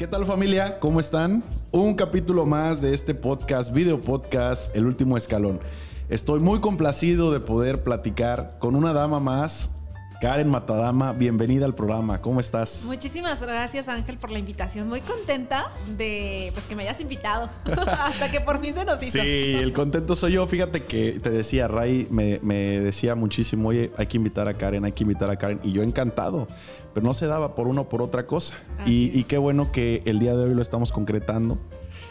¿Qué tal familia? ¿Cómo están? Un capítulo más de este podcast, video podcast, El Último Escalón. Estoy muy complacido de poder platicar con una dama más Karen Matadama, bienvenida al programa. ¿Cómo estás? Muchísimas gracias, Ángel, por la invitación. Muy contenta de pues, que me hayas invitado. Hasta que por fin se nos hizo. Sí, el contento soy yo. Fíjate que te decía, Ray me, decía muchísimo, oye, hay que invitar a Karen, hay que invitar a Karen. Y yo encantado, pero no se daba por uno o por otra cosa. Y, y qué bueno que el día de hoy lo estamos concretando.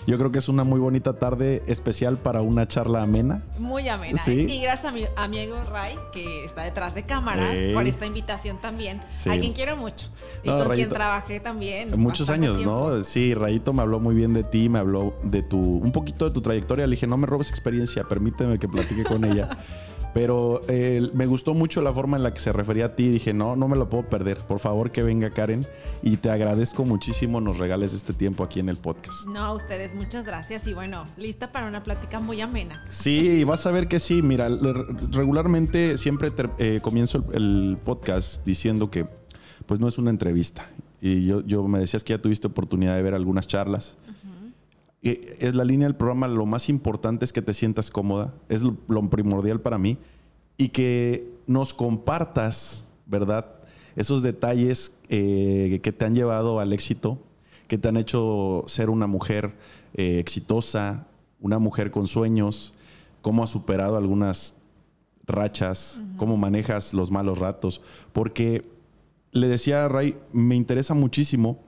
Yo creo que es una muy bonita tarde especial para una charla amena. Muy amena. ¿Sí? Y gracias a mi amigo Ray, que está detrás de cámaras, por esta invitación también. A quien quiero mucho. Y con quien trabajé también. Muchos años, ¿no? Sí, Rayito me habló muy bien de ti, me habló de tu, un poquito de tu trayectoria. Le dije, no me robes experiencia, permíteme que platique con ella. Pero eh, me gustó mucho la forma en la que se refería a ti. Dije, no, no me lo puedo perder. Por favor, que venga Karen. Y te agradezco muchísimo nos regales este tiempo aquí en el podcast. No, a ustedes, muchas gracias. Y bueno, lista para una plática muy amena. Sí, vas a ver que sí. Mira, regularmente siempre eh, comienzo el, podcast diciendo que pues no es una entrevista. Y yo, yo me decías que ya tuviste oportunidad de ver algunas charlas. Eh, es la línea del programa, lo más importante es que te sientas cómoda, es lo, primordial para mí, y que nos compartas, ¿verdad? Esos detalles eh, que te han llevado al éxito, que te han hecho ser una mujer eh, exitosa, una mujer con sueños, cómo has superado algunas rachas, cómo manejas los malos ratos, porque le decía a Ray, me interesa muchísimo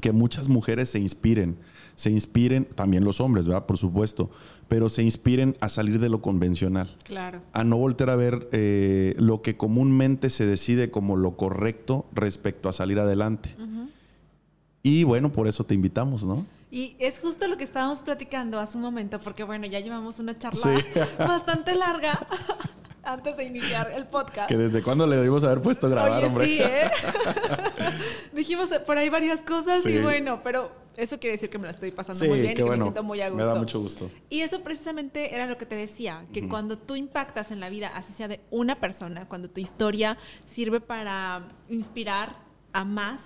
que muchas mujeres se inspiren, se inspiren, también los hombres, ¿verdad? Por supuesto, pero se inspiren a salir de lo convencional. Claro. A no volver a ver eh, lo que comúnmente se decide como lo correcto respecto a salir adelante. Y bueno, por eso te invitamos, ¿no? Y es justo lo que estábamos platicando hace un momento, porque bueno, ya llevamos una charla bastante larga antes de iniciar el podcast. Que desde cuándo le debimos haber puesto a grabar, hombre. Sí, ¿eh? Dijimos por ahí varias cosas y bueno, pero eso quiere decir que me la estoy pasando muy bien y que me siento muy a gusto. Me da mucho gusto. Y eso precisamente era lo que te decía, que cuando tú impactas en la vida, así sea de una persona, cuando tu historia sirve para inspirar a más,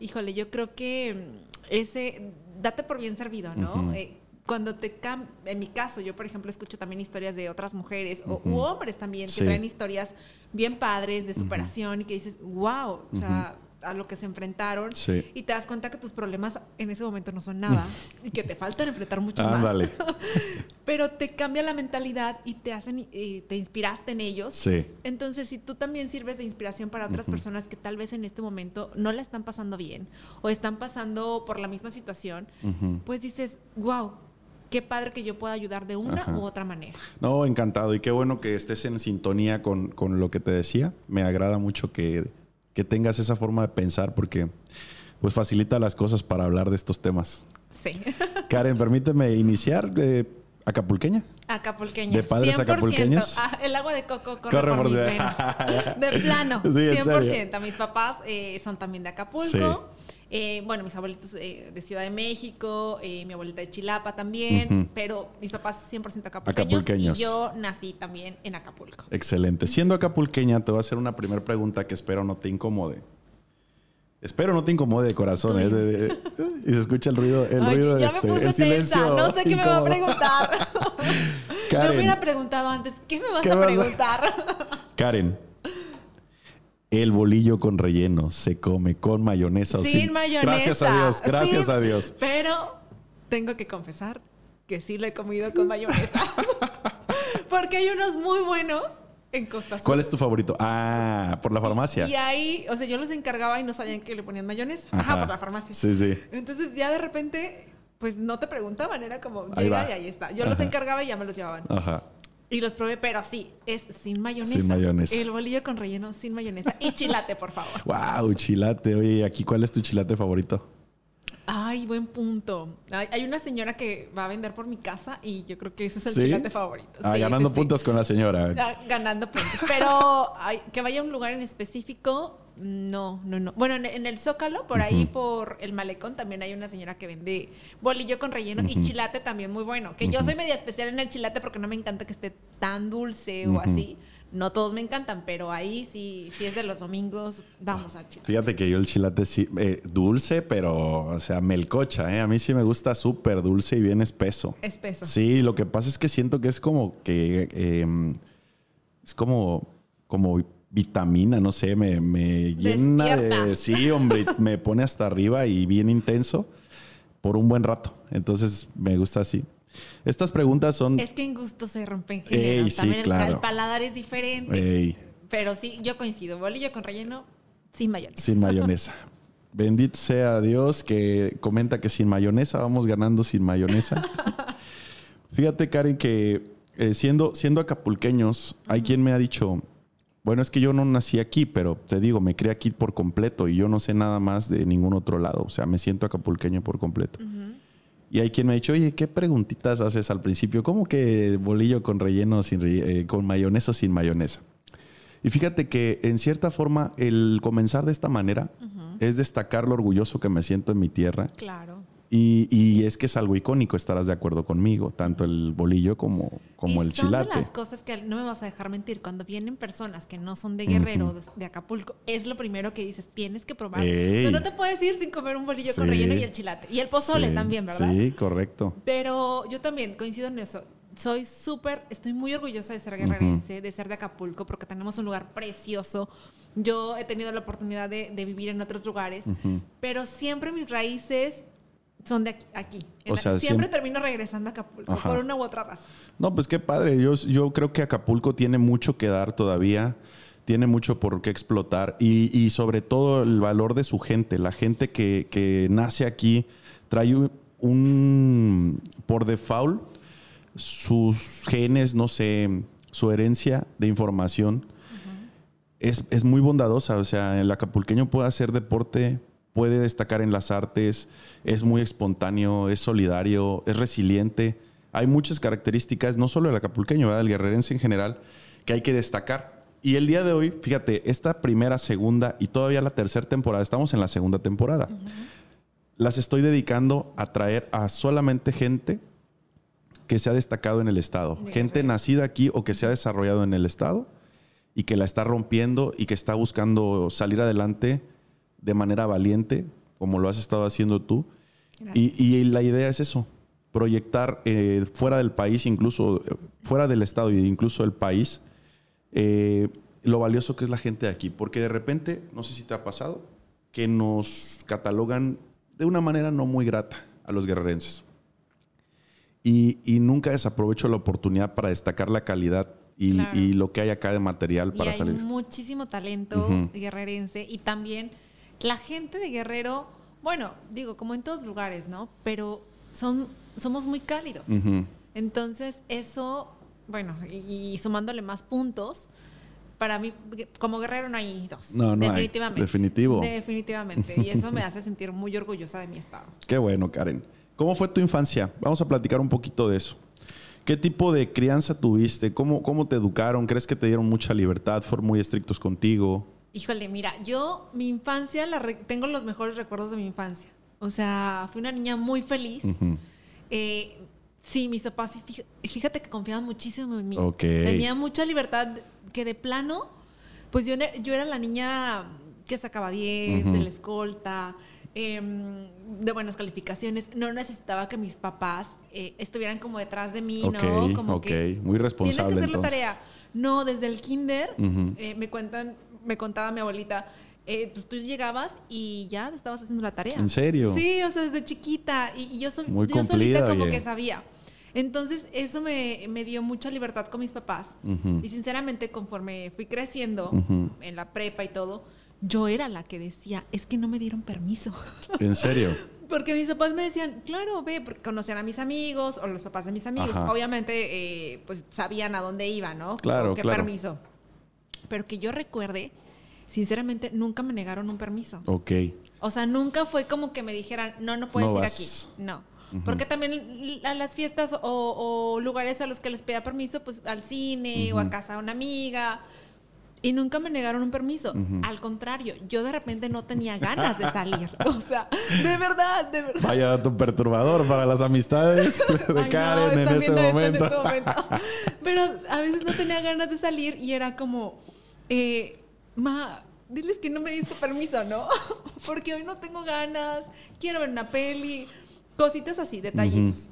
híjole, yo creo que ese, date por bien servido, ¿no? cuando te cambia, en mi caso, yo por ejemplo escucho también historias de otras mujeres o u hombres también que traen historias bien padres de superación y que dices, wow, o sea, a lo que se enfrentaron y te das cuenta que tus problemas en ese momento no son nada y que te faltan enfrentar muchos ah, más. Pero te cambia la mentalidad y te hacen y te inspiraste en ellos. Sí. Entonces, si tú también sirves de inspiración para otras personas que tal vez en este momento no la están pasando bien o están pasando por la misma situación, pues dices, wow, qué padre que yo pueda ayudar de una u otra manera. No, encantado. Y qué bueno que estés en sintonía con, lo que te decía. Me agrada mucho que, tengas esa forma de pensar porque pues facilita las cosas para hablar de estos temas. Sí. Karen, permíteme iniciar. Eh, ¿Acapulqueña? Acapulqueña. ¿De padres acapulqueños? Ah, el agua de coco corre, por, mis venas. De plano, sí, 100%. Mis papás eh, son también de Acapulco. Eh, bueno, mis abuelitos eh, de Ciudad de México, eh, mi abuelita de Chilapa también, pero mis papás 100% acapulqueños, Y yo nací también en Acapulco. Excelente. Siendo acapulqueña, te voy a hacer una primera pregunta que espero no te incomode. Espero no te incomode de corazón, ¿eh? y se escucha el ruido, el ruido de este, el silencio. No sé qué me va a preguntar. Karen, me hubiera preguntado antes, ¿qué me vas a preguntar? Karen, el bolillo con relleno se come con mayonesa sin o sin mayonesa. Gracias a Dios, gracias a Dios. Pero tengo que confesar que sí lo he comido con mayonesa. Porque hay unos muy buenos en Costa. ¿Cuál es tu favorito? Ah, por la farmacia. Y ahí, o sea, yo los encargaba y no sabían que le ponían mayonesa. Ajá, por la farmacia. Sí, sí. Entonces ya de repente, pues no te preguntaban, era como llega y ahí está. Yo los encargaba y ya me los llevaban. Ajá. Y los probé, pero sí, es sin mayonesa. Sin mayonesa. El bolillo con relleno sin mayonesa. Y chilate, por favor. wow, chilate. Oye, aquí cuál es tu chilate favorito? Ay, buen punto. Hay, una señora que va a vender por mi casa y yo creo que ese es el chilate favorito. Ah, ganando puntos con la señora. ganando puntos. Pero que vaya a un lugar en específico, no, no, no. Bueno, en, el Zócalo, por ahí, por el malecón, también hay una señora que vende bolillo con relleno y chilate también muy bueno. Que yo soy media especial en el chilate porque no me encanta que esté tan dulce o así. No todos me encantan, pero ahí sí, si es de los domingos, vamos a chilate. Fíjate que yo el chilate sí, eh, dulce, pero, o sea, melcocha, ¿eh? A mí sí me gusta súper dulce y bien espeso. Espeso. Sí, lo que pasa es que siento que es como que, eh, es como, como vitamina, no sé, me, me llena de... Sí, hombre, me pone hasta arriba y bien intenso por un buen rato. Entonces, me gusta así. Estas preguntas son... Es que en gusto se rompen géneros. sí, También el- claro. el paladar es diferente. Ey, Pero sí, yo coincido. Bolillo con relleno, sin mayonesa. sin mayonesa. Bendito sea Dios que comenta que sin mayonesa vamos ganando sin mayonesa. Fíjate, Karen, que eh, siendo, siendo acapulqueños, hay quien me ha dicho, bueno, es que yo no nací aquí, pero te digo, me crié aquí por completo y yo no sé nada más de ningún otro lado. O sea, me siento acapulqueño por completo. Y hay quien me ha dicho, oye, ¿qué preguntitas haces al principio? ¿Cómo que bolillo con relleno, sin re- eh, con mayonesa o sin mayonesa? Y fíjate que en cierta forma el comenzar de esta manera es destacar lo orgulloso que me siento en mi tierra. Claro. Y, y es que es algo icónico, estarás de acuerdo conmigo, tanto el bolillo como, como Y el son chilate. de las cosas que no me vas a dejar mentir. Cuando vienen personas que no son de Guerrero, de, de Acapulco, es lo primero que dices, tienes que probar. Ey. Tú no te puedes ir sin comer un bolillo con Sí. relleno y el chilate. Y el pozole Sí, también, ¿verdad? Sí, correcto. Pero yo también coincido en eso. Soy súper, estoy muy orgullosa de ser guerrerense, de ser de Acapulco, porque tenemos un lugar precioso. Yo he tenido la oportunidad de, de vivir en otros lugares, pero siempre mis raíces son de aquí. aquí. O sea, siempre siem- termino regresando a Acapulco, Ajá. por una u otra razón. No, pues qué padre. Yo, yo creo que Acapulco tiene mucho que dar todavía. Tiene mucho por qué explotar. Y, y sobre todo el valor de su gente. La gente que, que nace aquí trae un, un- por default, sus genes, no sé, su herencia de información es, es muy bondadosa. O sea, el acapulqueño puede hacer deporte, puede destacar en las artes, es muy espontáneo, es solidario, es resiliente. Hay muchas características, no solo del acapulqueño, ¿verdad? del guerrerense en general, que hay que destacar. Y el día de hoy, fíjate, esta primera, segunda y todavía la tercera temporada, estamos en la segunda temporada, las estoy dedicando a traer a solamente gente que se ha destacado en el Estado. De Gente Guerrero. nacida aquí o que se ha desarrollado en el Estado y que la está rompiendo y que está buscando salir adelante de manera valiente, como lo has estado haciendo tú. Y, y la idea es eso, proyectar eh, fuera del país, incluso fuera del Estado e incluso del país, eh, lo valioso que es la gente de aquí. Porque de repente, no sé si te ha pasado, que nos catalogan de una manera no muy grata a los guerrerenses. Y, y nunca desaprovecho la oportunidad para destacar la calidad y, Claro. y lo que hay acá de material Y para hay salir. muchísimo talento guerrerense y también la gente de Guerrero, bueno, digo, como en todos lugares, ¿no? Pero son, somos muy cálidos. Entonces, eso, bueno, y, y sumándole más puntos, para mí, como guerrero no hay dos. No, no hay. definitivamente. Definitivo. Definitivamente. Y eso me hace sentir muy orgullosa de mi estado. Qué bueno, Karen. ¿Cómo fue tu infancia? Vamos a platicar un poquito de eso. ¿Qué tipo de crianza tuviste? ¿Cómo, cómo te educaron? ¿Crees que te dieron mucha libertad? ¿Fueron muy estrictos contigo? Híjole, mira, yo mi infancia, la re- tengo los mejores recuerdos de mi infancia. O sea, fui una niña muy feliz. Eh, sí, mis papás, fíjate que confiaban muchísimo en mí. Tenía mucha libertad que de plano, pues yo, yo era la niña que sacaba 10, Ujú. de la escolta, em, de buenas calificaciones. No necesitaba que mis papás eh, estuvieran como detrás de mí, Ok, ¿no? Como ok. que Muy tienes responsable que hacer entonces. la tarea. No, desde el kinder eh, me cuentan, me contaba mi abuelita, eh, pues tú llegabas y ya estabas haciendo la tarea. ¿En serio? Sí, o sea, desde chiquita. Y, y yo, soy, Muy yo cumplida, solita como oye. que sabía. Entonces, eso me, me dio mucha libertad con mis papás. Y sinceramente, conforme fui creciendo en la prepa y todo, yo era la que decía, es que no me dieron permiso. ¿En serio? Porque mis papás me decían, claro, ve, porque conocían a mis amigos o los papás de mis amigos. Ajá. Obviamente, eh, pues sabían a dónde iban, ¿no? Claro, qué claro. permiso. Pero que yo recuerde, sinceramente, nunca me negaron un permiso. Ok. O sea, nunca fue como que me dijeran, no, no puedes No ir vas. aquí. No. Porque también a las fiestas o, o lugares a los que les pedía permiso, pues al cine o a casa de una amiga. Y nunca me negaron un permiso. Al contrario, yo de repente no tenía ganas de salir. O sea, de verdad, de verdad. Vaya dato perturbador para las amistades de Karen en ese momento. En momento. Pero a veces no tenía ganas de salir y era como, eh, ma, diles que no me diste permiso, ¿no? Porque hoy no tengo ganas, quiero ver una peli, cositas así, detallitos.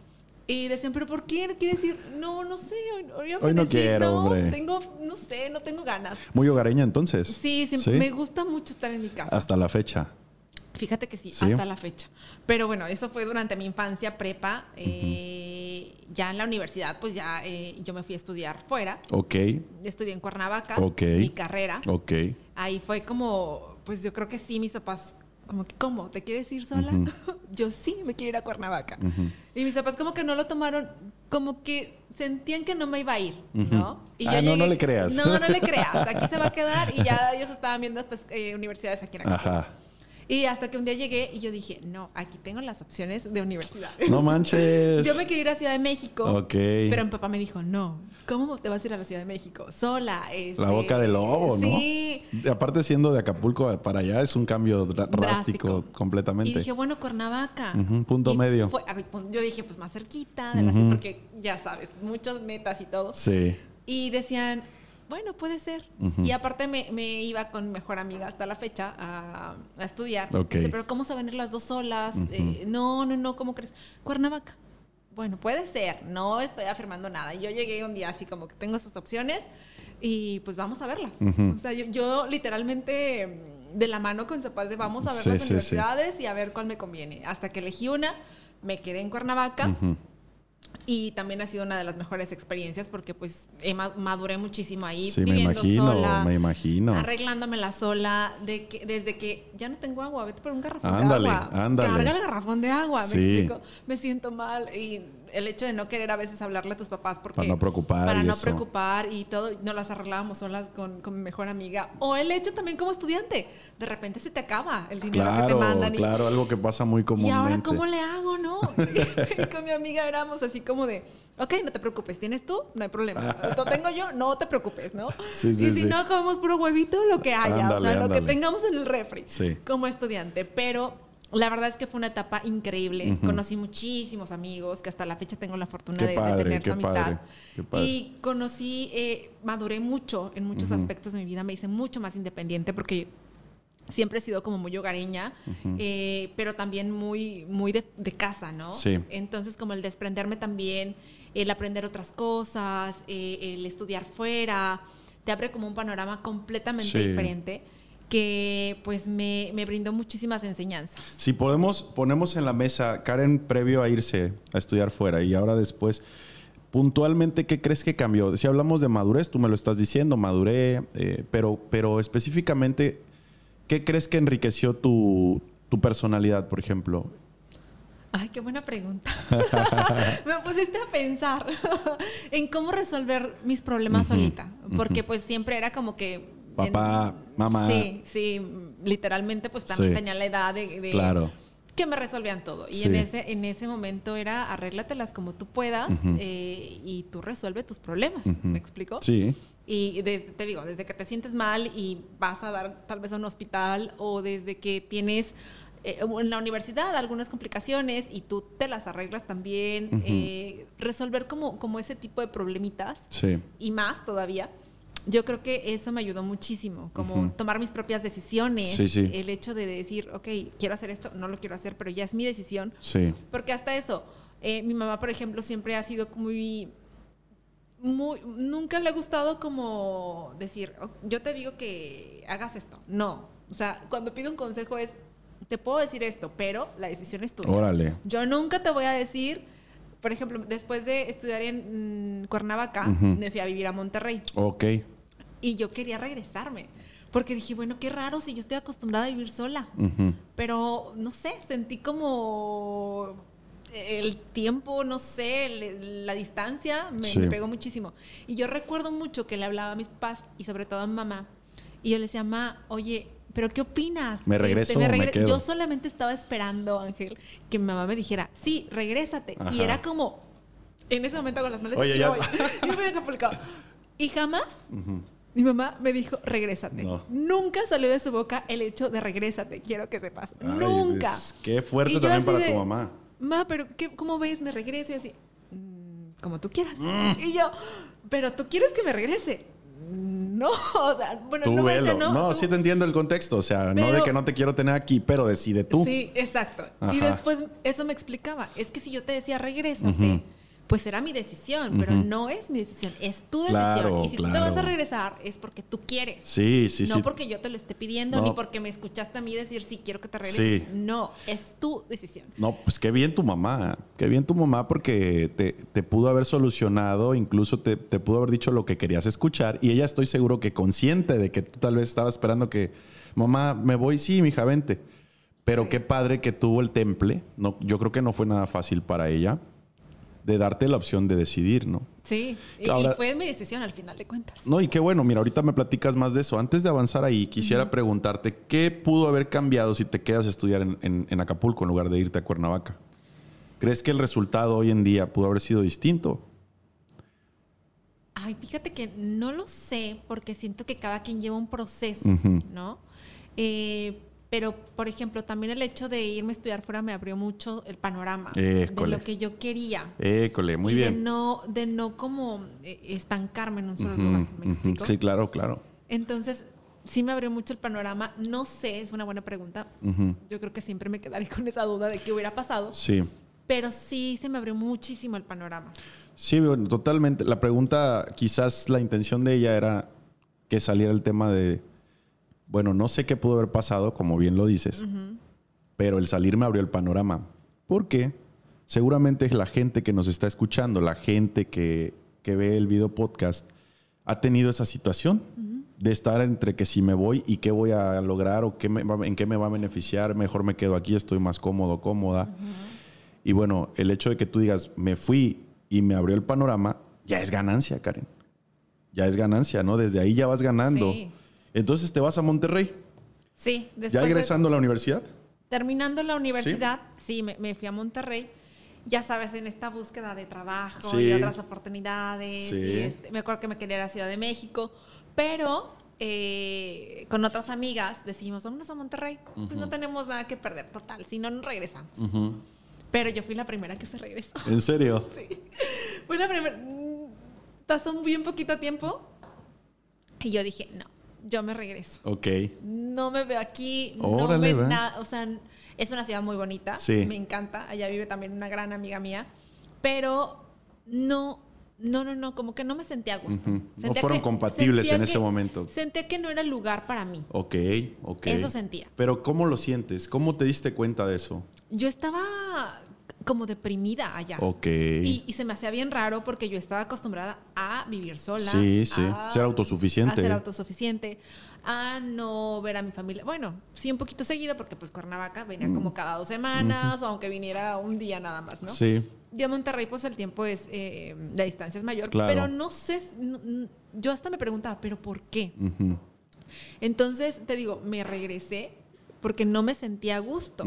Y decían, ¿pero por qué? ¿No quieres ir? No, no sé. Hoy, hoy no quiero, no, hombre. Tengo, no sé, no tengo ganas. Muy hogareña entonces. Sí, sí, me gusta mucho estar en mi casa. Hasta la fecha. Fíjate que sí, hasta la fecha. Pero bueno, eso fue durante mi infancia, prepa. Eh, ya en la universidad, pues ya eh, yo me fui a estudiar fuera. Ok. Estudié en Cuernavaca. Ok. Mi carrera. Ok. Ahí fue como, pues yo creo que sí, mis papás como que, ¿cómo? ¿Te quieres ir sola? yo sí, me quiero ir a Cuernavaca. Y mis papás como que no lo tomaron, como que sentían que no me iba a ir, ¿no? Y ah, no, no le creas. No, no le creas. Aquí se va a quedar y ya ellos estaban viendo estas eh, universidades aquí en Acapulco. Ajá. Y hasta que un día llegué y yo dije, no, aquí tengo las opciones de universidad. No manches. yo me quería ir a Ciudad de México. Ok. Pero mi papá me dijo, no, ¿cómo te vas a ir a la Ciudad de México? Sola. Este, la boca del lobo, ¿no? Sí. Aparte siendo de Acapulco para allá es un cambio drástico completamente. Y dije, bueno, Cuernavaca. punto medio. Pues, yo dije, pues más cerquita, de la porque ya sabes, muchas metas y todo. Sí. Y decían, bueno, puede ser. Y aparte me, iba con mejor amiga hasta la fecha a, estudiar. Dice, pero ¿cómo se van a ir las dos solas? Eh, no, no, no, ¿cómo crees? Cuernavaca. Bueno, puede ser. No estoy afirmando nada. Yo llegué un día así como que tengo esas opciones y pues vamos a verlas. O sea, yo, literalmente de la mano con Zapaz de vamos a ver las universidades y a ver cuál me conviene. Hasta que elegí una, me quedé en Cuernavaca. Y también ha sido una de las mejores experiencias porque pues maduré muchísimo ahí sí, viviendo me imagino, sola, me imagino. arreglándomela sola, de que, desde que ya no tengo agua, vete por un garrafón ándale, de agua. Ándale. Carga el garrafón de agua, me explico. Me siento mal y el hecho de no querer a veces hablarle a tus papás porque para no preocupar para y no preocupar y todo no las arreglábamos solas con, con, mi mejor amiga o el hecho también como estudiante de repente se te acaba el dinero que te mandan claro algo que pasa muy comúnmente y ahora cómo le hago no y con mi amiga éramos así como de Ok, no te preocupes, ¿tienes tú? No hay problema. Lo tengo yo, no te preocupes, ¿no? Sí, sí, y si no comemos puro huevito, lo que haya, o sea, lo que tengamos en el refri como estudiante. Pero la verdad es que fue una etapa increíble. Conocí muchísimos amigos que hasta la fecha tengo la fortuna de, tener su amistad. Y conocí, eh, maduré mucho en muchos aspectos de mi vida. Me hice mucho más independiente porque siempre he sido como muy hogareña, eh, pero también muy, muy de, casa, ¿no? Sí. Entonces, como el desprenderme también, el aprender otras cosas, eh, el estudiar fuera, te abre como un panorama completamente diferente que pues me, me, brindó muchísimas enseñanzas. Si podemos, ponemos en la mesa, Karen previo a irse a estudiar fuera y ahora después, puntualmente, ¿qué crees que cambió? Si hablamos de madurez, tú me lo estás diciendo, maduré, eh, pero, pero específicamente, ¿qué crees que enriqueció tu, tu personalidad, por ejemplo? Ay, qué buena pregunta. me pusiste a pensar en cómo resolver mis problemas solita, porque pues siempre era como que papá, mamá. Sí, sí, literalmente pues también tenía la edad de, claro. que me resolvían todo. Y en ese en ese momento era arréglatelas como tú puedas eh, y tú resuelve tus problemas. ¿Me explico? Sí. Y te digo, desde que te sientes mal y vas a dar tal vez a un hospital o desde que tienes eh, en la universidad algunas complicaciones y tú te las arreglas también, eh, resolver como, como ese tipo de problemitas sí. y más todavía yo creo que eso me ayudó muchísimo, como tomar mis propias decisiones. El hecho de decir, ok, quiero hacer esto, no lo quiero hacer, pero ya es mi decisión. Sí. Porque hasta eso, eh, mi mamá, por ejemplo, siempre ha sido muy, muy, nunca le ha gustado como decir, yo te digo que hagas esto. No. O sea, cuando pido un consejo es, te puedo decir esto, pero la decisión es tuya. Órale. Yo nunca te voy a decir por ejemplo, después de estudiar en mm, Cuernavaca, me fui a vivir a Monterrey. Ok. Y yo quería regresarme. Porque dije, bueno, qué raro si yo estoy acostumbrada a vivir sola. Pero, no sé, sentí como el tiempo, no sé, la distancia me, pegó muchísimo. Y yo recuerdo mucho que le hablaba a mis papás y sobre todo a mi mamá. Y yo le decía, mamá, oye, ¿pero qué opinas? ¿Me regreso este, me, quedo? Yo solamente estaba esperando, Ángel, que mi mamá me dijera, sí, regrésate. Y era como, en ese momento con las maletas, oye, ya... voy. yo voy a Y jamás Mi mamá me dijo, regrésate. No. Nunca salió de su boca el hecho de regrésate, quiero que sepas. Ay, Nunca. qué fuerte también para de, tu mamá. Ma, pero ¿qué, ¿cómo ves? ¿Me regreso? Y así, "Mm, como tú quieras. Mm. Y yo, pero tú quieres que me regrese. "Mm, No, o sea, bueno, Tú no me velo. dice, No, no, tú- sí te entiendo el contexto. O sea, no de que no te quiero tener aquí, pero decide tú. Sí, exacto. Y después eso me explicaba. Es que si yo te decía regrésate, Ujú. Pues era mi decisión, pero no es mi decisión, es tu decisión. Claro, y si tú te vas a regresar es porque tú quieres. Sí, sí, no sí. porque yo te lo esté pidiendo, No. ni porque me escuchaste a mí decir sí quiero que te regreses. Sí. No, es tu decisión. No, pues qué bien tu mamá. Qué bien tu mamá porque te, te pudo haber solucionado, incluso te, te pudo haber dicho lo que querías escuchar. Y ella estoy seguro que consciente de que tú tal vez estabas esperando que, mamá, me voy, sí, mija, vente. Pero Sí. qué padre que tuvo el temple. No, yo creo que no fue nada fácil para ella de darte la opción de decidir, ¿no? Sí, y, Ahora- y fue mi decisión al final de cuentas. No, y qué bueno, mira, ahorita me platicas más de eso. Antes de avanzar ahí, quisiera preguntarte, ¿qué pudo haber cambiado si te quedas a estudiar en, en- en Acapulco en lugar de irte a Cuernavaca? ¿Crees que el resultado hoy en día pudo haber sido distinto? Ay, fíjate que no lo sé porque siento que cada quien lleva un proceso. ¿no? Eh, pero, por ejemplo, también el hecho de irme a estudiar fuera me abrió mucho el panorama de lo que yo quería. École, muy y bien. De no, de no como eh, estancarme en un solo Ujú, lugar, ¿me explico? Sí, claro, claro. Entonces, sí me abrió mucho el panorama. No sé, es una buena pregunta. Yo creo que siempre me quedaré con esa duda de qué hubiera pasado. Sí. Pero sí se me abrió muchísimo el panorama. Sí, bueno, totalmente. La pregunta, quizás la intención de ella era que saliera el tema de, bueno, no sé qué pudo haber pasado, como bien lo dices, pero el salir me abrió el panorama. Porque seguramente la gente que nos está escuchando, la gente que, que ve el video podcast, ha tenido esa situación de estar entre que si me voy y qué voy a lograr o qué me va- en qué me va a beneficiar, mejor me quedo aquí, estoy más cómodo, cómoda. Y bueno, el hecho de que tú digas, me fui y me abrió el panorama, ya es ganancia, Karen. Ya es ganancia, ¿no? Desde ahí ya vas ganando. Sí. Entonces te vas a Monterrey, Sí, después ya de- egresando a la universidad. terminando la universidad, sí, me, me fui a Monterrey. Ya sabes, en esta búsqueda de trabajo Sí. y otras oportunidades. Sí. y este, me acuerdo que me quería ir a Ciudad de México, pero eh, con otras amigas decidimos, vámonos a Monterrey. Pues no tenemos nada que perder, total, si no nos regresamos. Ujú. Pero yo fui la primera que se regresó. ¿En serio? Fue la primera. mm, Pasó un bien poquito tiempo y yo dije, no, yo me regreso. Ok. No me veo aquí, no me nada. O sea, es una ciudad muy bonita. Sí. Me encanta. Allá vive también una gran amiga mía. Pero no, no, no, no, como que no me sentía a gusto. No Sentía fueron compatibles en ese momento. Sentía que no era el lugar para mí. Ok, ok. Eso sentía. Pero ¿cómo lo sientes? ¿Cómo te diste cuenta de eso? Yo estaba como deprimida allá. Ok. Y, y se me hacía bien raro porque yo estaba acostumbrada a vivir sola. Sí, sí. a- Ser autosuficiente. A ser autosuficiente. A no ver a mi familia. Bueno, sí, un poquito seguido porque pues Cuernavaca venía como cada dos semanas o aunque viniera un día nada más, ¿no? Mm. Sí. Y a Monterrey pues el tiempo es, eh, la distancia es mayor. Claro. Pero no sé, yo hasta me preguntaba, ¿pero por qué? Entonces, te digo, me regresé porque no me sentía a gusto.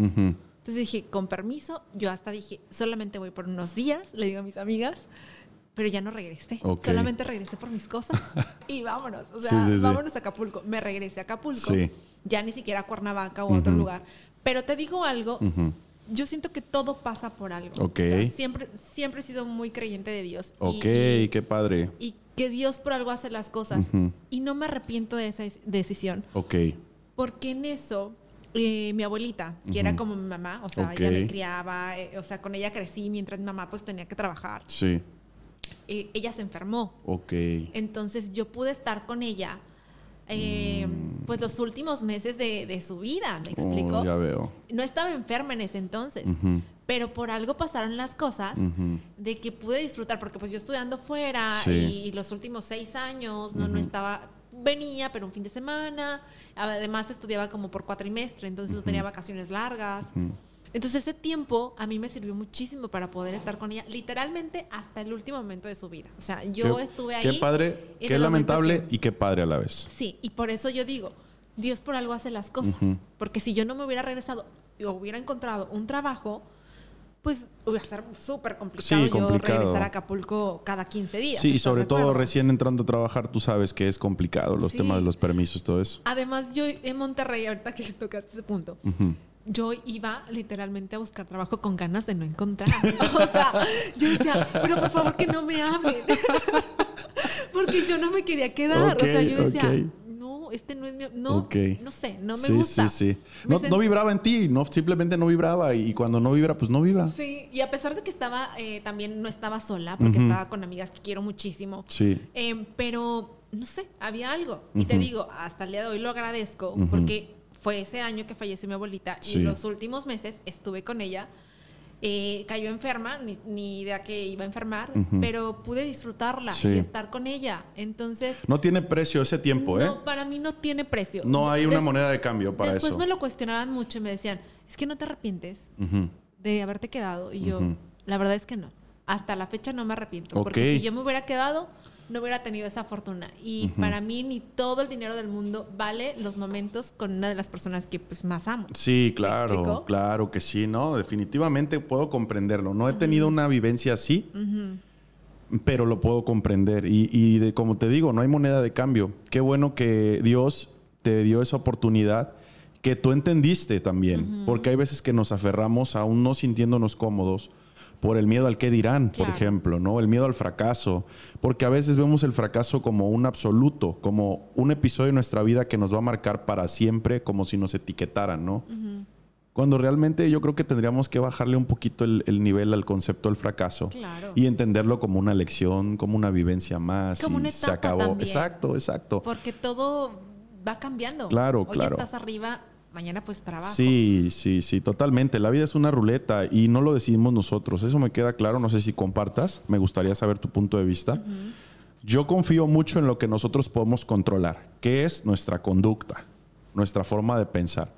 Entonces dije, con permiso, yo hasta dije, solamente voy por unos días, le digo a mis amigas, pero ya no regresé. Ok. Solamente regresé por mis cosas y vámonos. O sea, Sí, sí, vámonos a Acapulco. Me regresé a Acapulco, Sí. ya ni siquiera a Cuernavaca o a otro Ujú. lugar. Pero te digo algo, Ujú. yo siento que todo pasa por algo. Ok. O sea, siempre, siempre he sido muy creyente de Dios. y- Ok, y- qué padre. y que Dios por algo hace las cosas. Ujú. Y no me arrepiento de esa decisión. Ok. Porque en eso, eh, mi abuelita, que era como mi mamá, o sea, ella me criaba, eh, o sea, con ella crecí mientras mi mamá pues tenía que trabajar. Sí. Eh, ella se enfermó. Ok. Entonces yo pude estar con ella eh, pues los últimos meses de, de su vida, ¿me explico? Mm. Oh, ya veo. No estaba enferma en ese entonces, pero por algo pasaron las cosas de que pude disfrutar, porque pues yo estudiando fuera Sí. y los últimos seis años no, no estaba, venía, pero un fin de semana, además estudiaba como por cuatrimestre, entonces no tenía vacaciones largas. Entonces ese tiempo a mí me sirvió muchísimo para poder estar con ella, literalmente hasta el último momento de su vida. O sea, yo Qué- estuve ahí. Qué padre, qué lamentable que- y qué padre a la vez. Sí, y por eso yo digo, Dios por algo hace las cosas. Porque si yo no me hubiera regresado o hubiera encontrado un trabajo, pues iba a ser súper complicado, Sí, complicado. yo regresar a Acapulco cada 15 días. Sí, y ¿estás sobre todo recién entrando a trabajar, tú sabes que es complicado los Sí. temas de los permisos, todo eso. Además, yo en Monterrey, ahorita que tocaste ese punto, yo iba literalmente a buscar trabajo con ganas de no encontrar. O sea, yo decía, pero por favor que no me hablen. Porque yo no me quería quedar. o sea, yo decía, ok. No, este no es mi. No, sé, no me sí, gusta. Sí, sí, Me No, sent- no vibraba en ti, no, simplemente no vibraba. Y cuando no vibra, pues no vibra. Sí, y a pesar de que estaba, eh, también no estaba sola, porque estaba con amigas que quiero muchísimo. Sí. Eh, pero, no sé, había algo. Y te digo, hasta el día de hoy lo agradezco porque fue ese año que falleció mi abuelita Sí. y los últimos meses estuve con ella. Eh, cayó enferma, ni, ni idea que iba a enfermar, pero pude disfrutarla Sí. y estar con ella. Entonces, No tiene precio ese tiempo, ¿eh? no, para mí no tiene precio. No hay una Des- moneda de cambio para Después eso. me lo cuestionaban mucho y me decían, es que no te arrepientes de haberte quedado. Y yo, la verdad es que no. Hasta la fecha no me arrepiento. Porque si yo me hubiera quedado, no hubiera tenido esa fortuna. Y para mí, ni todo el dinero del mundo vale los momentos con una de las personas que pues, más amo. Sí, claro, claro que sí, ¿no? Definitivamente puedo comprenderlo. No he tenido una vivencia así, pero lo puedo comprender. Y, y de, como te digo, no hay moneda de cambio. Qué bueno que Dios te dio esa oportunidad que tú entendiste también. Porque hay veces que nos aferramos aún no sintiéndonos cómodos por el miedo al qué dirán, por ejemplo, ¿no? El miedo al fracaso. Porque a veces vemos el fracaso como un absoluto, como un episodio de nuestra vida que nos va a marcar para siempre, como si nos etiquetaran, ¿no? Cuando realmente yo creo que tendríamos que bajarle un poquito el, el nivel al concepto del fracaso. Claro. Y entenderlo como una lección, como una vivencia más. Como y una se etapa acabó. también. Exacto, exacto. Porque todo va cambiando. Claro, Hoy claro. estás arriba, mañana pues trabajo. Sí, sí, sí, totalmente. La vida es una ruleta y no lo decidimos nosotros. Eso me queda claro. No sé si compartas. Me gustaría saber tu punto de vista. Yo confío mucho en lo que nosotros podemos controlar, que es nuestra conducta, nuestra forma de pensar,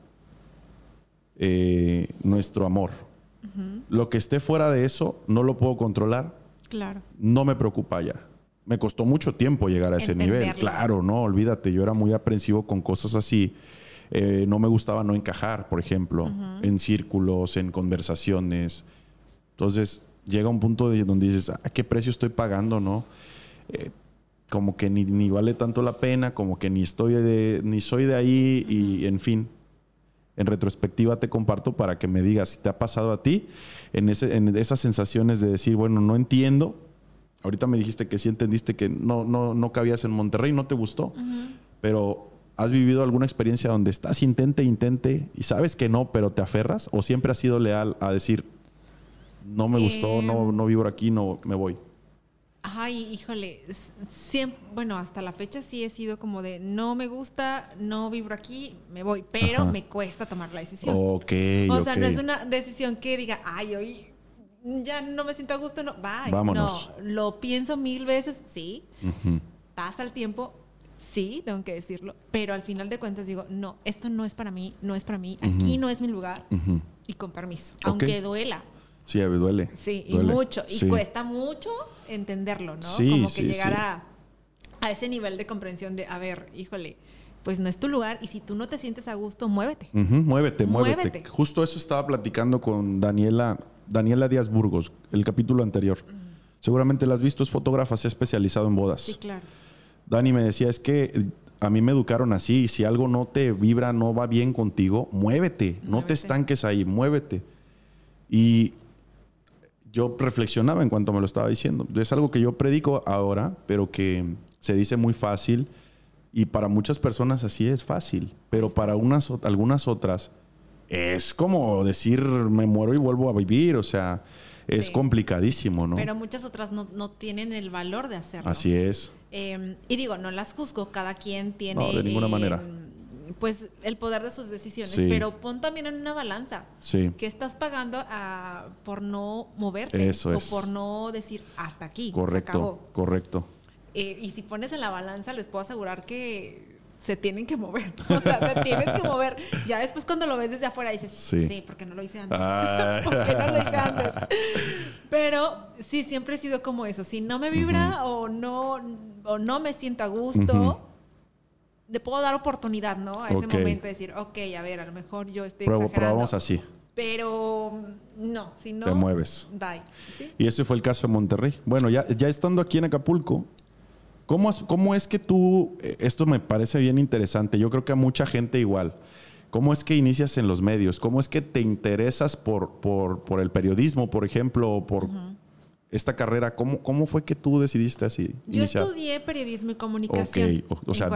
eh, nuestro amor. Lo que esté fuera de eso no lo puedo controlar, Claro. no me preocupa ya. Me costó mucho tiempo llegar a ese nivel. Claro, no, olvídate, yo era muy aprensivo con cosas así. Eh, no me gustaba no encajar, por ejemplo, en círculos, en conversaciones. Entonces llega un punto de donde dices, ¿a qué precio estoy pagando, no? Eh, como que ni, ni vale tanto la pena, como que ni estoy de, ni soy de ahí y en fin. En retrospectiva te comparto para que me digas si te ha pasado a ti en, ese, en esas sensaciones de decir, bueno, no entiendo. Ahorita me dijiste que sí entendiste que no, no, no cabías en Monterrey, no te gustó, pero ¿has vivido alguna experiencia donde estás intente, intente y sabes que no, pero te aferras? ¿O siempre has sido leal a decir, no me gustó, no, Em. no vibro aquí, no me voy? Ay, híjole, siempre, bueno, hasta la fecha sí he sido como de no me gusta, no vibro aquí, me voy, pero Ajá. me cuesta tomar la decisión. Ok, o sea, no es una decisión que diga, ay, hoy ya no me siento a gusto, no, bye. Vámonos. No, lo pienso mil veces, sí, pasa el tiempo, sí, tengo que decirlo, pero al final de cuentas digo, no, esto no es para mí, no es para mí, aquí no es mi lugar y con permiso, aunque duela. Sí, me duele. Sí, y mucho. Y cuesta mucho entenderlo, ¿no? Sí, Como que sí, llegar a, a ese nivel de comprensión de, a ver, híjole, pues no es tu lugar y si tú no te sientes a gusto, muévete. Muévete, muévete, Muévete. Justo eso estaba platicando con Daniela, Daniela Díaz Burgos, el capítulo anterior. Seguramente la has visto, es fotógrafa, se ha especializado en bodas. Sí, claro. Dani me decía, es que eh, a mí me educaron así, si algo no te vibra, no va bien contigo, muévete, no te estanques ahí, muévete. Y yo reflexionaba en cuanto me lo estaba diciendo. Es algo que yo predico ahora, pero que se dice muy fácil y para muchas personas así es fácil, pero para unas, algunas otras es como decir me muero y vuelvo a vivir, o sea, es Sí. complicadísimo, ¿no? Pero muchas otras no, no tienen el valor de hacerlo. Así es. Eh, y digo, no las juzgo, cada quien tiene... No, de ninguna eh, manera. Pues el poder de sus decisiones, Sí. pero pon también en una balanza. Sí. que estás pagando ah, por no moverte Eso o es. por no decir hasta aquí. se Correcto, acabó. correcto. Eh, y si pones en la balanza, les puedo asegurar que se tienen que mover. O sea, te tienes que mover. Ya después cuando lo ves desde afuera dices, Sí. sí, porque no lo hice antes. Ah. ¿Por qué no lo hice antes? Pero sí, siempre he sido como eso. Si no me vibra o, no, o no me siento a gusto, Ujú. le puedo dar oportunidad, ¿no? A ese momento de decir, ok, a ver, a lo mejor yo estoy Pruebo- exagerando. probamos así. Pero mm, no, si no. Te mueves. Bye. ¿Sí? Y ese fue el caso de Monterrey. Bueno, ya, ya estando aquí en Acapulco, ¿cómo, es- ¿cómo es que tú, eh, esto me parece bien interesante, yo creo que a mucha gente igual, ¿cómo es que inicias en los medios? ¿Cómo es que te interesas por, por, por el periodismo, por ejemplo, o por esta carrera? ¿Cómo, ¿Cómo fue que tú decidiste así Yo iniciar? estudié periodismo y Ok, comunicación. o, o en sea,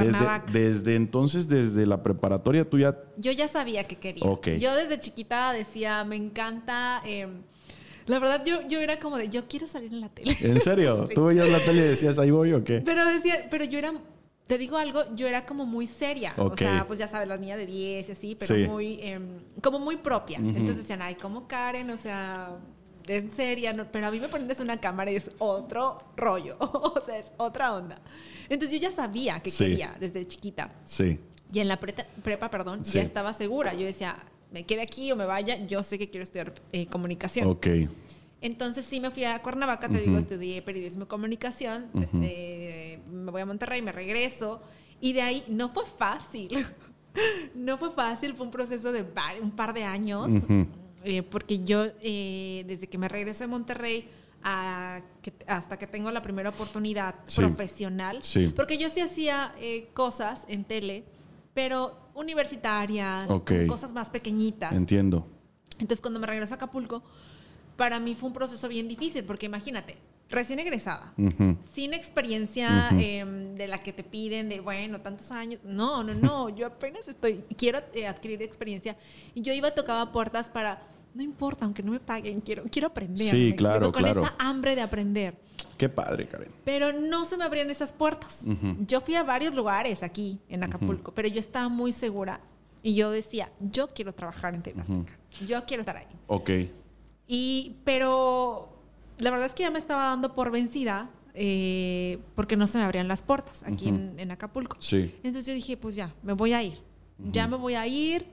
desde, entonces, desde la preparatoria, tú ya... Yo ya sabía que quería. Ok. Yo desde chiquita decía, me encanta. eh, la verdad, yo, yo era como de, yo quiero salir en la tele. ¿En serio? ¿Tú veías la tele y decías, ahí voy o qué? Pero decía, pero yo era, te digo algo, yo era como muy seria. Ok. O sea, pues ya sabes, las niñas de 10 y así, pero Sí. muy, em, como muy propia. Ujú. Entonces decían, ay, como Karen, o sea, en seria, no, pero a mí me ponen desde una cámara y es otro rollo. o sea, es otra onda. Entonces yo ya sabía que Sí. quería desde chiquita. Sí. Y en la preta- prepa, perdón, Sí. ya estaba segura. Yo decía, me quede aquí o me vaya, yo sé que quiero estudiar eh, comunicación. Ok. Entonces sí me fui a Cuernavaca, te digo, estudié periodismo y comunicación, eh, me voy a Monterrey, me regreso y de ahí no fue fácil. no fue fácil, fue un proceso de un par de años, eh, porque yo eh, desde que me regreso de Monterrey a que- hasta que tengo la primera oportunidad Sí. profesional, Sí. porque yo sí hacía cosas en tele, pero universitarias, cosas más pequeñitas. Entiendo. Entonces, cuando me regreso a Acapulco, para mí fue un proceso bien difícil, porque imagínate, recién egresada, sin experiencia em, de la que te piden de, bueno, tantos años. No, no, no, yo apenas estoy, quiero eh, adquirir experiencia. Y yo iba, tocaba puertas para, no importa, aunque no me paguen, quiero, quiero aprender. Sí, claro, Con claro. esa hambre de aprender. Qué padre, Karen. Pero no se me abrían esas puertas. Yo fui a varios lugares aquí en Acapulco, pero yo estaba muy segura y yo decía, yo quiero trabajar en TV. Yo quiero estar ahí. Ok. Y, pero la verdad es que ya me estaba dando por vencida eh, porque no se me abrían las puertas aquí en, en Acapulco. Sí. Entonces yo dije, pues ya, me voy a ir. Ya me voy a ir.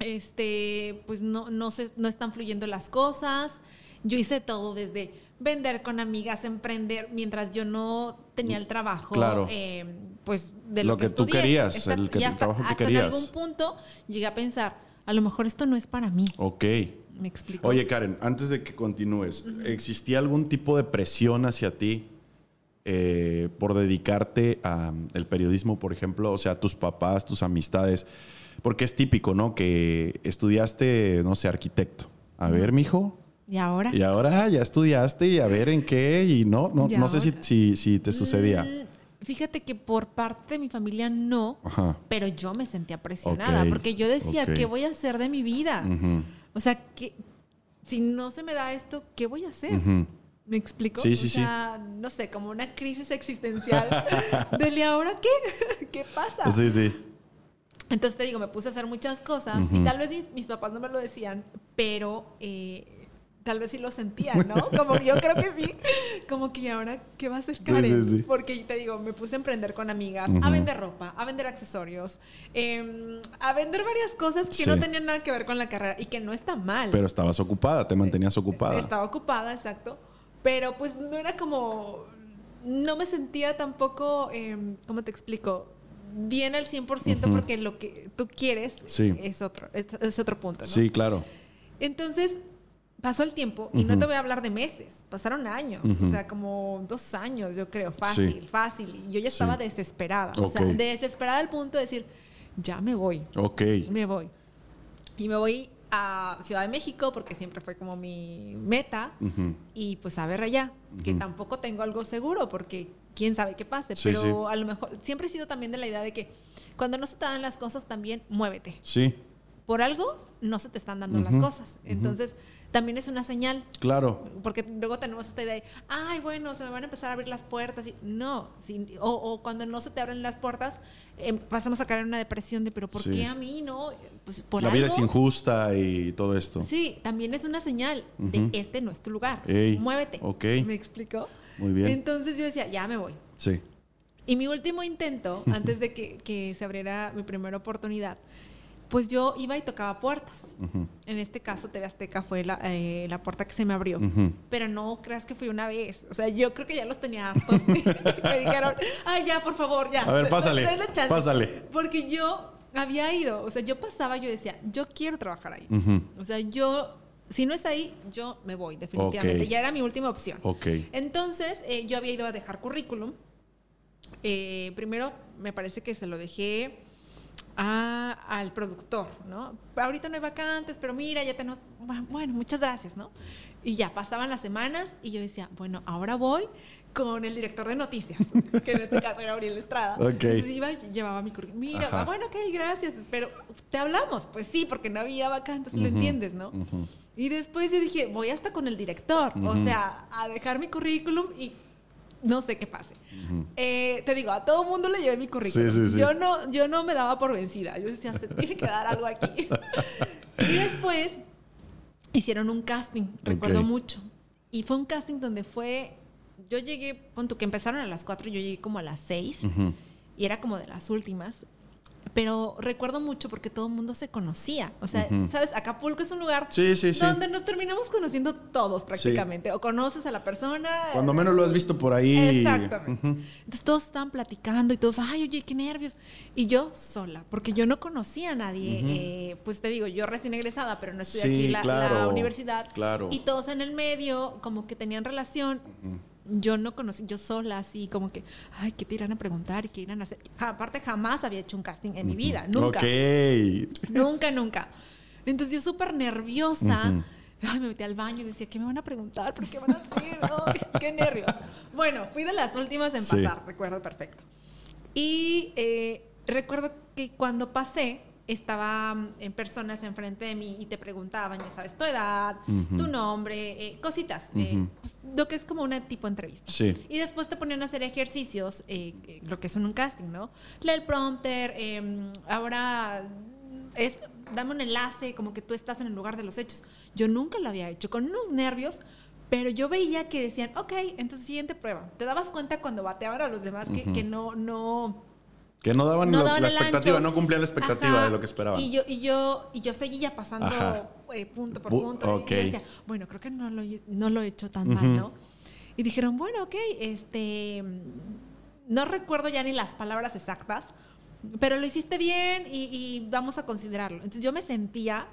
Este, pues no, no, se, no están fluyendo las cosas. Yo hice todo desde vender con amigas, emprender, mientras yo no tenía el trabajo. Claro. eh, pues de lo, Lo que tú querías, Exacto. el que- Y el hasta- trabajo que hasta querías. En algún punto llegué a pensar, a lo mejor esto no es para mí. Ok. ¿Me explico? Oye, Karen, antes de que continúes, ¿existía algún tipo de presión hacia ti eh, por dedicarte al periodismo, por ejemplo? O sea, tus papás, tus amistades. Porque es típico, ¿no? Que estudiaste, no sé, arquitecto. A ver, mijo. ¿Y ahora? Y ahora ya estudiaste y a ver en qué. Y no, no, ¿Y no sé si, si, si te sucedía. Mm, Fíjate que por parte de mi familia no, Ajá. pero yo me sentía presionada porque yo decía, ok. ¿qué voy a hacer de mi vida? O sea, que si no se me da esto, ¿qué voy a hacer? ¿Me explico? Sí, sí, o sí. sea, no sé, como una crisis existencial. Dele, ¿ahora qué? ¿Qué pasa? Sí, sí. Entonces te digo, me puse a hacer muchas cosas y tal vez mis, mis papás no me lo decían, pero eh, tal vez sí lo sentían, ¿no? Como que yo creo que sí. Como que ¿y ahora, ¿qué va a hacer Sí, Karen? sí, sí. Porque te digo, me puse a emprender con amigas, a vender ropa, a vender accesorios, em, a vender varias cosas que Sí. no tenían nada que ver con la carrera y que no está mal. Pero estabas ocupada, te mantenías ocupada. Estaba ocupada, exacto. Pero pues no era como. No me sentía tampoco, em, ¿cómo te explico? Bien al 100% Ujú. porque lo que tú quieres Sí. es, otro, es, es otro punto, ¿no? Sí, claro. Entonces, pasó el tiempo y no Ujú. te voy a hablar de meses, pasaron años, Ujú. o sea, como dos años, yo creo, fácil, Sí. fácil. Y yo ya Sí. estaba desesperada, o sea, desesperada al punto de decir, ya me voy Ok. me voy. Y me voy a Ciudad de México porque siempre fue como mi meta. Ujú. Y pues a ver allá, que tampoco tengo algo seguro porque quién sabe qué pase. Sí, pero sí. a lo mejor siempre he sido también de la idea de que cuando no se te dan las cosas también muévete. Sí, Por algo no se te están dando las cosas. Entonces también es una señal. claro. Porque luego tenemos esta idea de, ay, bueno, se me van a empezar a abrir las puertas. Y, no, o, o cuando no se te abren las puertas, eh, pasamos a caer en una depresión de, pero ¿por Sí. qué a mí no? Pues por La vida algo. es injusta y todo esto. Sí, también es una señal de este no es tu lugar. Ey, Muévete. ok. ¿Me explicó? Muy bien. Entonces yo decía, ya me voy. Sí. Y mi último intento, antes de que, que se abriera mi primera oportunidad, pues yo iba y tocaba puertas. Ujú, En este caso, TV Azteca fue la, eh, la puerta que se me abrió. ujú. Pero no creas que fui una vez. O sea, yo creo que ya los tenía hartos. me dijeron, ay, ya, por favor, ya. A ver, pásale, Denle chance". pásale. Porque yo había ido. O sea, yo pasaba, yo decía, yo quiero trabajar ahí. O sea, yo, si no es ahí, yo me voy, definitivamente. Ok. Ya era mi última opción. Ok. Entonces, eh, yo había ido a dejar currículum. Eh, primero, me parece que se lo dejé a- al productor, ¿no? Ahorita no hay vacantes, pero mira, ya tenemos. Bueno, muchas gracias, ¿no? Y ya pasaban las semanas y yo decía, bueno, ahora voy con el director de noticias, que en este caso era Gabriel Estrada. Ok. Entonces iba y llevaba mi currículum. Mira, Ajá. ah, bueno, ok, gracias, pero te hablamos. Pues sí, porque no había vacantes, lo Ujú, entiendes, ¿no? ujú. Y después yo dije, voy hasta con el director, o Ujú. sea, a dejar mi currículum y no sé qué pase. Ujú. Eh, te digo, a todo mundo le llevé mi currículum. Sí, sí, sí. Yo, no, yo no me daba por vencida. Yo decía, se tiene que dar algo aquí. y después hicieron un casting, recuerdo Ok. mucho. Y fue un casting donde fue, yo llegué, pon que empezaron a las 4, yo llegué como a las 6 Ujú. y era como de las últimas. Pero recuerdo mucho porque todo el mundo se conocía. O sea. ¿sabes? Acapulco es un lugar Sí, sí, sí. donde nos terminamos conociendo todos prácticamente. O conoces a la persona. Cuando menos lo has visto por ahí. Exactamente. Entonces todos estaban platicando y todos, ay, oye, qué nervios. Y yo sola, porque yo no conocía a nadie. eh, pues te digo, yo recién egresada, pero no estudié aquí la, la universidad. claro. Y todos en el medio, como que tenían relación. Yo no conocí, yo sola, así como que, ay, ¿qué te irán a preguntar? ¿Qué irán a hacer? Ja- aparte, jamás había hecho un casting en mi vida, nunca. Ok. Nunca, nunca. Entonces yo súper nerviosa. Ay, me metí al baño y decía, ¿qué me van a preguntar? ¿Por qué van a hacer? Ay, qué nervios. Bueno, fui de las últimas en Sí. pasar, recuerdo perfecto. Y eh, recuerdo que cuando pasé, estaban en personas enfrente de mí y te preguntaban, ya sabes, tu edad, Ujú. tu nombre, eh, cositas, eh, Ujú. pues, lo que es como una tipo entrevista. Sí. Y después te ponían a hacer ejercicios, eh, eh, lo que es un casting, ¿no? Lee el prompter, eh, ahora es, dame un enlace, como que tú estás en el lugar de los hechos. Yo nunca lo había hecho, con unos nervios, pero yo veía que decían, ok, entonces siguiente prueba. Te dabas cuenta cuando bateaban a los demás que, Ujú. que no, no, Que no daban, no lo- daban la expectativa, ancho. no cumplían la expectativa Ajá. de lo que esperaban. Y yo, y yo, y yo seguía pasando eh, punto por Bu- punto. ok. Y yo decía, bueno, creo que no lo, no lo he hecho tan mal. ¿no? Y dijeron, bueno, ok, este. No recuerdo ya ni las palabras exactas, pero lo hiciste bien y, y vamos a considerarlo. Entonces yo me sentía.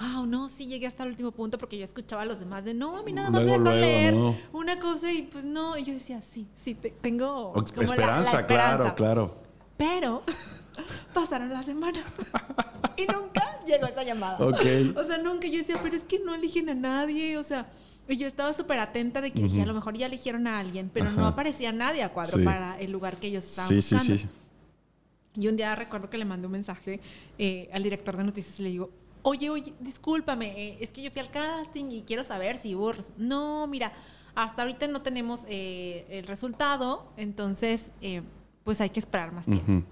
Wow, no, sí llegué hasta el último punto porque yo escuchaba a los demás de no, a mí nada más Luego, me dejó leer ¿no? una cosa y pues no. Y yo decía, sí, sí, te- tengo. Como la- la esperanza, claro, esperanza". claro. Pero pasaron las semanas y nunca llegó esa llamada. O sea, nunca yo decía, pero es que no eligen a nadie. O sea, y yo estaba súper atenta de que dije, a lo mejor ya eligieron a alguien, pero no aparecía nadie a cuadro Sí. para el lugar que ellos estaban Sí, sí, buscando. sí. Y un día recuerdo que le mandé un mensaje eh, al director de noticias y le digo, oye, oye, discúlpame, eh, es que yo fui al casting y quiero saber si hubo... res-". No, mira, hasta ahorita no tenemos eh, el resultado, entonces pues hay que esperar más tiempo.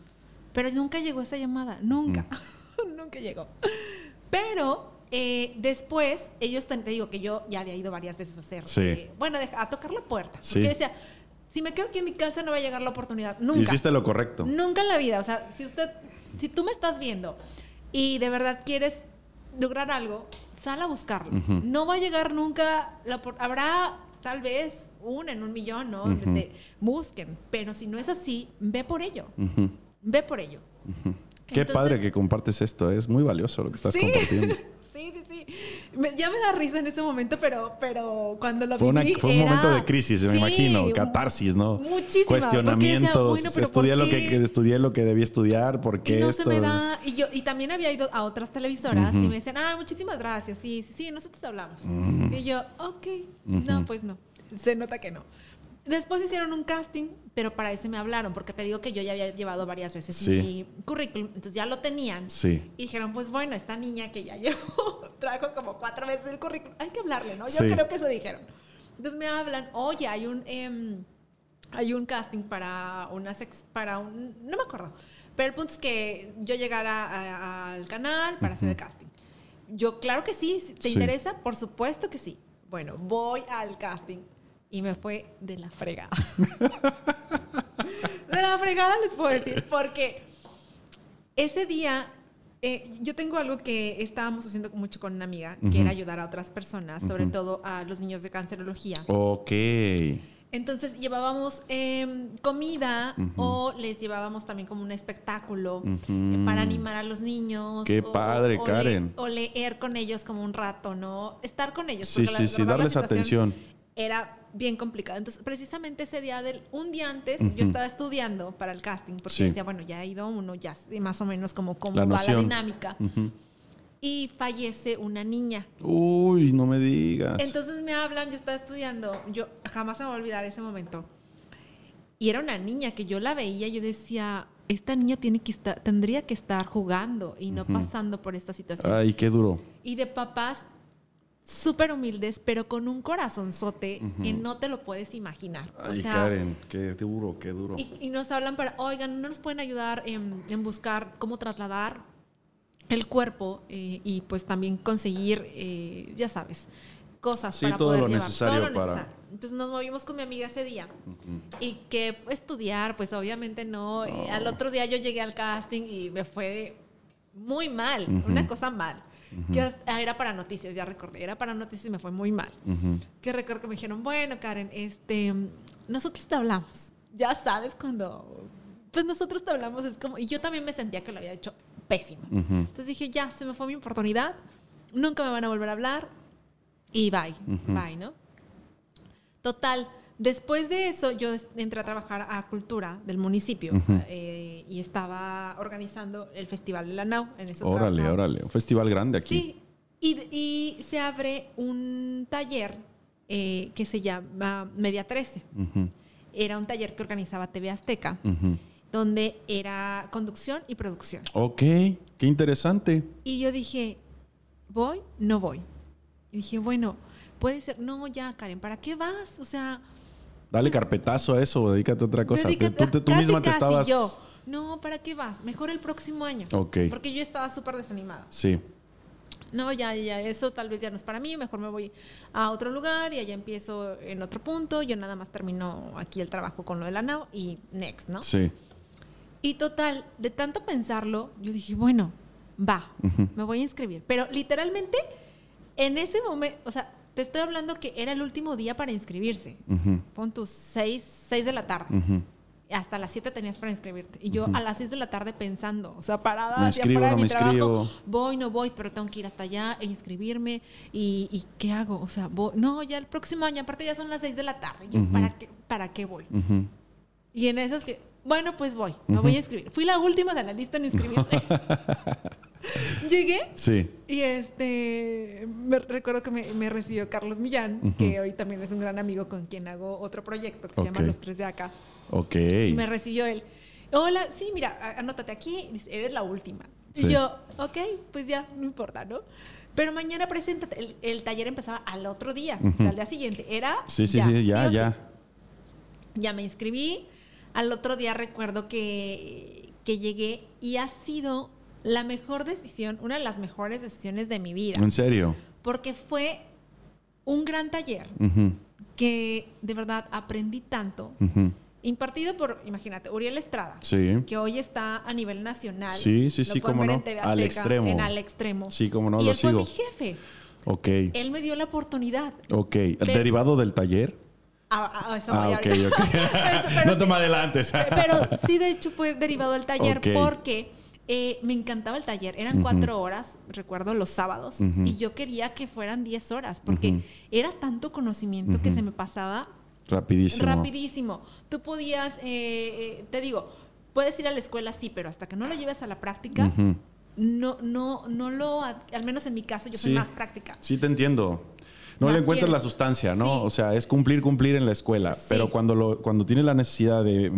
Pero nunca llegó esa llamada, nunca, nunca llegó. Pero eh, después, ellos, te te digo que yo ya había ido varias veces a hacer, Sí. eh, bueno, a tocar la puerta. Sí. Porque decía, si me quedo aquí en mi casa no va a llegar la oportunidad, nunca. Hiciste lo correcto. Nunca en la vida, o sea, si usted, si tú me estás viendo y de verdad quieres lograr algo, sal a buscarlo. No va a llegar nunca, la habrá tal vez una en un millón, ¿no? Donde Ujú. te busquen, pero si no es así, ve por ello, Ujú. ve por ello. Qué Entonces- padre que compartes esto. Es muy valioso lo que estás Sí. compartiendo. Sí, sí, sí. Me- ya me da risa en ese momento, pero, pero cuando lo Fue, una- viví fue un era- momento de crisis, me Sí, imagino. Catarsis, ¿no? Muchísima, Cuestionamientos. porque decía, bueno, estudié, ¿por lo que, estudié lo que debía estudiar. ¿Por qué Y no esto? se me da. Y yo y también había ido a otras televisoras Ujú. y me decían, ah, muchísimas gracias. Sí, sí, sí, nosotros hablamos. Ujú. Y yo, ok. Ujú. No, pues no. Se nota que no. Después hicieron un casting, pero para ese me hablaron, porque te digo que yo ya había llevado varias veces Sí. mi currículum, entonces ya lo tenían. Sí. Y dijeron, pues bueno, esta niña que ya llevó, trajo como cuatro veces el currículum, hay que hablarle, ¿no? Yo Sí. creo que eso dijeron. Entonces me hablan, oye, hay un, em, hay un casting para una sex, para un, no me acuerdo, pero el punto es que yo llegara a- al canal para hacer el casting. Yo, claro que sí, ¿te Sí. interesa? Por supuesto que sí. Bueno, voy al casting y me fue de la fregada. de la fregada les puedo decir, porque ese día eh, yo tengo algo que estábamos haciendo mucho con una amiga, que era ayudar a otras personas, sobre todo a los niños de cancerología. Ok. Entonces llevábamos em, comida o les llevábamos también como un espectáculo eh, para animar a los niños. Qué o- padre, o Karen. o leer con ellos como un rato, ¿no? Estar con ellos. Sí, porque la sí, sí, darles atención. Era bien complicado. Entonces, precisamente ese día del, un día antes, yo estaba estudiando para el casting, porque Sí. decía, bueno, ya ha ido uno, ya más o menos como cómo La va la dinámica. Ujú. Y fallece una niña. Uy, no me digas. Entonces me hablan, yo estaba estudiando, yo jamás se me va a olvidar ese momento. Y era una niña que yo la veía, yo decía, esta niña tiene que estar, tendría que estar jugando y no pasando por esta situación. Ay, qué duro. Y de papás súper humildes, pero con un corazonzote que no te lo puedes imaginar. O Ay, sea, Karen, qué duro, qué duro. y, y nos hablan para, oigan, no nos pueden ayudar en, en buscar cómo trasladar el cuerpo eh, y pues también conseguir, eh, ya sabes, cosas Sí, para todo poder lo llevar, necesario todo lo para- necesario. Entonces nos movimos con mi amiga ese día y que estudiar, pues obviamente no. Eh, al otro día yo llegué al casting y me fue muy mal, una cosa mal. Que hasta- era para noticias, ya recordé, era para noticias y me fue muy mal Ujú. que recuerdo que me dijeron, bueno, Karen, este, nosotros te hablamos. Ya sabes cuando, pues nosotros te hablamos, es como, y yo también me sentía que lo había hecho pésimo. Entonces dije, ya, se me fue mi oportunidad, nunca me van a volver a hablar y bye, bye, ¿no? Total, después de eso yo entré a trabajar a Cultura del municipio eh, y estaba organizando el Festival de la NAU. En eso Órale, trabajaba. órale. Un festival grande aquí. Sí, y, y se abre un taller eh, que se llama Media 13. Ujú, Era un taller que organizaba TV Azteca, ujú. donde era conducción y producción. Ok, qué interesante. Y yo dije, ¿voy? No voy. Y dije, bueno, puede ser, no, ya, Karen, ¿para qué vas? O sea, Dale carpetazo a eso, dedícate a otra cosa. dedícate- tú, tú- tú casi, misma te casi estabas. yo. No, ¿para qué vas? Mejor el próximo año. Ok. Porque yo estaba súper desanimada. Sí. no, ya, ya, eso tal vez ya no es para mí, mejor me voy a otro lugar y allá empiezo en otro punto, yo nada más termino aquí el trabajo con lo de la NAO y next, ¿no? Sí. Y total, de tanto pensarlo, yo dije, bueno, va, me voy a inscribir. Pero literalmente, en ese momento, o sea, te estoy hablando que era el último día para inscribirse. Ujú, Pon tus 6, seis de la tarde. Hasta las 7 tenías para inscribirte. Y yo a las 6 de la tarde pensando, o sea, parada. Me inscribo, no mi me trabajo, inscribo. Voy, no voy, pero tengo que ir hasta allá e inscribirme. ¿Y, y qué hago? O sea, voy- no, ya el próximo año, aparte ya son las 6 de la tarde. Yo. ¿para, qué, ¿Para qué voy? Y en esas que, bueno, pues voy, me voy a inscribir. Fui la última de la lista en inscribirse. Llegué Sí. y este, me, recuerdo que me, me recibió Carlos Millán, que hoy también es un gran amigo con quien hago otro proyecto que se llama Los Tres de Acá. Ok. Y me recibió él. Hola, sí, mira, anótate aquí, eres la última. Sí. Y yo, ok, pues ya, no importa, ¿no? Pero mañana preséntate. El, el taller empezaba al otro día, o sea, al día siguiente. Era. Sí, sí, sí, ya, sí. ya. Ya me inscribí. Al otro día recuerdo que, que llegué y ha sido la mejor decisión, una de las mejores decisiones de mi vida. En serio. Porque fue un gran taller Ujú, que de verdad aprendí tanto. ujú. Impartido por, imagínate, Uriel Estrada, Sí. que hoy está a nivel nacional. Sí, sí, sí, cómo no. TV Al Azteca, extremo. En al extremo. Sí, cómo no, y lo él fue sigo. mi jefe. Ok. Él me dio la oportunidad. Ok. ¿El derivado del taller? Eso Ah, ok, ok. Pero- pero no te me adelantes. Pero sí, de hecho, fue derivado del taller porque eh, me encantaba el taller. Eran cuatro horas, recuerdo, los sábados. Y yo quería que fueran diez horas porque era tanto conocimiento que se me pasaba Rapidísimo. rapidísimo. Tú podías, eh, eh, te digo, puedes ir a la escuela, sí, pero hasta que no lo lleves a la práctica, no, no, no lo, al menos en mi caso, yo soy Sí. más práctica. Sí, te entiendo. No le encuentras la sustancia, ¿no? Sí. O sea, es cumplir, cumplir en la escuela. Sí. Pero cuando, lo, cuando tienes la necesidad de,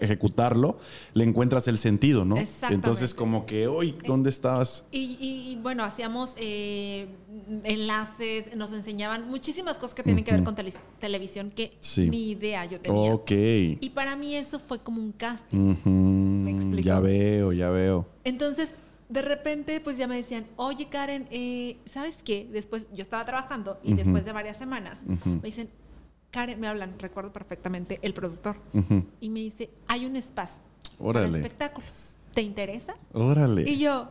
ejecutarlo, le encuentras el sentido, ¿no? Exactamente. Entonces, como que, uy, ¿dónde estabas? Y, y- y, bueno, hacíamos eh, enlaces, nos enseñaban muchísimas cosas que tienen que ver con tele- televisión que Sí. ni idea yo tenía. Ok. Y para mí eso fue como un casting. Ujú, explico? Ya veo, ya veo. Entonces, de repente, pues ya me decían, oye Karen, eh, ¿sabes qué? Después, yo estaba trabajando y después de varias semanas me dicen, Karen, me hablan, recuerdo perfectamente, el productor, y me dice, hay un espacio para Órale. espectáculos, ¿te interesa? Órale. Y yo,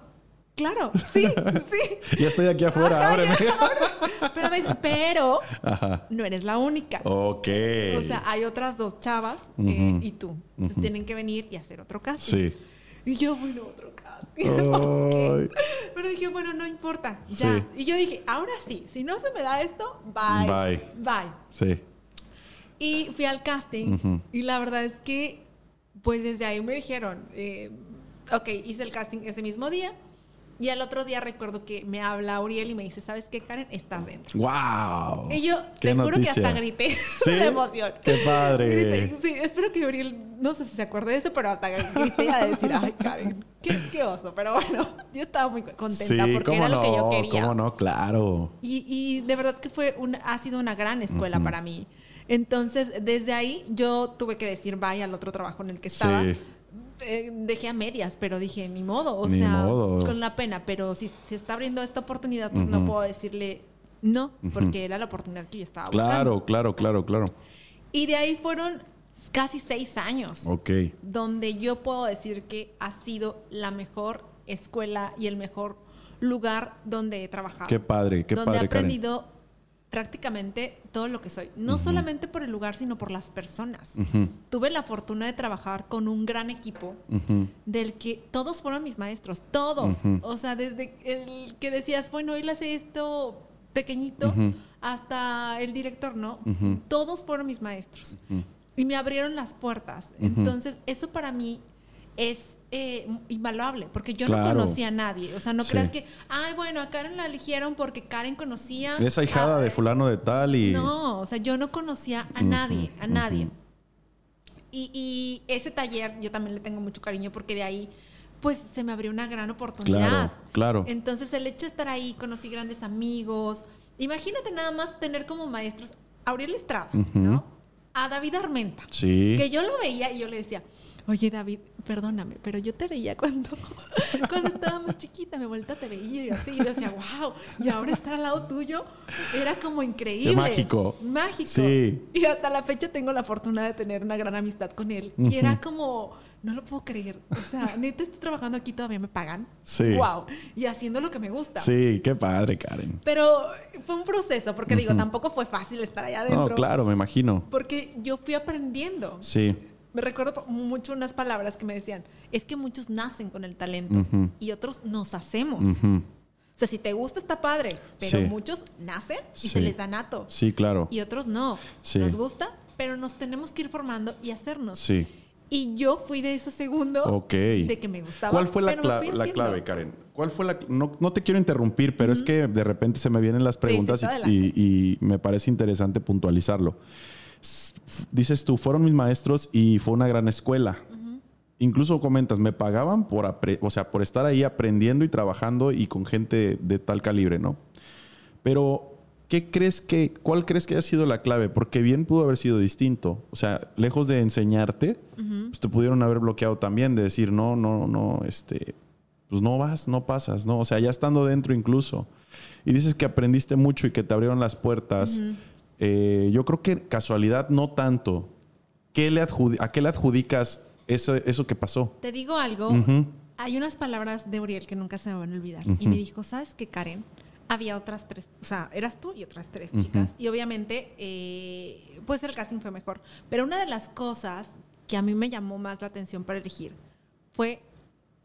Claro, sí, sí. Ya estoy aquí afuera, Ajá, ábreme. ya, Pero, me dice, pero Ajá. no eres la única. Ok. O sea, hay otras dos chavas eh, y tú. Entonces tienen que venir y hacer otro casting. Sí. Y yo, bueno, otro casting. Pero dije, bueno, no importa, ya. Sí. Y yo dije, ahora sí, si no se me da esto, bye. Bye. Bye. Sí. Y fui al casting y la verdad es que, pues desde ahí me dijeron, eh, ok, hice el casting ese mismo día y al otro día recuerdo que me habla Uriel y me dice, ¿sabes qué, Karen? Estás dentro. ¡Wow! Y yo te juro que noticia. hasta grité ¿Sí? de emoción. ¡Qué padre! Sí, espero que Uriel, no sé si se acuerda de eso, pero hasta grité a decir, ay, Karen, qué, qué oso. Pero bueno, yo estaba muy contenta Sí, porque era no, lo que yo quería. cómo no, claro. Y, y de verdad que fue un, ha sido una gran escuela para mí. Entonces, desde ahí yo tuve que decir bye al otro trabajo en el que estaba. Sí. Eh, dejé a medias, pero dije, ni modo, o Ni sea, modo. con la pena, pero si se está abriendo esta oportunidad, pues no puedo decirle no, porque era la oportunidad que yo estaba buscando. Claro, claro, claro, claro. Y de ahí fueron casi seis años, Ok. donde yo puedo decir que ha sido la mejor escuela y el mejor lugar donde he trabajado Qué padre, qué donde padre, he Karen. Prácticamente todo lo que soy. No solamente por el lugar, sino por las personas. Tuve la fortuna de trabajar con un gran equipo del que todos fueron mis maestros, todos. O sea, desde el que decías, bueno, hoy le hace esto pequeñito, hasta el director, ¿no? Todos fueron mis maestros. Y me abrieron las puertas. Entonces, eso para mí es eh, invaluable, porque yo Claro. no conocía a nadie. O sea, no Sí. creas que, ay, bueno, a Karen la eligieron porque Karen conocía. Esa hijada a- de fulano de tal y... No, o sea, yo no conocía a nadie, a nadie. Y, y ese taller yo también le tengo mucho cariño porque de ahí, pues, se me abrió una gran oportunidad. Claro, claro. Entonces, el hecho de estar ahí, conocí grandes amigos. Imagínate nada más tener como maestros a Auriel Estrada. ¿no? A David Armenta. Sí. Que yo lo veía y yo le decía, oye David, perdóname, pero yo te veía cuando, cuando estaba más chiquita, mi abuelita te veía y así, y yo decía, wow, y ahora estar al lado tuyo era como increíble. Mágico. Mágico. Sí. Y hasta la fecha tengo la fortuna de tener una gran amistad con él. Y era como, no lo puedo creer. O sea, neta estoy trabajando aquí, todavía me pagan. Sí. Wow. Y haciendo lo que me gusta. Sí, qué padre, Karen. Pero fue un proceso, porque digo, tampoco fue fácil estar allá adentro. No, claro, me imagino. Porque yo fui aprendiendo. Sí. Me recuerdo mucho unas palabras que me decían, es que muchos nacen con el talento y otros nos hacemos. O sea, si te gusta está padre, pero Sí. muchos nacen y Sí. se les da nato. Sí, claro. Y otros no. Sí. Nos gusta, pero nos tenemos que ir formando y hacernos. Sí. Y yo fui de ese segundo Ok. de que me gustaba. ¿Cuál fue la, cla- clave, Karen? ¿Cuál fue la no, no te quiero interrumpir, pero es que de repente se me vienen las preguntas y me parece interesante puntualizarlo. Dices tú, fueron mis maestros y fue una gran escuela. Incluso comentas, me pagaban por, o sea, por estar ahí aprendiendo y trabajando y con gente de tal calibre, ¿no? Pero, ¿qué crees que, cuál crees que haya sido la clave? Porque bien pudo haber sido distinto. O sea, lejos de enseñarte, pues te pudieron haber bloqueado también, de decir, no, no, no, este, pues no vas, no pasas, ¿no? O sea, ya estando dentro incluso. Y dices que aprendiste mucho y que te abrieron las puertas. Eh, yo creo que casualidad no tanto. ¿Qué le ¿A qué le adjudicas eso, eso que pasó? Te digo algo. Hay unas palabras de Uriel que nunca se me van a olvidar. Y me dijo, ¿sabes qué, Karen? Había otras tres, o sea, eras tú y otras tres chicas. Y obviamente, eh, pues el casting fue mejor. Pero una de las cosas que a mí me llamó más la atención para elegir fue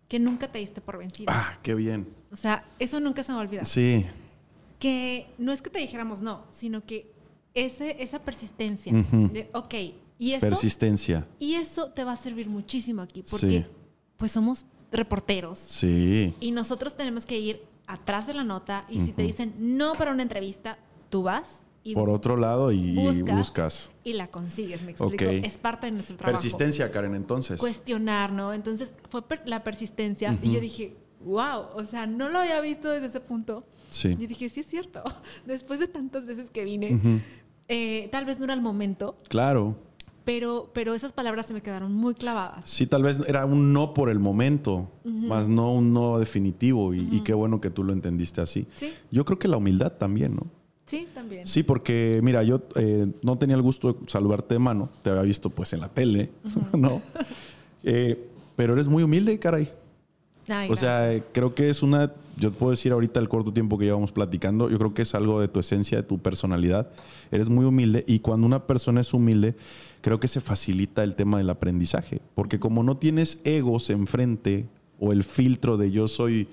que nunca te diste por vencida. Ah, qué bien. O sea, eso nunca se me va a olvidar. Sí. Que no es que te dijéramos no, sino que ese, esa persistencia Ujú. de, ok, y eso, Persistencia. y eso te va a servir muchísimo aquí, porque Sí. pues somos reporteros Sí. y nosotros tenemos que ir atrás de la nota y si te dicen no para una entrevista, tú vas y, Por otro lado y Buscas. buscas. y la consigues, me explico. Ok. Es parte de nuestro trabajo. Persistencia, Karen, entonces. Cuestionar, ¿no? Entonces fue per- la persistencia y Ujú. yo dije, wow, o sea, no lo había visto desde ese punto. Sí. Y dije, sí es cierto. Después de tantas veces que vine, Ujú. Eh, tal vez no era el momento, Claro. pero, pero esas palabras se me quedaron muy clavadas. Sí, tal vez era un no por el momento, más no un no definitivo. Y, y qué bueno que tú lo entendiste así. Sí, Yo creo que la humildad también, ¿no? sí, también. Sí, porque mira, yo eh, no tenía el gusto de saludarte de mano, te había visto pues en la tele, ¿no? Eh, pero eres muy humilde, caray. o sea, creo que es una, yo puedo decir ahorita el corto tiempo que llevamos platicando, yo creo que es algo de tu esencia, de tu personalidad. Eres muy humilde y cuando una persona es humilde, creo que se facilita el tema del aprendizaje, porque como no tienes egos enfrente o el filtro de yo soy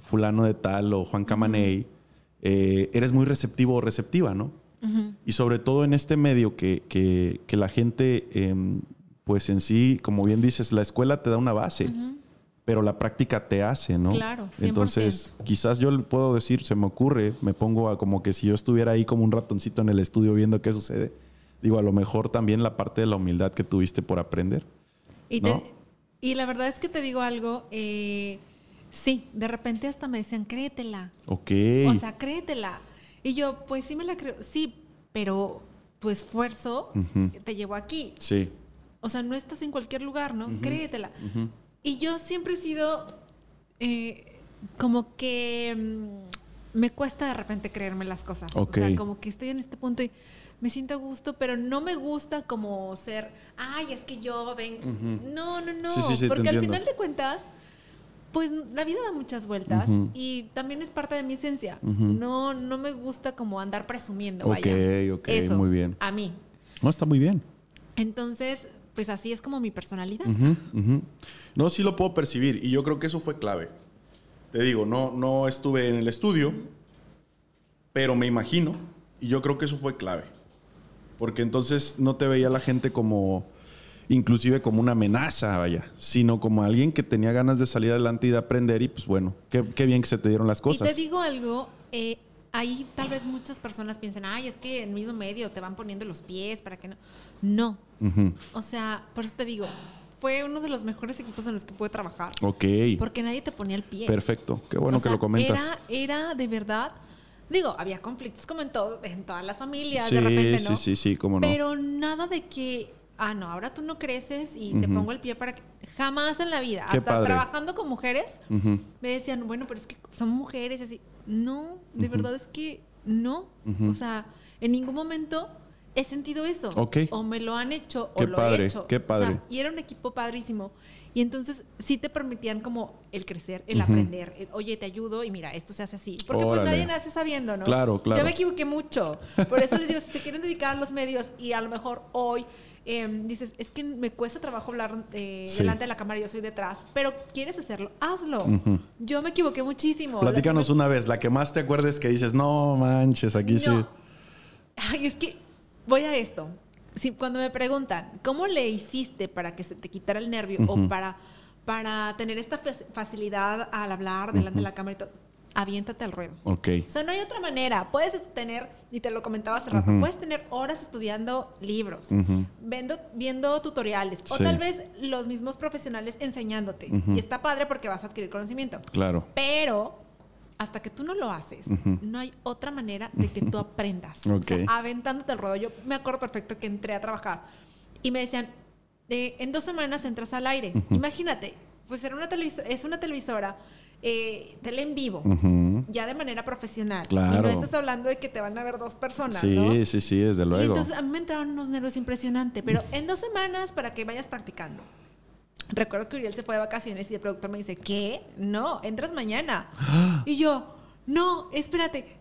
fulano de tal o Juan Camaney, eh, eres muy receptivo o receptiva, ¿no? Y sobre todo en este medio que, que, la gente, em, pues en sí, como bien dices, la escuela te da una base pero la práctica te hace, ¿no? Claro, 100%. Entonces, quizás yo le puedo decir, se me ocurre, me pongo a como que si yo estuviera ahí como un ratoncito en el estudio viendo qué sucede, digo, a lo mejor también la parte de la humildad que tuviste por aprender. Y, y la verdad es que te digo algo, eh, sí, de repente hasta me decían, créetela. Ok. O sea, créetela. Y yo, pues sí me la creo, sí, pero tu esfuerzo te llevó aquí. Sí. O sea, no estás en cualquier lugar, ¿no? Créetela. Y yo siempre he sido eh, como que mm, me cuesta de repente creerme las cosas. O sea, como que estoy en este punto y me siento a gusto, pero no me gusta como ser, ay, es que yo ven. No, no, no. porque al final de cuentas, pues la vida da muchas vueltas y también es parte de mi esencia. No, no me gusta como andar presumiendo. Ok, ok, muy bien. A mí. No, está muy bien. Entonces, pues así es como mi personalidad. No, sí lo puedo percibir y yo creo que eso fue clave. Te digo, no, no estuve en el estudio, pero me imagino y yo creo que eso fue clave. Porque entonces no te veía la gente como, inclusive como una amenaza, vaya, sino como alguien que tenía ganas de salir adelante y de aprender y pues bueno, qué, bien que se te dieron las cosas. Y te digo algo, eh, ahí tal vez muchas personas piensan, ay, es que en el mismo medio te van poniendo los pies para que no. No. O sea, por eso te digo, fue uno de los mejores equipos en los que pude trabajar. Ok. Porque nadie te ponía el pie. Perfecto. Qué bueno que lo comentas. Era, era de verdad. Digo, había conflictos como en, todo, en todas las familias, de repente, ¿no? Sí, sí, sí, cómo no. Pero nada de que, ah, no, ahora tú no creces y te pongo el pie para que. Jamás en la vida. Hasta trabajando con mujeres, me decían, bueno, pero es que son mujeres y así. No, de verdad es que no. O sea, en ningún momento he sentido eso. O me lo han hecho o lo he hecho. Qué padre. y era un equipo padrísimo. Y entonces sí te permitían como el crecer, el aprender. Oye, te ayudo y mira, esto se hace así. Porque pues nadie nace sabiendo, ¿no? Claro, claro. Yo me equivoqué mucho. Por eso les digo, si se quieren dedicar a los medios y a lo mejor hoy em, dices, es que me cuesta trabajo hablar eh, delante de la cámara, yo soy detrás, pero quieres hacerlo, hazlo. Yo me equivoqué muchísimo. Platícanos una vez, la que más te acuerdes que dices, no manches, aquí sí. Ay, es que voy a esto. Si, cuando me preguntan, ¿cómo le hiciste para que se te quitara el nervio o para, para tener esta facilidad al hablar delante de la cámara y todo? Aviéntate al ruedo. Ok. O sea, no hay otra manera. Puedes tener, y te lo comentaba hace rato, puedes tener horas estudiando libros, viendo, viendo, tutoriales, o tal vez los mismos profesionales enseñándote. Y está padre porque vas a adquirir conocimiento. Claro. Pero hasta que tú no lo haces, no hay otra manera de que tú aprendas. O sea, aventándote el ruedo. Yo me acuerdo perfecto que entré a trabajar y me decían, en dos semanas entras al aire. Imagínate, pues era una es una televisora. Eh, tele en vivo, ya de manera profesional. Claro. Y no estás hablando de que te van a ver dos personas. Sí, sí, sí, desde luego. Y entonces a mí me entraron unos nervios impresionantes, pero en dos semanas para que vayas practicando. Recuerdo que Uriel se fue de vacaciones y el productor me dice, ¿qué? No, entras mañana. y yo, no, espérate.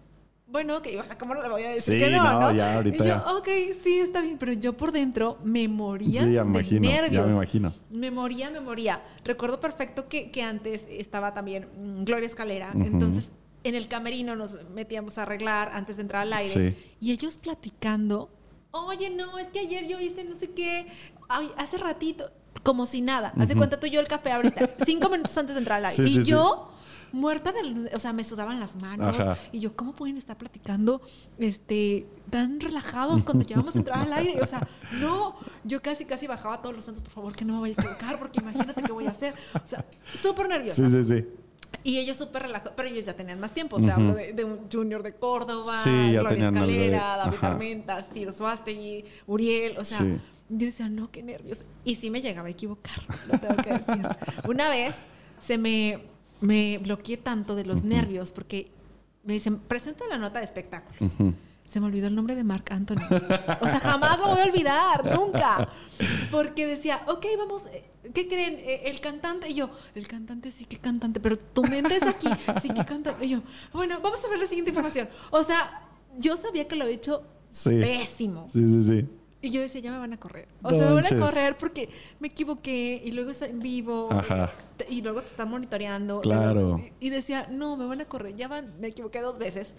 Bueno, que, o sea, ¿cómo no le voy a decir que no? no, ya, ahorita y yo, ok, sí, está bien. Pero yo por dentro me moría sí, ya me imagino, nervios. Ya me imagino. Me moría, me moría. Recuerdo perfecto que, que antes estaba también mm, Gloria Escalera. Entonces, en el camerino nos metíamos a arreglar antes de entrar al aire. Y ellos platicando. Oye, no, es que ayer yo hice no sé qué. Ay, hace ratito como si nada. Haz de cuenta tú y yo el café ahorita, cinco minutos antes de entrar al aire. y yo, muerta del... O sea, me sudaban las manos. Y yo, ¿cómo pueden estar platicando este, tan relajados cuando llegamos a entrar al aire? O sea, no. Yo casi, casi bajaba todos los santos, por favor, que no me vaya a equivocar, porque imagínate qué voy a hacer. O sea, súper nerviosa. Sí, sí, sí. Y ellos súper relajados, pero ellos ya tenían más tiempo. O sea, hablo de, un junior de Córdoba, sí, ya Gloria Escalera, David Armenta, Ciro Suástegui, Uriel, o sea... Yo decía, no, qué nervios. Y sí me llegaba a equivocar, lo tengo que decir. Una vez se me, me bloqueé tanto de los nervios porque me dicen, presenta la nota de espectáculos. se me olvidó el nombre de Mark Anthony. O sea, jamás lo voy a olvidar, nunca. Porque decía, ok, vamos, eh, ¿qué creen? Eh, El cantante, y yo, el cantante sí que cantante, pero tu mente es aquí, sí que cantante. Y yo, bueno, vamos a ver la siguiente información. O sea, yo sabía que lo he hecho Sí. pésimo. Sí, sí, sí. Y yo decía, ya me van a correr. O sea, me van a correr porque me equivoqué y luego está en vivo. Ajá. Y, y luego te están monitoreando. Claro. Y, y decía, no, me van a correr. Ya van, me equivoqué dos veces.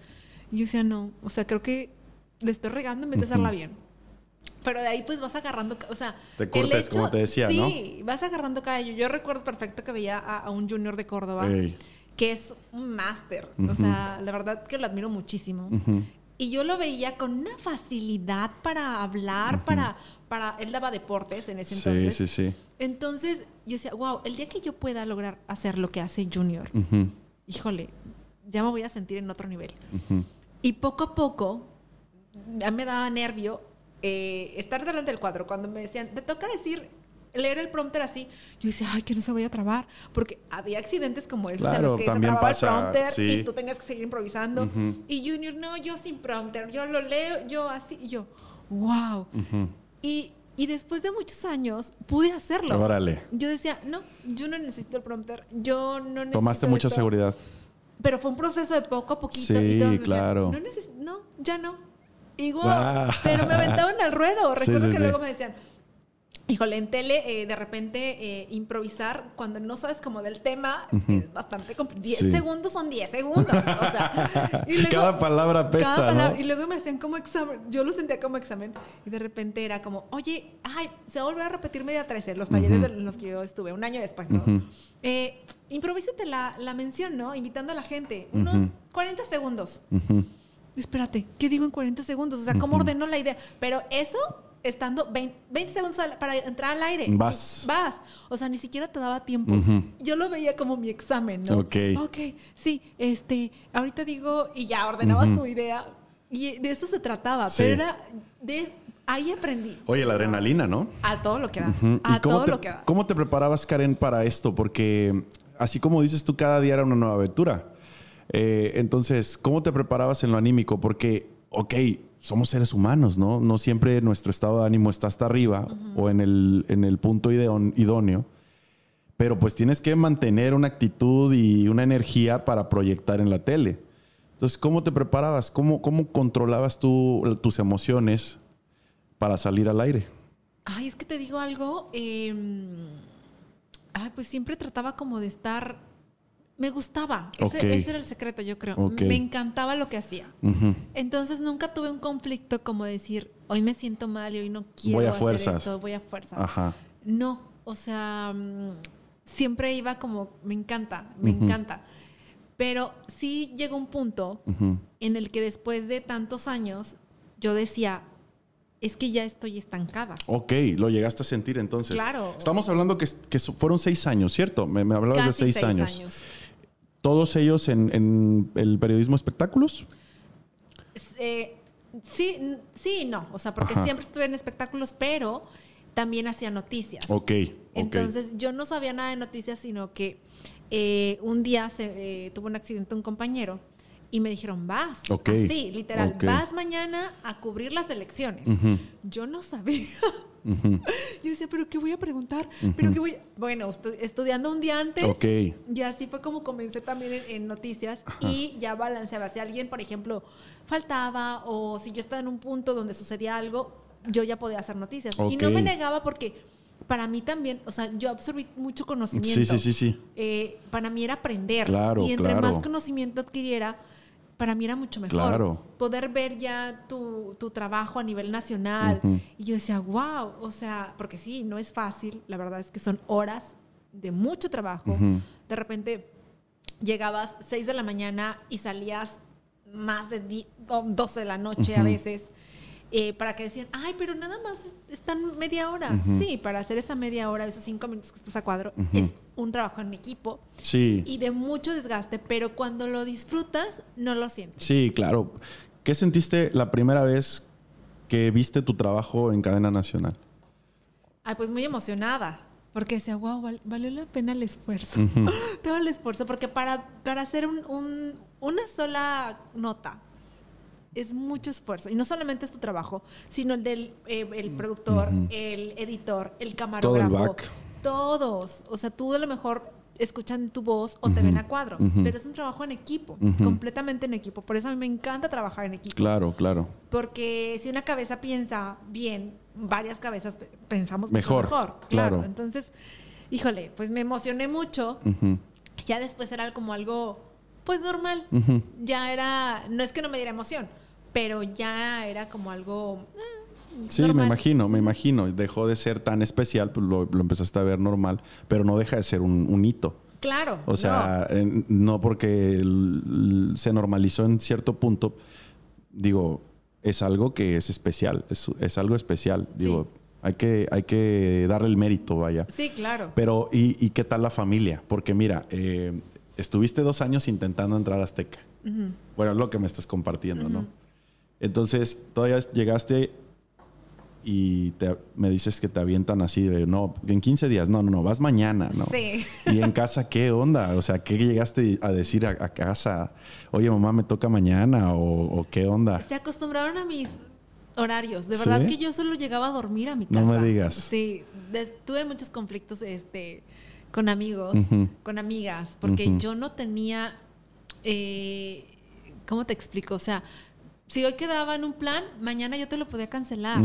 Y yo decía, no. O sea, creo que le estoy regando en vez de hacerla Ujú. bien. Pero de ahí pues vas agarrando, o sea, Te el curtes, como te decía, ¿no? Sí, vas agarrando callo. Yo recuerdo perfecto que veía a, a un junior de Córdoba Ey. que es un máster. O Ujú. sea, la verdad que lo admiro muchísimo. Ujú. Y yo lo veía con una facilidad para hablar, para, para... Él daba deportes en ese Sí, entonces. sí, sí. Entonces yo decía, wow, el día que yo pueda lograr hacer lo que hace Junior, híjole, ya me voy a sentir en otro nivel. Y poco a poco, ya me daba nervio eh, estar delante del cuadro. Cuando me decían, te toca decir, leer el prompter así, yo decía, ay, que no se vaya a trabar. Porque había accidentes como esos en los que se también trababa pasa, el prompter sí. y tú tenías que seguir improvisando. Y Junior, no, yo sin prompter, yo lo leo, yo así, y yo, wow. Y, y después de muchos años pude hacerlo. Órale. Yo decía, no, yo no necesito el prompter, yo no necesito. Tomaste mucha esto". seguridad. Pero fue un proceso de poco a poquito. Sí, y decían, claro. no, ya no. Igual. Ah. Pero me aventaban al ruedo. Sí, Recuerdo sí, que sí. luego me decían, híjole, en tele, eh, de repente, eh, improvisar cuando no sabes como del tema Ujú. es bastante complicado. 10 Sí. segundos son 10 segundos. O sea, y luego- Cada palabra pesa, cada palabra- ¿no? Y luego me hacían como examen. Yo lo sentía como examen. Y de repente era como, oye, ay, se va a volver a repetir media 13, los talleres Ujú. en los que yo estuve, un año después, ¿no? Ujú. Eh, improvísate la, la mención, ¿no? Invitando a la gente. Unos Ujú. 40 segundos. Espérate, ¿qué digo en 40 segundos? O sea, ¿cómo ordeno la idea? Pero eso estando 20, 20 segundos al- para entrar al aire. Vas. Vas. O sea, ni siquiera te daba tiempo. Ujú. Yo lo veía como mi examen, ¿no? Ok. Ok, sí, este, ahorita digo, y ya ordenabas tu idea. Y de eso se trataba. Sí. Pero era, de, ahí aprendí. Oye, la adrenalina, ¿no? A todo lo que da. A ¿Y cómo todo te, lo que da. cómo te preparabas, Karen, para esto? Porque así como dices tú, cada día era una nueva aventura. Eh, entonces, ¿cómo te preparabas en lo anímico? Porque, ok, somos seres humanos, ¿no? No siempre nuestro estado de ánimo está hasta arriba o en el, en el punto idóneo. Pero pues tienes que mantener una actitud y una energía para proyectar en la tele. Entonces, ¿cómo te preparabas? ¿Cómo, cómo controlabas tú tus emociones para salir al aire? Ay, es que te digo algo. eh, ay, pues siempre trataba como de estar. Me gustaba. Ese, era el secreto, yo creo. Me encantaba lo que hacía. Entonces nunca tuve un conflicto como decir, hoy me siento mal y hoy no quiero Voy a hacer fuerzas. esto, voy a fuerza. Ajá. No, o sea, mm, siempre iba como, me encanta, me encanta. Pero sí llegó un punto en el que después de tantos años yo decía, es que ya estoy estancada. Ok, lo llegaste a sentir entonces. Claro. Estamos hablando que, fueron seis años, ¿cierto? Me, me hablabas de Casi seis, años. ¿Todos ellos en, en el periodismo espectáculos? Eh, sí, sí y no. O sea, porque Ajá. siempre estuve en espectáculos, pero también hacía noticias. Ok. Entonces yo no sabía nada de noticias, sino que eh, un día se, eh, tuvo un accidente un compañero y me dijeron, vas. Ok, Así, literal, vas mañana a cubrir las elecciones. Yo no sabía. Yo decía, ¿pero qué voy a preguntar? ¿Pero qué voy a-?" Bueno, estu- estudiando un día antes. Ok. Y así fue como comencé también en, en noticias y ya balanceaba. Si alguien, por ejemplo, faltaba o si yo estaba en un punto donde sucedía algo, yo ya podía hacer noticias. Y no me negaba porque para mí también, o sea, yo absorbí mucho conocimiento. Sí, sí, sí, sí. Eh, para mí era aprender. Claro, y entre claro. más conocimiento adquiriera, para mí era mucho mejor. Claro. Poder ver ya tu, tu trabajo a nivel nacional. Y yo decía, wow, o sea, porque sí, no es fácil. La verdad es que son horas de mucho trabajo. De repente llegabas 6 de la mañana y salías más de di- o 12 de la noche a veces. Eh, para que decían, ay, pero nada más están media hora. Ujú. Sí, para hacer esa media hora, esos cinco minutos que estás a cuadro, Ujú. es un trabajo en equipo Sí, y de mucho desgaste, pero cuando lo disfrutas, no lo sientes. sí, claro. ¿Qué sentiste la primera vez que viste tu trabajo en cadena nacional? Ay, pues muy emocionada. Porque decía, wow, val- valió la pena el esfuerzo. Ujú. Todo el esfuerzo. Porque para, para hacer un- un- una sola nota, es mucho esfuerzo. Y no solamente es tu trabajo, sino el del eh, el productor, el editor, el camarógrafo. Todo el back. Todos. O sea, tú a lo mejor escuchan tu voz o te ven a cuadro, pero es un trabajo en equipo, completamente en equipo. Por eso a mí me encanta trabajar en equipo. Claro, claro. Porque si una cabeza piensa bien, varias cabezas pensamos mejor. mejor claro. Entonces, híjole, pues me emocioné mucho. Ya después era como algo, pues normal. Ya era, no es que no me diera emoción, pero ya era como algo... Eh, Sí, me imagino, me imagino. Dejó de ser tan especial, pues lo, empezaste a ver normal, pero no deja de ser un, hito. Claro. O sea, no, porque se normalizó en cierto punto, digo, es algo que es especial, es, algo especial. Digo, hay, que, hay que darle el mérito, vaya. Sí, claro. Pero, ¿y, qué tal la familia? Porque mira, eh, estuviste dos años intentando entrar a Azteca. Bueno, es lo que me estás compartiendo, ¿no? Entonces, todavía llegaste y me dices que te avientan así de, no, en 15 días, no, no, no, vas mañana, ¿no? Sí. ¿Y en casa qué onda? O sea, ¿qué llegaste a decir a, casa? Oye, mamá, me toca mañana o, qué onda? Se acostumbraron a mis horarios. De verdad que yo solo llegaba a dormir a mi casa. No me digas. Sí, tuve muchos conflictos este, con amigos, con amigas, porque yo no tenía, eh, ¿cómo te explico? O sea, si hoy quedaba en un plan, mañana yo te lo podía cancelar.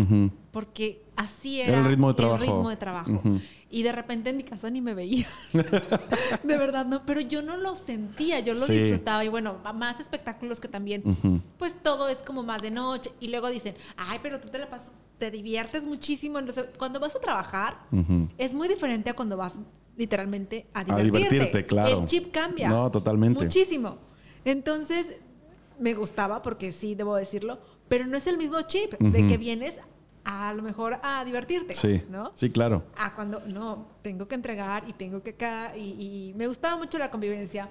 Porque así era, el ritmo de trabajo. El ritmo de trabajo. Y de repente en mi casa ni me veía. de verdad, no. Pero yo no lo sentía, yo lo disfrutaba. Y bueno, más espectáculos que también. Pues todo es como más de noche. Y luego dicen, ay, pero tú te la pasas, te diviertes muchísimo. Entonces, cuando vas a trabajar, es muy diferente a cuando vas literalmente a divertirte. A divertirte, claro. El chip cambia. No, totalmente. Muchísimo. Entonces, me gustaba porque sí, debo decirlo, pero no es el mismo chip de que vienes a, lo mejor a divertirte, sí, ¿no? Sí, claro. A cuando, no, tengo que entregar y tengo que acá, y, me gustaba mucho la convivencia.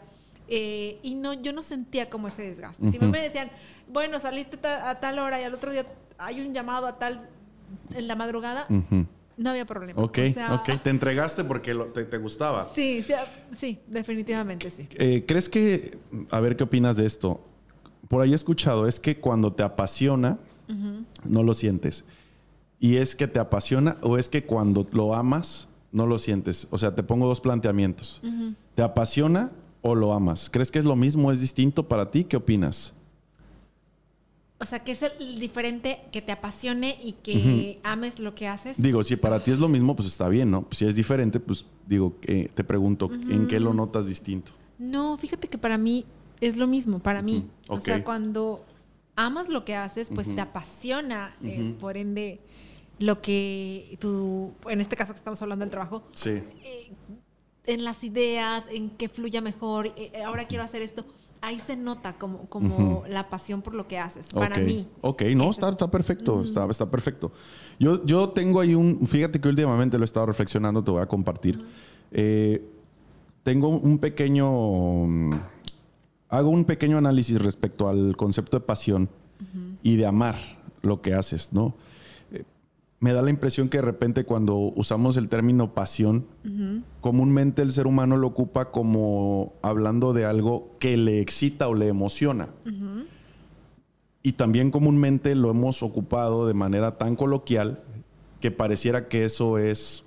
Eh, y no, yo no sentía como ese desgaste. Si me decían, bueno, saliste a tal hora y al otro día hay un llamado a tal en la madrugada, no había problema. Ok, ok. Te entregaste porque te, gustaba. Sí, sí, definitivamente sí. Eh, ¿Crees que, a ver qué opinas de esto? Por ahí he escuchado, es que cuando te apasiona, no lo sientes. Y es que te apasiona o es que cuando lo amas, no lo sientes. O sea, te pongo dos planteamientos. ¿Te apasiona o lo amas? ¿Crees que es lo mismo, es distinto para ti? ¿Qué opinas? O sea, que es el diferente que te apasione y que ames lo que haces. Digo, si para ti es lo mismo, pues está bien, ¿no? si es diferente, pues digo, eh, te pregunto, ¿en qué lo notas distinto? No, fíjate que para mí es lo mismo para mí. O sea, cuando amas lo que haces, pues te apasiona, eh, por ende, lo que tú, en este caso que estamos hablando del trabajo, sí. Eh, en las ideas, en que fluya mejor, eh, ahora quiero hacer esto. Ahí se nota como, como la pasión por lo que haces, para mí. Ok, no, está, está perfecto, está, está, perfecto. Yo, yo tengo ahí un, fíjate que últimamente lo he estado reflexionando, te voy a compartir. tengo un pequeño hago un pequeño análisis respecto al concepto de pasión y de amar lo que haces, ¿no? Eh, me da la impresión que de repente cuando usamos el término pasión, comúnmente el ser humano lo ocupa como hablando de algo que le excita o le emociona. Y también comúnmente lo hemos ocupado de manera tan coloquial que pareciera que eso es,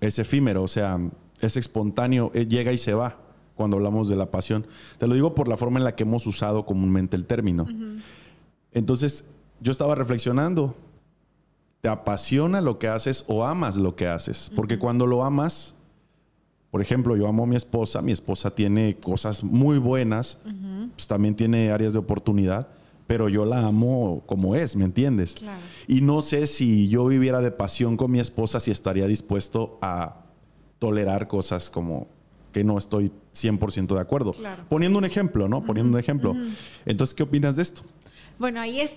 es efímero, o sea, es espontáneo, eh, llega y se va cuando hablamos de la pasión. Te lo digo por la forma en la que hemos usado comúnmente el término. Entonces, yo estaba reflexionando. ¿Te apasiona lo que haces o amas lo que haces? Porque cuando lo amas, por ejemplo, yo amo a mi esposa, mi esposa tiene cosas muy buenas, pues también tiene áreas de oportunidad, pero yo la amo como es, ¿me entiendes? Y no sé si yo viviera de pasión con mi esposa, si estaría dispuesto a tolerar cosas como que no estoy 100% de acuerdo. Poniendo un ejemplo, ¿no? Poniendo un ejemplo. Entonces, ¿qué opinas de esto? Bueno, ahí es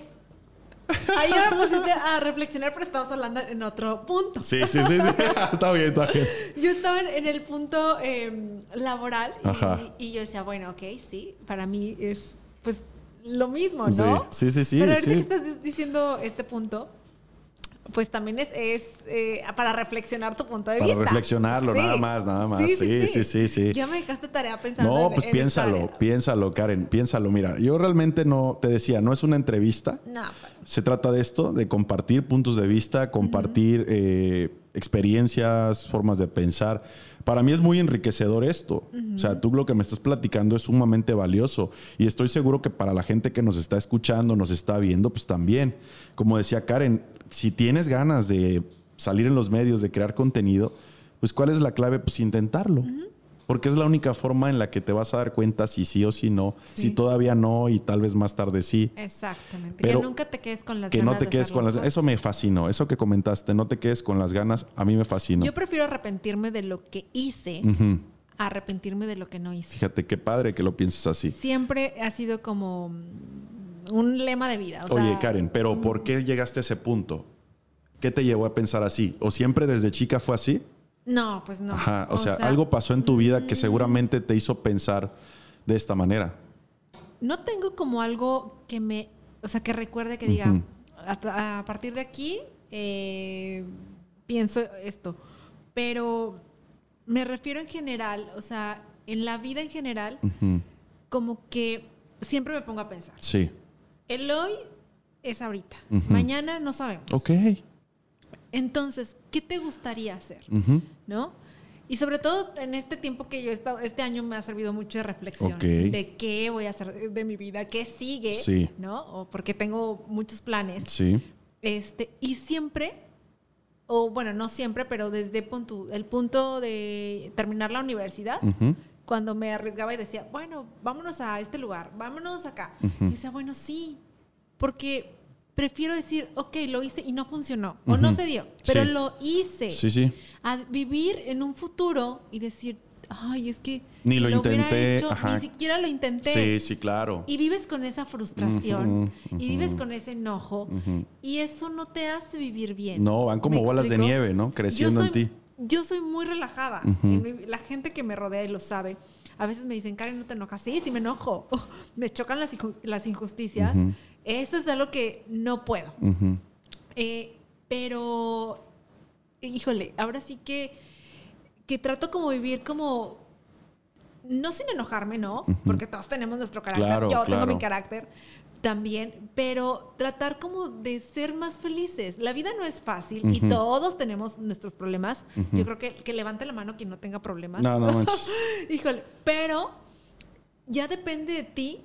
Ahí me pusiste a reflexionar, pero estamos hablando en otro punto. Sí, sí, sí, sí. está bien, está bien. Yo estaba en el punto em, laboral y, y, yo decía, bueno, ok, sí, para mí es pues lo mismo, ¿no? Sí, sí, sí. Pero ahorita que estás diciendo este punto, pues también es, es eh, para reflexionar tu punto de Para vista. reflexionarlo, Sí. nada más, nada más. Sí, sí, sí, sí. Ya me dejaste tarea pensando. No, en- pues en piénsalo, esta- piénsalo, Karen, piénsalo. Mira, yo realmente no, te decía, no es una entrevista. No, pues, Se trata de esto, de compartir puntos de vista, compartir eh, experiencias, formas de pensar. Para mí es muy enriquecedor esto. O sea, tú lo que me estás platicando es sumamente valioso y estoy seguro que para la gente que nos está escuchando, nos está viendo, pues también. Como decía Karen, si tienes ganas de salir en los medios, de crear contenido, pues ¿cuál es la clave? Pues intentarlo. Porque es la única forma en la que te vas a dar cuenta si sí o si no, Sí. si todavía no y tal vez más tarde sí. exactamente. Pero que nunca te quedes con las Que ganas no te de quedes con las cosas. Eso me fascinó. Eso que comentaste, no te quedes con las ganas, a mí me fascinó. Yo prefiero arrepentirme de lo que hice a arrepentirme de lo que no hice. Fíjate qué padre que lo pienses así. Siempre ha sido como un lema de vida. o Oye, sea, Karen, pero ¿por qué llegaste a ese punto? ¿Qué te llevó a pensar así? ¿O siempre desde chica fue así? No, pues no. Ajá. O, sea, algo pasó en tu vida que mm, seguramente te hizo pensar de esta manera. No tengo como algo que me, o sea, que recuerde que diga, a, a partir de aquí eh, pienso esto. Pero me refiero en general, o sea, en la vida en general, como que siempre me pongo a pensar. Sí. El hoy es ahorita. Mañana no sabemos. Ok. Entonces, ¿qué te gustaría hacer? ¿No? Y sobre todo en este tiempo que yo he estado, este año me ha servido mucho de reflexión. De qué voy a hacer de- mi vida, qué sigue, Sí. ¿no? O porque tengo muchos planes. Sí. Este, y siempre, o bueno, no siempre, pero desde el punto de terminar la universidad. Cuando me arriesgaba y decía, bueno, vámonos a este lugar, vámonos acá. Ujú. Y decía, bueno, sí, porque prefiero decir, ok, lo hice y no funcionó, o no se dio, pero Sí. lo hice. Sí, sí. A vivir en un futuro y decir, ay, es que Ni lo hubiera intenté, hecho, ajá. ni siquiera lo intenté. Sí, sí, claro. Y vives con esa frustración Ujú, y vives con ese enojo y eso no te hace vivir bien. No, van como ¿Me bolas de nieve, ¿no? Creciendo en ti. Yo soy muy relajada. En mi- la gente que me rodea y lo sabe. A veces me dicen, Karen, ¿no te enojas? Sí, sí me enojo. me chocan las, las injusticias. Ujú. Eso es algo que no puedo. Ujú. Eh, pero, híjole, ahora sí que, que trato como vivir como, no sin enojarme, ¿no? Porque todos tenemos nuestro carácter. Claro, Yo tengo claro. mi carácter también, pero tratar como de ser más felices. La vida no es fácil y todos tenemos nuestros problemas. Yo creo que, que levante la mano quien no tenga problemas. No, no manches. Híjole, pero ya depende de ti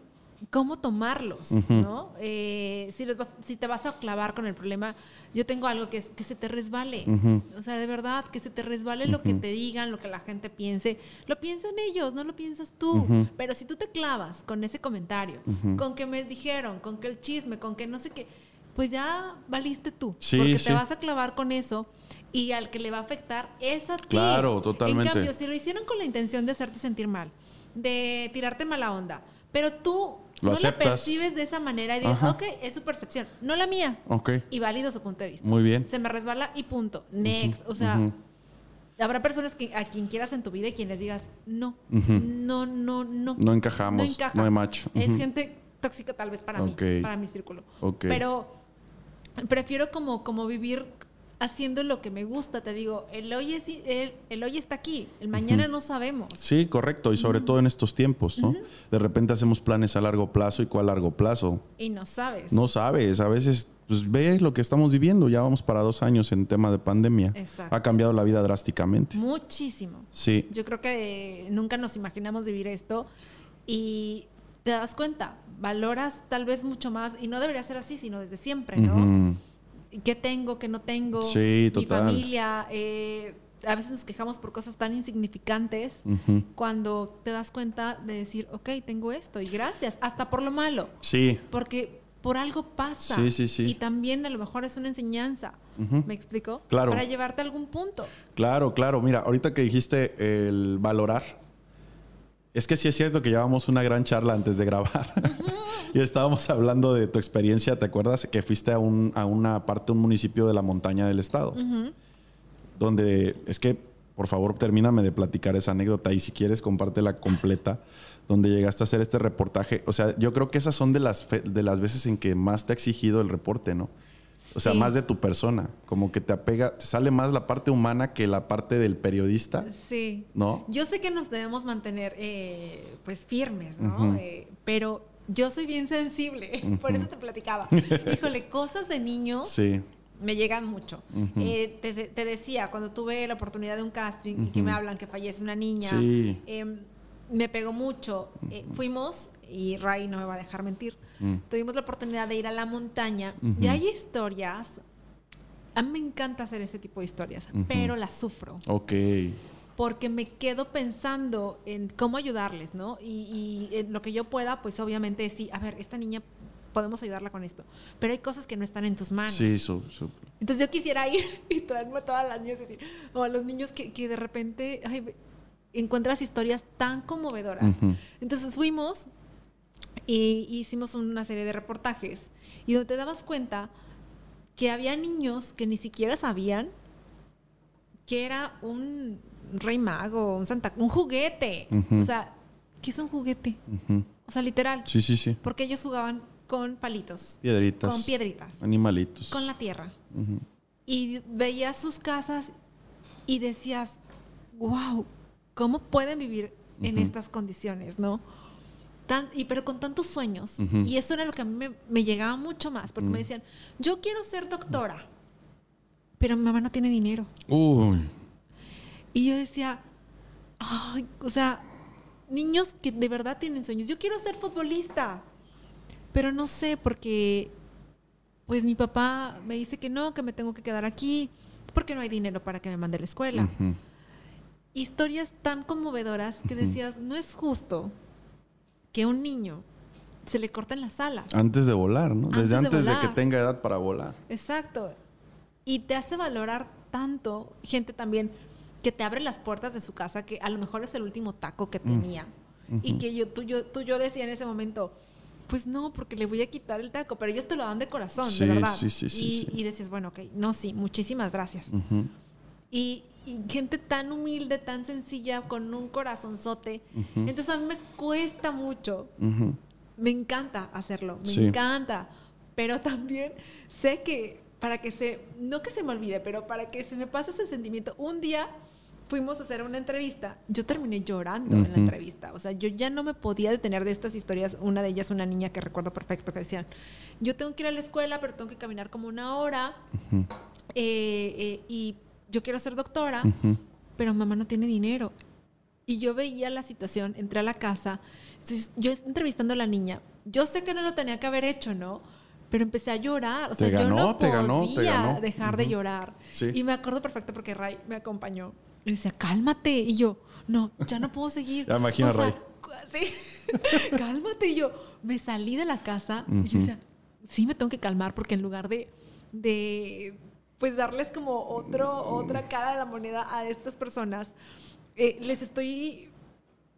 cómo tomarlos. ¿no? Eh, si, los vas- si te vas a clavar con el problema, yo tengo algo que es que se te resbale. O sea, de verdad, que se te resbale lo que te digan, lo que la gente piense. Lo piensan ellos, no lo piensas tú. Pero si tú te clavas con ese comentario, con que me dijeron, con que el chisme, con que no sé qué, pues ya valiste tú. Sí, porque sí. te vas a clavar con eso y al que le va a afectar es a ti. Claro, totalmente. En cambio, si lo hicieron con la intención de hacerte sentir mal, de tirarte mala onda, pero tú Lo no la aceptas. percibes de esa manera y dices, Ajá. ok, es su percepción, no la mía. Ok. Y válido su punto de vista. Muy bien. Se me resbala y punto. Next. O sea, habrá personas que, a quien quieras en tu vida y quienes digas, no, Ujú. no, no, no. No encajamos, No encaja. no hay match. Es gente tóxica tal vez para mí, para mi círculo. Ok. Pero prefiero como, como vivir haciendo lo que me gusta. Te digo, el hoy, es, el, el hoy está aquí, el mañana no sabemos. Sí, correcto. Y sobre todo en estos tiempos, ¿no? De repente hacemos planes a largo plazo y cuál largo plazo. Y no sabes. No sabes, a veces, pues ve lo que estamos viviendo. Ya vamos para dos años en tema de pandemia. Exacto. Ha cambiado la vida drásticamente. Muchísimo. Sí. Yo creo que nunca nos imaginamos vivir esto y te das cuenta, valoras tal vez mucho más y no debería ser así, sino desde siempre, ¿no? ¿Qué tengo, qué no tengo? Sí, Mi total. familia. eh, a veces nos quejamos por cosas tan insignificantes cuando te das cuenta de decir, ok, tengo esto y gracias, hasta por lo malo, Sí. porque por algo pasa. Sí, sí, sí. Y también a lo mejor es una enseñanza. ¿Me explico? Claro. Para llevarte a algún punto. Claro, claro. Mira, ahorita que dijiste el valorar, es que sí es cierto que llevamos una gran charla antes de grabar. y estábamos hablando de tu experiencia. ¿Te acuerdas que fuiste a, un- a una parte, un municipio de la montaña del estado? Donde es que, por favor, termíname de platicar esa anécdota y si quieres, compártela completa. Donde llegaste a hacer este reportaje. O sea, yo creo que esas son de las, de las veces en que más te ha exigido el reporte, ¿no? O sea, Sí. más de tu persona. Como que te apega, te sale más la parte humana que la parte del periodista, Sí. ¿no? Yo sé que nos debemos mantener eh, pues firmes, ¿no? Eh, pero yo soy bien sensible, por eso te platicaba. Híjole, cosas de niños Sí. me llegan mucho. Eh, te, te decía, cuando tuve la oportunidad de un casting y que me hablan que fallece una niña, Sí. Me pegó mucho. Eh, fuimos, y Ray no me va a dejar mentir, Mm. tuvimos la oportunidad de ir a la montaña y hay historias. A mí me encanta hacer ese tipo de historias, pero las sufro Ok. porque me quedo pensando en cómo ayudarles, ¿no? Y, y en lo que yo pueda, pues obviamente sí, a ver, esta niña podemos ayudarla con esto, pero hay cosas que no están en tus manos. Sí, su, su- Entonces yo quisiera ir y traerme a todas las niñas y decir, o a los niños que, que de repente ay, encuentras historias tan conmovedoras. Entonces fuimos y hicimos una serie de reportajes y donde te dabas cuenta que había niños que ni siquiera sabían que era un rey mago, un santa, un juguete. O sea, ¿qué es un juguete? O sea, literal. Sí, sí, sí. Porque ellos jugaban con palitos, Piedritas. con piedritas, Animalitos. con la tierra. Y veías sus casas y decías, wow, ¿cómo pueden vivir en Ujú. estas condiciones, no? Tan, y pero con tantos sueños. Ujú. Y eso era lo que a mí me, me llegaba mucho más, porque me Mm. decían, yo quiero ser doctora, pero mi mamá no tiene dinero. Uy. Y yo decía, ay, o sea, niños que de verdad tienen sueños. Yo quiero ser futbolista, pero no sé porque, pues mi papá me dice que no, que me tengo que quedar aquí, porque no hay dinero para que me mande a la escuela. Ujú. Historias tan conmovedoras que decías, no es justo que a un niño se le corten las alas. Antes de volar, ¿no? Antes Desde de antes de, que tenga edad para volar. Exacto. Y te hace valorar tanto gente también que te abre las puertas de su casa, que a lo mejor es el último taco que tenía. Y que yo, tú, yo, tú, yo decía en ese momento, pues no, porque le voy a quitar el taco, pero ellos te lo dan de corazón, Sí, de verdad. sí, sí, sí, y, sí. y decías, bueno, ok, no, sí, muchísimas gracias. Ujú. Y, y gente tan humilde, tan sencilla, con un corazonzote. Ujú. Entonces a mí me cuesta mucho me encanta hacerlo, me Sí. encanta. Pero también sé que para que se, no que se me olvide, pero para que se me pase ese sentimiento, un día fuimos a hacer una entrevista, yo terminé llorando en la entrevista, o sea, yo ya no me podía detener de estas historias, una de ellas una niña que recuerdo perfecto que decían, yo tengo que ir a la escuela, pero tengo que caminar como una hora eh, eh, y yo quiero ser doctora, Ujú. pero mamá no tiene dinero. Y yo veía la situación, entré a la casa, yo entrevistando a la niña, yo sé que no lo tenía que haber hecho, ¿no? Pero empecé a llorar, o sea, Te ganó, yo no te podía ganó, te ganó. dejar de Ujú. llorar. Sí. Y me acuerdo perfecto porque Ray me acompañó y decía, cálmate. Y yo, no, ya no puedo seguir. Ya imagino a Ray. cu- Sí, cálmate. Y yo me salí de la casa y Ujú. yo decía, sí me tengo que calmar porque en lugar de, de pues darles como otro, otra cara de la moneda a estas personas, eh, les estoy,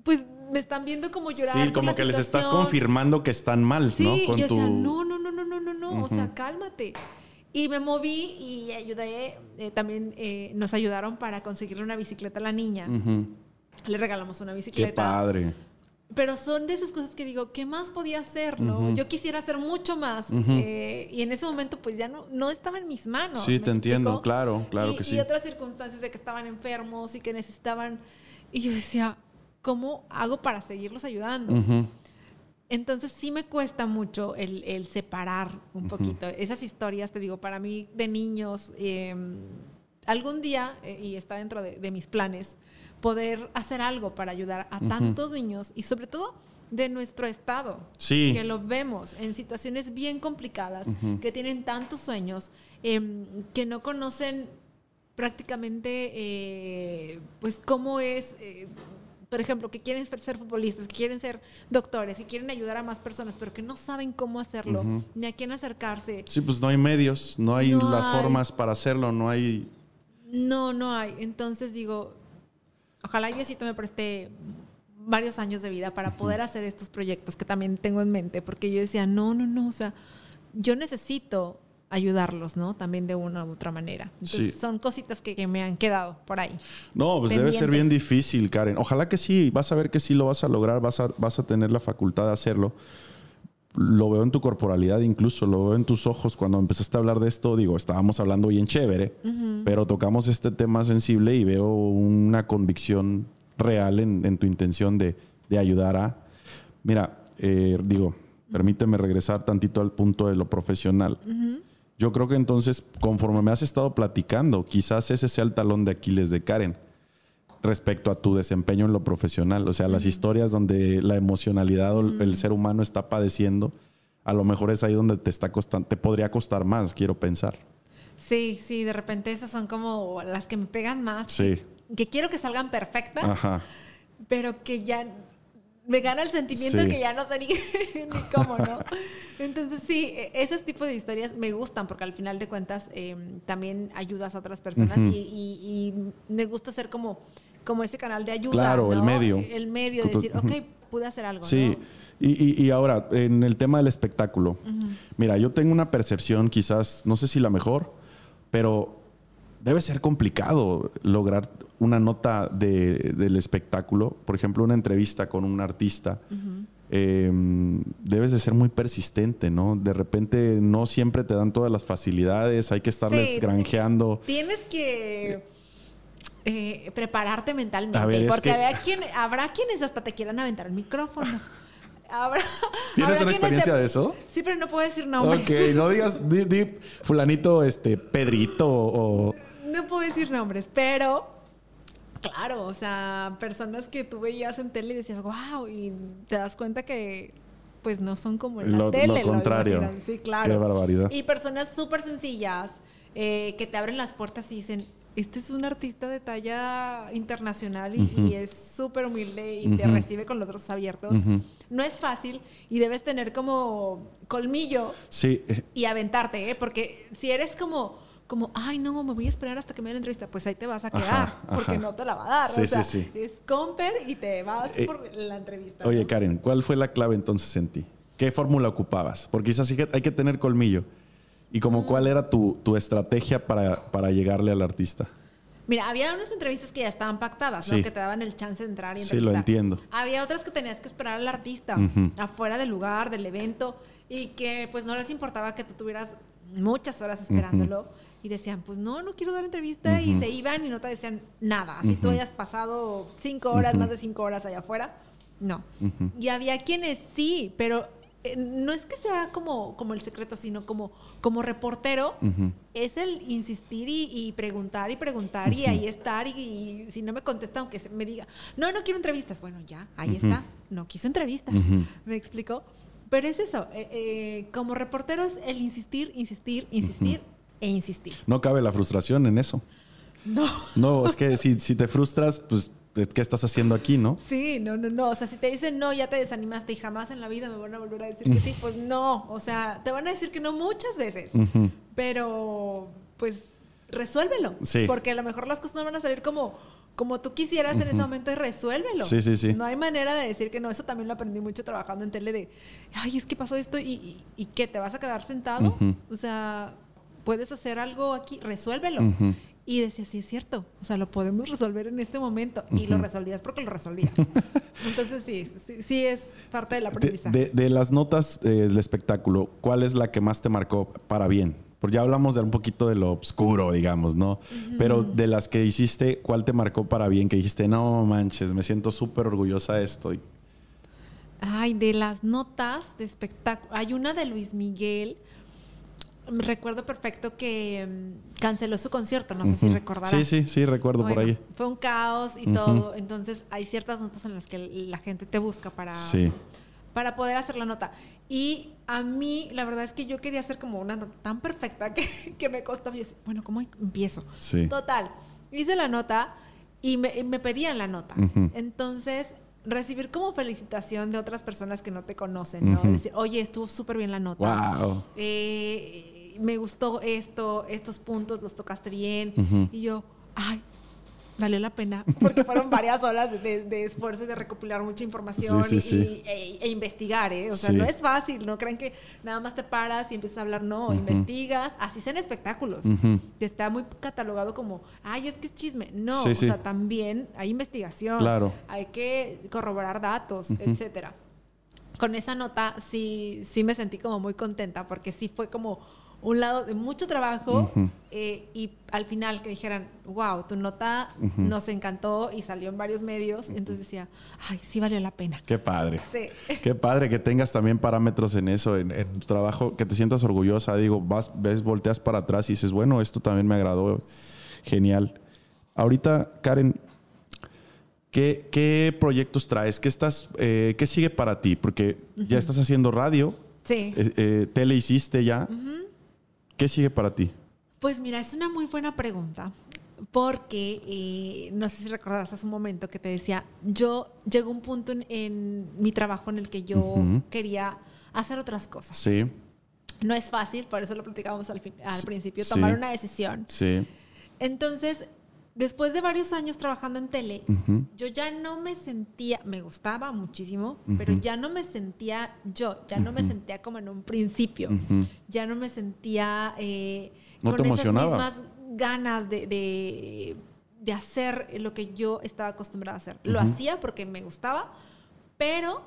pues me están viendo como llorar. Sí, como que les estás confirmando que están mal, Sí, ¿no? Con yo tu... decía, no, no, no, no, no, no, no, o sea, cálmate. Y me moví y ayudé, eh, también eh, nos ayudaron para conseguirle una bicicleta a la niña. Le regalamos una Qué bicicleta. padre. Pero son de esas cosas que digo, ¿qué más podía hacer, no? Yo quisiera hacer mucho más. Eh, y en ese momento, pues ya no, no estaba en mis manos. sí, ¿me te entiendo, explico? claro, claro y, que sí. Y otras circunstancias de que estaban enfermos y que necesitaban. Y yo decía, ¿cómo hago para seguirlos ayudando? Entonces sí me cuesta mucho el, el separar un poquito esas historias, te digo, para mí de niños, eh, algún día, eh, y está dentro de, de mis planes, poder hacer algo para ayudar a tantos niños y sobre todo de nuestro estado, Sí. que lo vemos en situaciones bien complicadas, que tienen tantos sueños, em, que no conocen prácticamente, eh, pues, cómo es, eh, por ejemplo, que quieren ser futbolistas, que quieren ser doctores, que quieren ayudar a más personas, pero que no saben cómo hacerlo, ni a quién acercarse. Sí, pues no hay medios, no hay No las hay. formas para hacerlo, no hay... No, no hay. Entonces digo, ojalá Diosito me preste varios años de vida para poder hacer estos proyectos que también tengo en mente, porque yo decía, no, no, no, o sea, yo necesito ayudarlos, ¿no? También de una u otra manera. Entonces Sí. son cositas que, que me han quedado por ahí. No, pues debe ser bien difícil, Karen. Ojalá que sí, vas a ver que sí lo vas a lograr, vas a, vas a tener la facultad de hacerlo. Lo veo en tu corporalidad, incluso lo veo en tus ojos. Cuando empezaste a hablar de esto, digo, estábamos hablando bien chévere, pero tocamos este tema sensible y veo una convicción real en, tu intención de, ayudar a. Mira, eh, digo, permíteme regresar tantito al punto de lo profesional. Yo creo que entonces, conforme me has estado platicando, quizás ese sea el talón de Aquiles de Karen respecto a tu desempeño en lo profesional. O sea, las historias donde la emocionalidad o el ser humano está padeciendo, a lo mejor es ahí donde te está costando, te podría costar más, quiero pensar. Sí, sí, de repente esas son como las que me pegan más. Sí. Que, quiero que salgan perfectas, Ajá. pero que ya me gana el sentimiento de que ya no sé ni, cómo, ¿no? Entonces, sí, e, ese tipo de historias me gustan porque al final de cuentas em, también ayudas a otras personas y, y, me gusta ser como como ese canal de ayuda. Claro, el medio. El medio, de decir, ok, pude hacer algo. Sí. Y, y, ahora, en el tema del espectáculo, mira, yo tengo una percepción quizás, no sé si la mejor, pero debe ser complicado lograr una nota de, del espectáculo. Por ejemplo, una entrevista con un artista. Em, debes de ser muy persistente, ¿no? De repente no siempre te dan todas las facilidades, hay que estarles granjeando. Tienes que eh, prepararte mentalmente. porque habrá quienes hasta te quieran aventar el micrófono. ¿Tienes una experiencia de eso? Sí, pero no puedo decir nombres. Ok, no digas fulanito, este, Pedrito o... No puedo decir nombres, pero claro, o sea, personas que tú veías en tele y decías, wow, y te das cuenta que pues no son como en la tele. Lo contrario. sí, claro. Qué barbaridad. Y personas súper sencillas eh, que te abren las puertas y dicen, este es un artista de talla internacional y, es súper humilde y te recibe con los brazos abiertos. No es fácil y debes tener como colmillo sí. y aventarte, ¿eh? porque si eres como, como, ay, no, me voy a esperar hasta que me den la entrevista, pues ahí te vas a quedar, porque no te la va a dar. Sí, sí, sí. Es comper y te vas eh, por la entrevista. Oye, Karen, ¿cuál fue la clave entonces en ti? ¿Qué fórmula ocupabas? Porque quizás hay que tener colmillo. ¿Y como cuál era tu, estrategia para, para, llegarle al artista? Mira, había unas entrevistas que ya estaban pactadas, ¿no? Que te daban el chance de entrar y entrevistar. Sí, lo entiendo. Había otras que tenías que esperar al artista, afuera del lugar, del evento, y que pues no les importaba que tú tuvieras muchas horas esperándolo. Y decían, pues no, no quiero dar entrevista. Y se iban y no te decían nada. Si tú hayas pasado cinco horas, más de cinco horas allá afuera, no. Y había quienes sí, pero eh, no es que sea como, como el secreto, sino como, como reportero, es el insistir y, preguntar y preguntar y ahí estar y, si no me contesta, aunque me diga, no, no quiero entrevistas, bueno, ya, ahí está, no quiso entrevistas, ¿me explico? Pero es eso, eh, eh, como reportero es el insistir, insistir, insistir e insistir. No cabe la frustración en eso. No. No, es que si, si te frustras, pues ¿qué estás haciendo aquí, no? Sí, no, no, no. O sea, si te dicen no, ya te desanimaste y jamás en la vida me van a volver a decir que sí, pues no. O sea, te van a decir que no muchas veces. Pero, pues, resuélvelo. Sí. Porque a lo mejor las cosas no van a salir como, como tú quisieras en ese momento y resuélvelo. Sí, sí, sí. No hay manera de decir que no. Eso también lo aprendí mucho trabajando en tele de, ay, es que pasó esto y, y, que te vas a quedar sentado. O sea, puedes hacer algo aquí, resuélvelo. Y decía, sí, es cierto, o sea, lo podemos resolver en este momento. Y lo resolvías porque lo resolvías. Entonces, sí, sí, es parte del aprendizaje. De, las notas eh, del espectáculo, ¿cuál es la que más te marcó para bien? Porque ya hablamos de un poquito de lo oscuro, digamos, ¿no? Pero de las que hiciste, ¿cuál te marcó para bien? Que dijiste, no manches, me siento súper orgullosa de esto. Ay, de las notas de espectáculo. Hay una de Luis Miguel recuerdo perfecto que mm, canceló su concierto, no sé si recordarás. Sí, sí, sí, recuerdo por ahí. Fue un caos y todo, entonces hay ciertas notas en las que la gente te busca para, para poder hacer la nota. Y a mí, la verdad es que yo quería hacer como una nota tan perfecta que, que me costó. bueno, ¿cómo empiezo? Sí. Total, hice la nota y me, me pedían la nota. Entonces, recibir como felicitación de otras personas que no te conocen, ¿no? Decir, oye, estuvo súper bien la nota. Wow. Eh, me gustó esto, estos puntos los tocaste bien. Y yo, ay, valió la pena, porque fueron varias horas de, esfuerzo y de recopilar mucha información y, e, e, investigar, ¿eh? O sea, no es fácil, no crean que nada más te paras y empiezas a hablar, no, investigas, así sean espectáculos, que está muy catalogado como, ay, es que es chisme, no, o sea, también hay investigación, claro. hay que corroborar datos, etcétera. con esa nota sí, sí me sentí como muy contenta porque sí fue como un lado de mucho trabajo eh, y al final que dijeran, wow, tu nota nos encantó y salió en varios medios, entonces decía, ay, sí valió la pena. Qué padre. Sí. Qué padre que tengas también parámetros en eso, en, tu trabajo, que te sientas orgullosa, digo, vas, ves, volteas para atrás y dices, bueno, esto también me agradó, genial. Ahorita, Karen, ¿qué, proyectos traes? ¿Qué, estás, eh, ¿Qué sigue para ti? Porque ya estás haciendo radio. Sí. Eh, eh, tele hiciste ya. ¿Qué sigue para ti? Pues mira, es una muy buena pregunta. Porque eh, no sé si recordarás hace un momento que te decía, yo llegó un punto en, mi trabajo en el que yo quería hacer otras cosas. Sí. No es fácil, por eso lo platicábamos al, al principio, tomar una decisión. Sí. Entonces, después de varios años trabajando en tele, yo ya no me sentía, me gustaba muchísimo, pero ya no me sentía yo, ya no me sentía como en un principio, ya no me sentía eh, con esas mismas ganas de, de, hacer lo que yo estaba acostumbrada a hacer. Lo hacía porque me gustaba, pero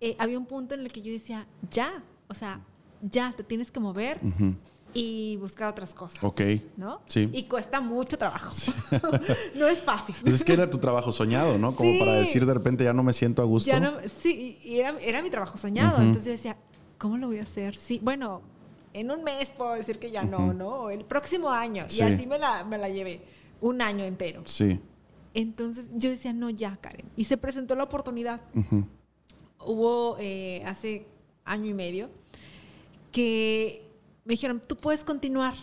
eh, había un punto en el que yo decía, ya, o sea, ya, te tienes que mover y buscar otras cosas. Ok. ¿No? Sí. Y cuesta mucho trabajo. no es fácil. Pues es que era tu trabajo soñado, ¿no? Como para decir de repente ya no me siento a gusto. Ya no, sí, y era, era mi trabajo soñado. Entonces yo decía, ¿cómo lo voy a hacer? Sí, bueno, en un mes puedo decir que ya no, ¿no? El próximo año. Y así me la, me la llevé. Un año entero. Sí. Entonces yo decía, no, ya, Karen. Y se presentó la oportunidad. Hubo eh, hace año y medio que me dijeron, tú puedes continuar,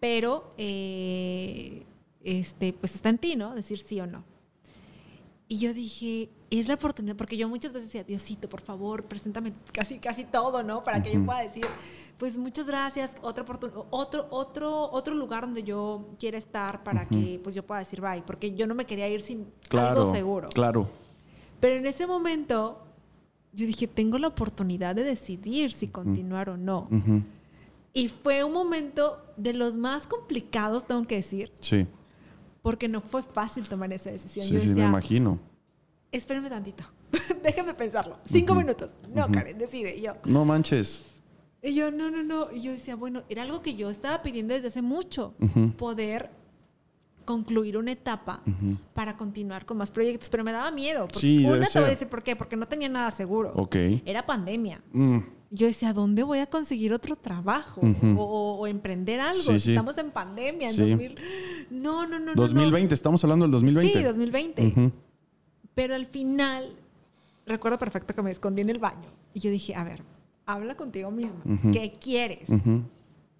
pero eh, este, pues está en ti, ¿no? Decir sí o no. Y yo dije, es la oportunidad, porque yo muchas veces decía, Diosito, por favor, preséntame casi, casi todo, ¿no? Para que yo pueda decir, pues muchas gracias, otra otro, otro, otro lugar donde yo quiera estar para que pues yo pueda decir bye, porque yo no me quería ir sin algo seguro. Claro. Pero en ese momento yo dije, tengo la oportunidad de decidir si continuar o no. Y fue un momento de los más complicados, tengo que decir. Sí. Porque no fue fácil tomar esa decisión. Sí, sí, me imagino. Espérame tantito. Déjame pensarlo. Cinco minutos. No, Karen, decide. Y yo. No manches. Y yo, no, no, no. Y yo decía, bueno, era algo que yo estaba pidiendo desde hace mucho. Poder concluir una etapa para continuar con más proyectos, pero me daba miedo. sí, una te voy a decir por qué, porque no tenía nada seguro. Ok. Era pandemia. Mm yo decía, ¿dónde voy a conseguir otro trabajo? o, emprender algo. Estamos en pandemia. En No, no, no. 2020, estamos hablando del 2020. Sí, 2020. Pero al final, recuerdo perfecto que me escondí en el baño. Y yo dije, a ver, habla contigo misma. ¿Qué quieres?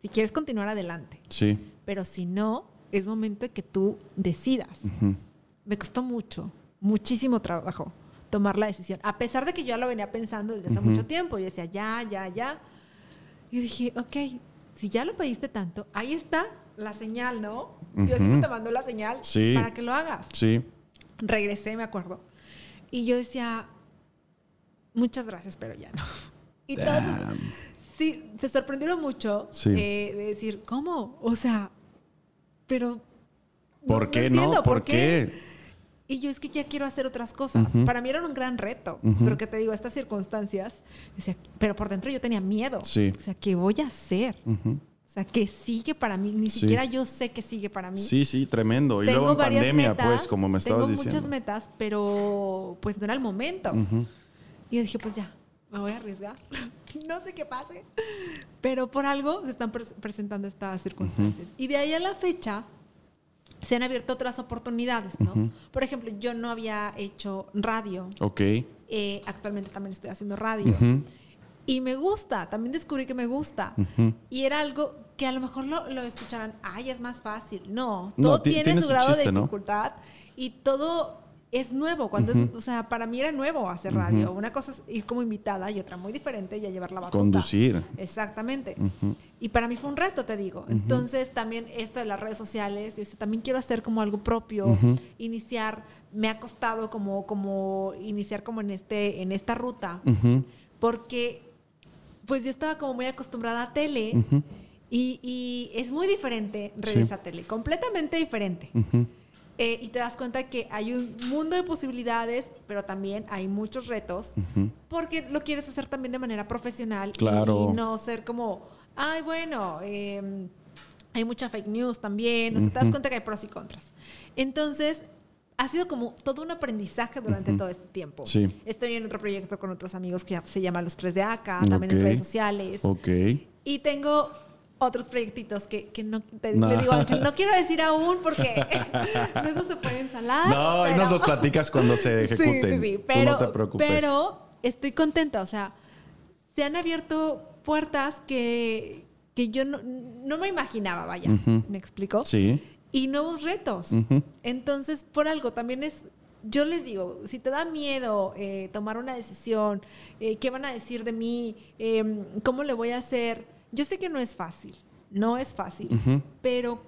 Si quieres continuar adelante. Sí. Pero si no, es momento de que tú decidas. Me costó mucho, muchísimo trabajo tomar la decisión. A pesar de que yo ya lo venía pensando desde hace mucho tiempo. Yo decía, ya, ya, ya. Y dije, ok, si ya lo pediste tanto, ahí está la señal, ¿no? Dios te mandó la señal para que lo hagas. Sí. Regresé, me acuerdo. Y yo decía, muchas gracias, pero ya no. Y todos, sí, se sorprendieron mucho eh, de decir, ¿cómo? O sea, pero... ¿Por qué no? ¿Por, qué? Y yo es que ya quiero hacer otras cosas. Para mí era un gran reto. Pero que te digo, estas circunstancias, decía, pero por dentro yo tenía miedo. O sea, ¿qué voy a hacer? O sea, ¿qué sigue para mí? Ni siquiera yo sé qué sigue para mí. Sí, sí, tremendo. Y luego en pandemia, pues, como me estabas diciendo. Tengo muchas metas, pero pues no era el momento. Y yo dije, pues ya, me voy a arriesgar. no sé qué pase. Pero por algo se están presentando estas circunstancias. Y de ahí a la fecha, se han abierto otras oportunidades, ¿no? Por ejemplo, yo no había hecho radio. Ok. Eh, actualmente también estoy haciendo radio. Y me gusta, también descubrí que me gusta. Y era algo que a lo mejor lo, lo escucharán, ay, es más fácil. No, todo tiene, su grado de dificultad y todo es nuevo. Cuando o sea, para mí era nuevo hacer radio. Una cosa es ir como invitada y otra muy diferente ya llevar la batuta. Conducir. Exactamente. Y para mí fue un reto, te digo. Entonces, también esto de las redes sociales, yo también quiero hacer como algo propio, iniciar, me ha costado como, como iniciar como en, este, en esta ruta, porque pues yo estaba como muy acostumbrada a tele y, y, es muy diferente redes a tele, completamente diferente. Eh, y te das cuenta que hay un mundo de posibilidades, pero también hay muchos retos, porque lo quieres hacer también de manera profesional Claro. y no ser como, ay, bueno, em, hay mucha fake news también, o sea, te das cuenta que hay pros y contras. Entonces, ha sido como todo un aprendizaje durante todo este tiempo. Sí. Estoy en otro proyecto con otros amigos que se llama Los Tres de Acá, también Ok. en redes sociales. Ok. Y tengo otros proyectitos que, que no, te, No. le digo, Ángel, no quiero decir aún porque luego se pueden salar. No, ahí nos pero- los platicas cuando se ejecuten. sí, pero, no te preocupes. pero estoy contenta, o sea, se han abierto puertas que, que yo no, no me imaginaba, vaya. ¿me explico? Sí. Y nuevos retos. Entonces, por algo, también es, yo les digo, si te da miedo eh, tomar una decisión, eh, qué van a decir de mí, Em, cómo le voy a hacer, yo sé que no es fácil, no es fácil, Ujú. pero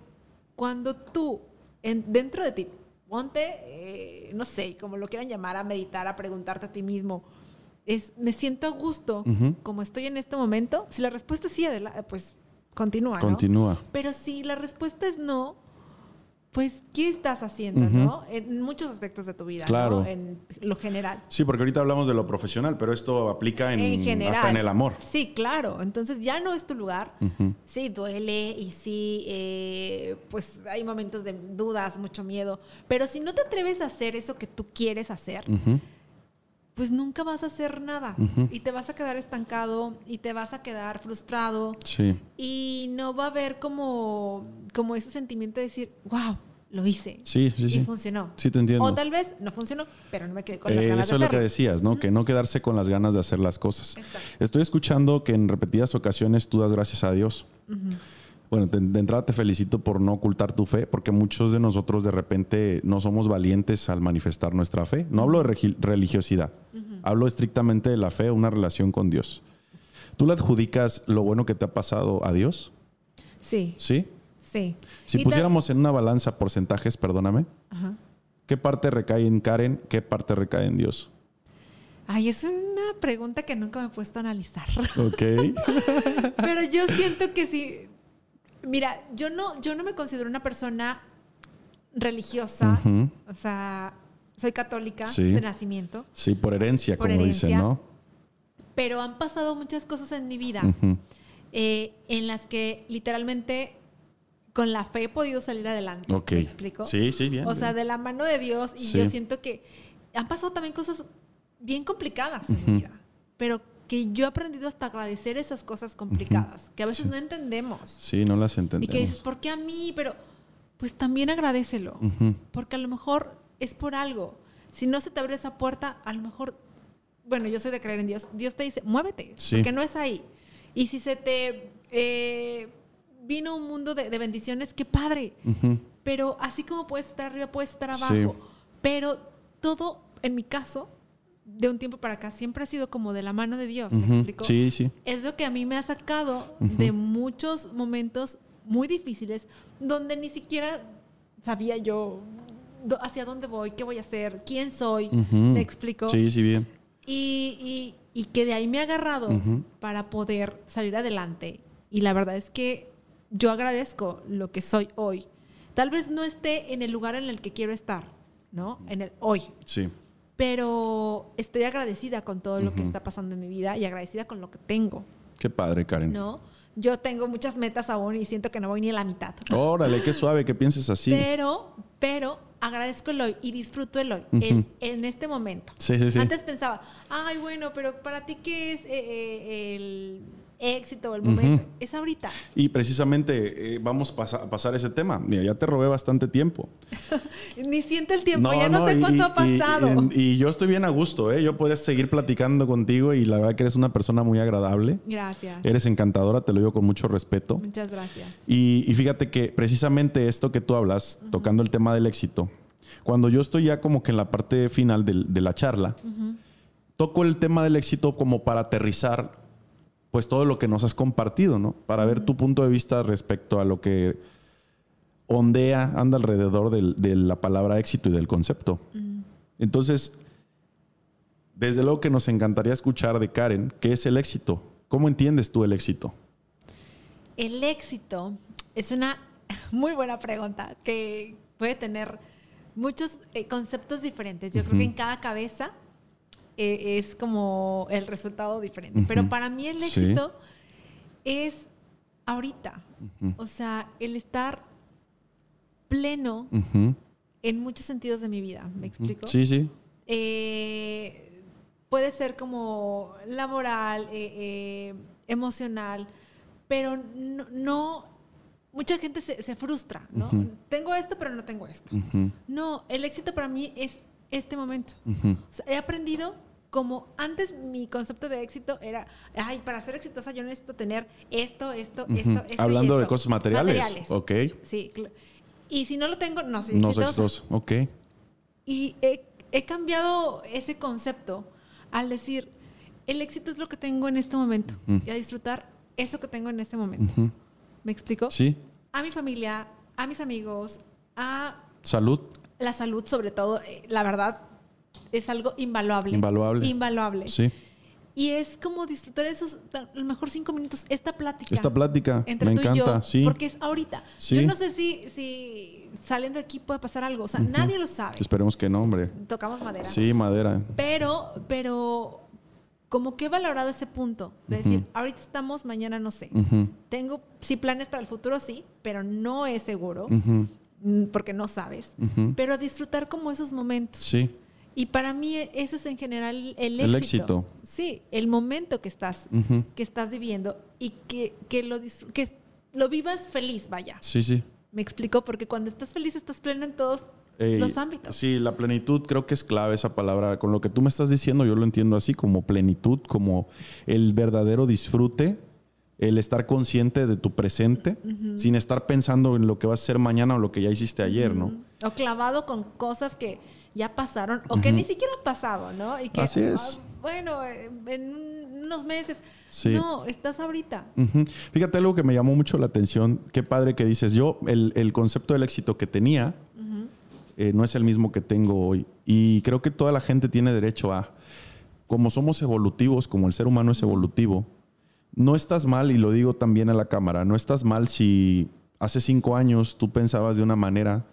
cuando tú, en- dentro de ti, ponte, eh, no sé, como lo quieran llamar, a meditar, a preguntarte a ti mismo, es, me siento a gusto Ujú. como estoy en este momento, si la respuesta es sí, pues continúa, ¿no? Continúa. Pero si la respuesta es no, pues, ¿qué estás haciendo, no? En muchos aspectos de tu vida, Claro. ¿no? En lo general. Sí, porque ahorita hablamos de lo profesional, pero esto aplica en, En general. hasta en el amor. Sí, claro. Entonces ya no es tu lugar. Ujú. Sí, duele y sí, eh, pues hay momentos de dudas, mucho miedo. Pero si no te atreves a hacer eso que tú quieres hacer, Ujú. Pues nunca vas a hacer nada. Y te vas a quedar estancado y te vas a quedar frustrado. Sí. Y no va a haber como, como ese sentimiento de decir, wow, lo hice. Sí, sí, Y sí. funcionó. Sí, te entiendo. O tal vez no funcionó, pero no me quedé con las Eh, ganas eso es lo que decías, ¿no? Que no quedarse con las ganas de hacer las cosas. Exacto. Estoy escuchando que en repetidas ocasiones tú das gracias a Dios. Bueno, de, de entrada te felicito por no ocultar tu fe, porque muchos de nosotros de repente no somos valientes al manifestar nuestra fe. No hablo de religiosidad, hablo estrictamente de la fe, una relación con Dios. ¿Tú le adjudicas lo bueno que te ha pasado a Dios? Sí, ¿Sí? sí. Si Y pusiéramos en una balanza porcentajes, perdóname, Ajá. ¿qué parte recae en Karen? ¿Qué parte recae en Dios? Ay, es una pregunta que nunca me he puesto a analizar. Ok. Pero yo siento que sí. Mira, yo no, yo no me considero una persona religiosa. O sea, soy católica Sí. de nacimiento. Sí, por herencia, Por como herencia. dicen, ¿no? Pero han pasado muchas cosas en mi vida eh, en las que literalmente con la fe he podido salir adelante. Ok. ¿Me explico? Sí, sí, bien. O sea, de la mano de Dios y Sí. yo siento que han pasado también cosas bien complicadas en mi vida, pero que yo he aprendido hasta agradecer esas cosas complicadas, que a veces no entendemos. Sí, no las Y entendemos. que dices, ¿por qué a mí? Pero pues también agradecelo, Ujú. porque a lo mejor es por algo. Si no se te abre esa puerta, a lo mejor, bueno, yo soy de creer en Dios, Dios te dice, muévete, Sí. porque no es ahí. Y si se te eh, vino un mundo de, de bendiciones, qué padre. Ujú. Pero así como puedes estar arriba, puedes estar Sí. abajo. Pero todo, en mi caso, de un tiempo para acá, siempre ha sido como de la mano de Dios, ¿me explico? Sí, sí. Es lo que a mí me ha sacado de muchos momentos muy difíciles donde ni siquiera sabía yo hacia dónde voy, qué voy a hacer, quién soy, me explico. Sí, sí, bien. Y, y- y que de ahí me ha agarrado para poder salir adelante. Y la verdad es que yo agradezco lo que soy hoy. Tal vez no esté en el lugar en el que quiero estar, ¿no? En el hoy. Sí. Pero estoy agradecida con todo lo que está pasando en mi vida y agradecida con lo que tengo, Qué padre, Karen. ¿no? Yo tengo muchas metas aún y siento que no voy ni a la mitad. Órale, qué suave que pienses así. Pero, pero agradezco el hoy y disfruto el hoy, en este momento. Sí, sí, sí. Antes pensaba, ay, bueno, pero para ti, ¿qué es eh, eh, el éxito, el momento? Es ahorita. Y precisamente eh, vamos pasa- a pasar ese tema. Mira, ya te robé bastante tiempo. Ni siento el tiempo, ya no, sé y- cuánto y- ha pasado. Y, y yo estoy bien a gusto, ¿eh? Yo podría seguir platicando contigo y la verdad que eres una persona muy agradable. Gracias. Eres encantadora, te lo digo con mucho respeto. Muchas gracias. Y, fíjate que precisamente esto que tú hablas, tocando el tema del éxito, cuando yo estoy ya como que en la parte final de, la charla, toco el tema del éxito como para aterrizar pues todo lo que nos has compartido, ¿no? Para ver tu punto de vista respecto a lo que ondea, anda alrededor del- de la palabra éxito y del concepto. Entonces, desde luego que nos encantaría escuchar de Karen, ¿qué es el éxito? ¿Cómo entiendes tú el éxito? El éxito es una muy buena pregunta que puede tener muchos eh, conceptos diferentes. Yo creo que en cada cabeza eh, es como el resultado diferente. Pero para mí el éxito es ahorita. O sea, el estar pleno en muchos sentidos de mi vida. ¿Me explico? Sí, sí. Eh, puede ser como laboral, emocional, pero no, mucha gente se, frustra, ¿no? Tengo esto, pero no tengo esto. No, el éxito para mí es este momento. he aprendido como antes mi concepto de éxito era, ay, para ser exitosa yo necesito tener esto, esto, esto, esto. Hablando de cosas materiales. materiales. Ok. Sí. Y si no lo tengo, no soy exitosa. No soy exitosa. Ok. Y he, cambiado ese concepto al decir, el éxito es lo que tengo en este momento y a disfrutar eso que tengo en este momento. ¿Me explico? Sí. A mi familia, a mis amigos, a... Salud. La salud, sobre todo, eh, la verdad, es algo invaluable. Invaluable. Invaluable. Sí. Y es como disfrutar esos, a lo mejor cinco minutos, esta plática. Esta plática, me encanta, sí. Porque es ahorita. Yo no sé si, si saliendo de aquí puede pasar algo, o sea, nadie lo sabe. Esperemos que no, hombre. Tocamos madera. Sí, madera. Pero, pero como que he valorado ese punto de decir, ahorita estamos, mañana no sé. Tengo, sí, planes para el futuro, sí, pero no es seguro porque no sabes. Pero disfrutar como esos momentos. Sí. Y para mí eso es en general el éxito. El éxito. Sí, el momento que estás, que estás viviendo y que, que, lo que lo vivas feliz, vaya. Sí, sí. Me explico, porque cuando estás feliz estás pleno en todos los ámbitos. Sí, la plenitud creo que es clave esa palabra. Con lo que tú me estás diciendo, yo lo entiendo así como plenitud, como el verdadero disfrute, el estar consciente de tu presente, sin estar pensando en lo que vas a hacer mañana o lo que ya hiciste ayer, ¿no? O clavado con cosas que ya pasaron o que ni siquiera han pasado, ¿no? Y que, así es. Ah, bueno, en unos meses. No, estás ahorita. Fíjate algo que me llamó mucho la atención. Qué padre que dices. Yo, el, el concepto del éxito que tenía eh, no es el mismo que tengo hoy. Y creo que toda la gente tiene derecho a, como somos evolutivos, como el ser humano es evolutivo, no estás mal, y lo digo también a la cámara, no estás mal si hace cinco años tú pensabas de una manera,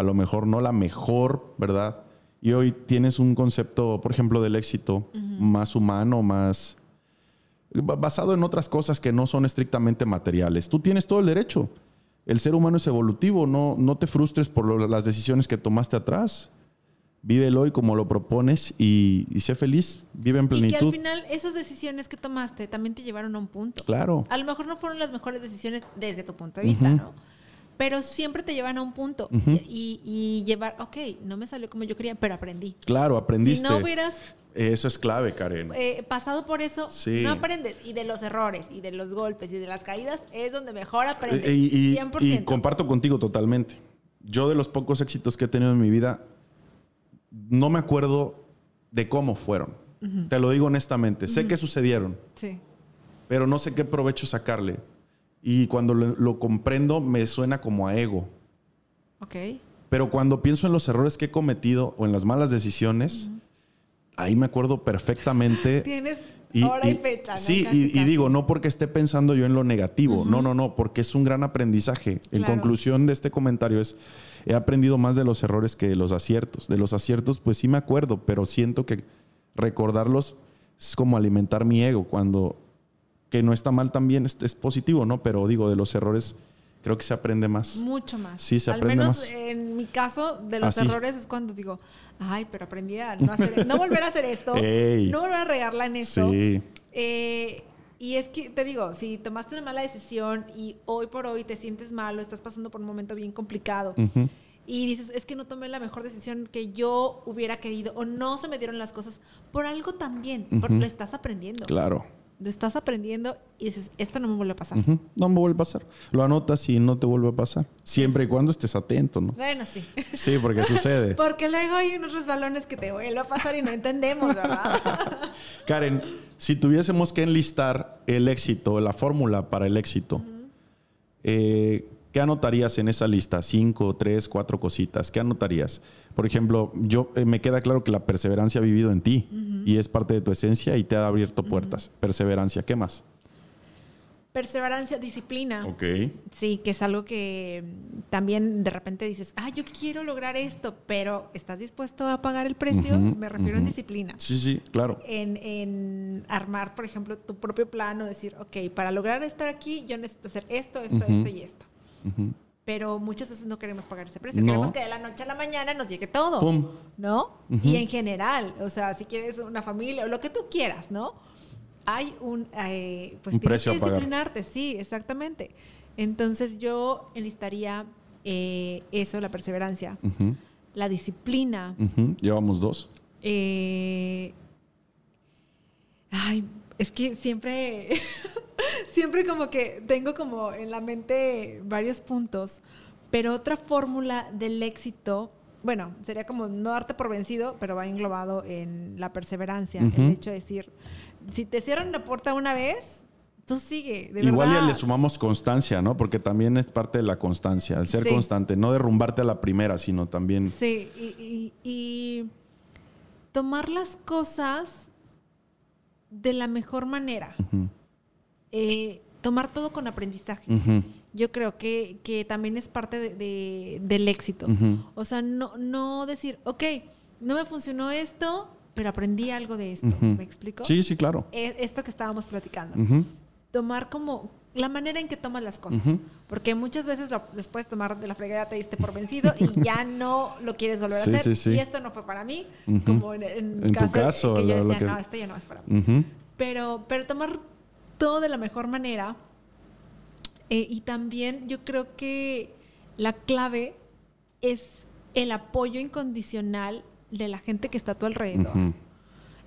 a lo mejor no la mejor, ¿verdad? Y hoy tienes un concepto, por ejemplo, del éxito más humano, más basado en otras cosas que no son estrictamente materiales. Tú tienes todo el derecho el ser humano es evolutivo, no, no te frustres por las decisiones que tomaste atrás. Vive el hoy como lo propones y, sé feliz, vive en plenitud. Y que al final esas decisiones que tomaste también te llevaron a un punto. Claro. A lo mejor no fueron las mejores decisiones desde tu punto de vista, ¿no? Pero siempre te llevan a un punto y, y, llevar, ok, no me salió como yo quería, pero aprendí. Claro, aprendiste. Si no hubieras eso es clave, Karen. Eh, pasado por eso, no aprendes. Y de los errores, y de los golpes, y de las caídas, es donde mejor aprendes. Eh, y, 100%. y comparto contigo totalmente. Yo de los pocos éxitos que he tenido en mi vida, no me acuerdo de cómo fueron. Te lo digo honestamente. Sé que sucedieron. Sí. Pero no sé qué provecho sacarle. Y cuando lo, comprendo, me suena como a ego. Ok. Pero cuando pienso en los errores que he cometido o en las malas decisiones ahí me acuerdo perfectamente. Tienes hora y, fecha, ¿no? Sí, y, digo, no porque esté pensando yo en lo negativo, no, no, no, porque es un gran aprendizaje. En conclusión de este comentario es, he aprendido más de los errores que de los aciertos. De los aciertos, pues sí me acuerdo, pero siento que recordarlos es como alimentar mi ego, cuando, que no está mal también, es, es positivo, ¿no? Pero digo, de los errores creo que se aprende más. Mucho más. Sí, se aprende más. Al menos en mi caso, de los errores es cuando digo, ay, pero aprendí a no, hacer, no volver a hacer esto, no volver a regarla en esto. Sí. Eh, y es que te digo, si tomaste una mala decisión y hoy por hoy te sientes mal o estás pasando por un momento bien complicado y dices, es que no tomé la mejor decisión que yo hubiera querido o no se me dieron las cosas, por algo también, porque lo estás aprendiendo. Claro estás aprendiendo y dices, esto no me vuelve a pasar. No me vuelve a pasar. Lo anotas y no te vuelve a pasar. Siempre y cuando estés atento, ¿no? Bueno, sí. Sí, porque sucede. porque luego hay unos resbalones que te vuelven a pasar y no entendemos, ¿verdad? Karen, si tuviésemos que enlistar el éxito, la fórmula para el éxito, eh, ¿qué anotarías en esa lista? Cinco, tres, cuatro cositas. ¿Qué anotarías? Por ejemplo, yo eh, me queda claro que la perseverancia ha vivido en ti y es parte de tu esencia y te ha abierto puertas. Perseverancia, ¿qué más? Perseverancia, disciplina. Ok. Sí, que es algo que también de repente dices, ah, yo quiero lograr esto, pero ¿estás dispuesto a pagar el precio? Me refiero en ujú. disciplina. Sí, sí, claro. En, en armar, por ejemplo, tu propio plano, decir, ok, para lograr estar aquí, yo necesito hacer esto, esto, esto y esto. Pero muchas veces no queremos pagar ese precio. No. Queremos que de la noche a la mañana nos llegue todo. Pum. ¿no? Y en general, o sea, si quieres una familia o lo que tú quieras, ¿no? Hay un, eh, pues Un tienes precio que a pagar. disciplinarte, sí, exactamente. Entonces yo enlistaría eh, eso, la perseverancia, la disciplina. Llevamos dos. eh, ay, es que siempre, siempre como que tengo como en la mente varios puntos, pero otra fórmula del éxito, bueno, sería como no darte por vencido, pero va englobado en la perseverancia, el hecho de decir, si te cierran la puerta una vez, tú sigue, de Igual verdad. ya le sumamos constancia, ¿no? Porque también es parte de la constancia, el ser Sí. constante, no derrumbarte a la primera, sino también... Sí, y, y- y tomar las cosas de la mejor manera. Ujú. Eh, tomar todo con aprendizaje. Ujú. Yo creo que, que también es parte de- de- del éxito. Ujú. O sea, no, no decir, ok, no me funcionó esto, pero aprendí algo de esto. Ujú. ¿Me explico? Sí, sí, claro. Es esto que estábamos platicando. Tomar como la manera en que tomas las cosas. Porque muchas veces lo, después de tomar de la fregada te diste por vencido y ya no lo quieres volver Sí, a hacer. sí, sí. Y esto no fue para mí. Como en, en En tu caso, caso, que yo lo- lo decía, que- no, esto ya no es para mí. Pero, pero tomar todo de la mejor manera. eh, y también yo creo que la clave es el apoyo incondicional de la gente que está a tu alrededor.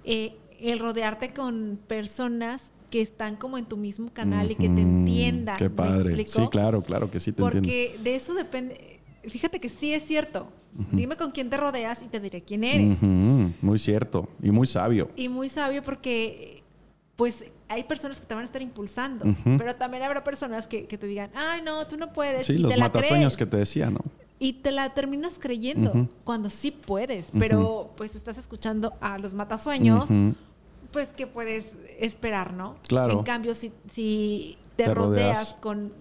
Eh, el rodearte con personas que están como en tu mismo canal y que te entiendan. Qué ¿me padre. Sí, claro, claro que sí te entiendo. Porque de eso depende. Fíjate que sí es cierto. Dime con quién te rodeas y te diré quién eres. Muy cierto y muy sabio. Y muy sabio porque, pues, hay personas que te van a estar impulsando, pero también habrá personas que, que te digan, ay, no, tú no puedes. Sí, y los te matasueños que te decía, ¿no? Y te la terminas creyendo cuando sí puedes, pero pues estás escuchando a los matasueños, pues, ¿qué puedes esperar, no? Claro. En cambio, si, si te, Te rodeas, rodeas. con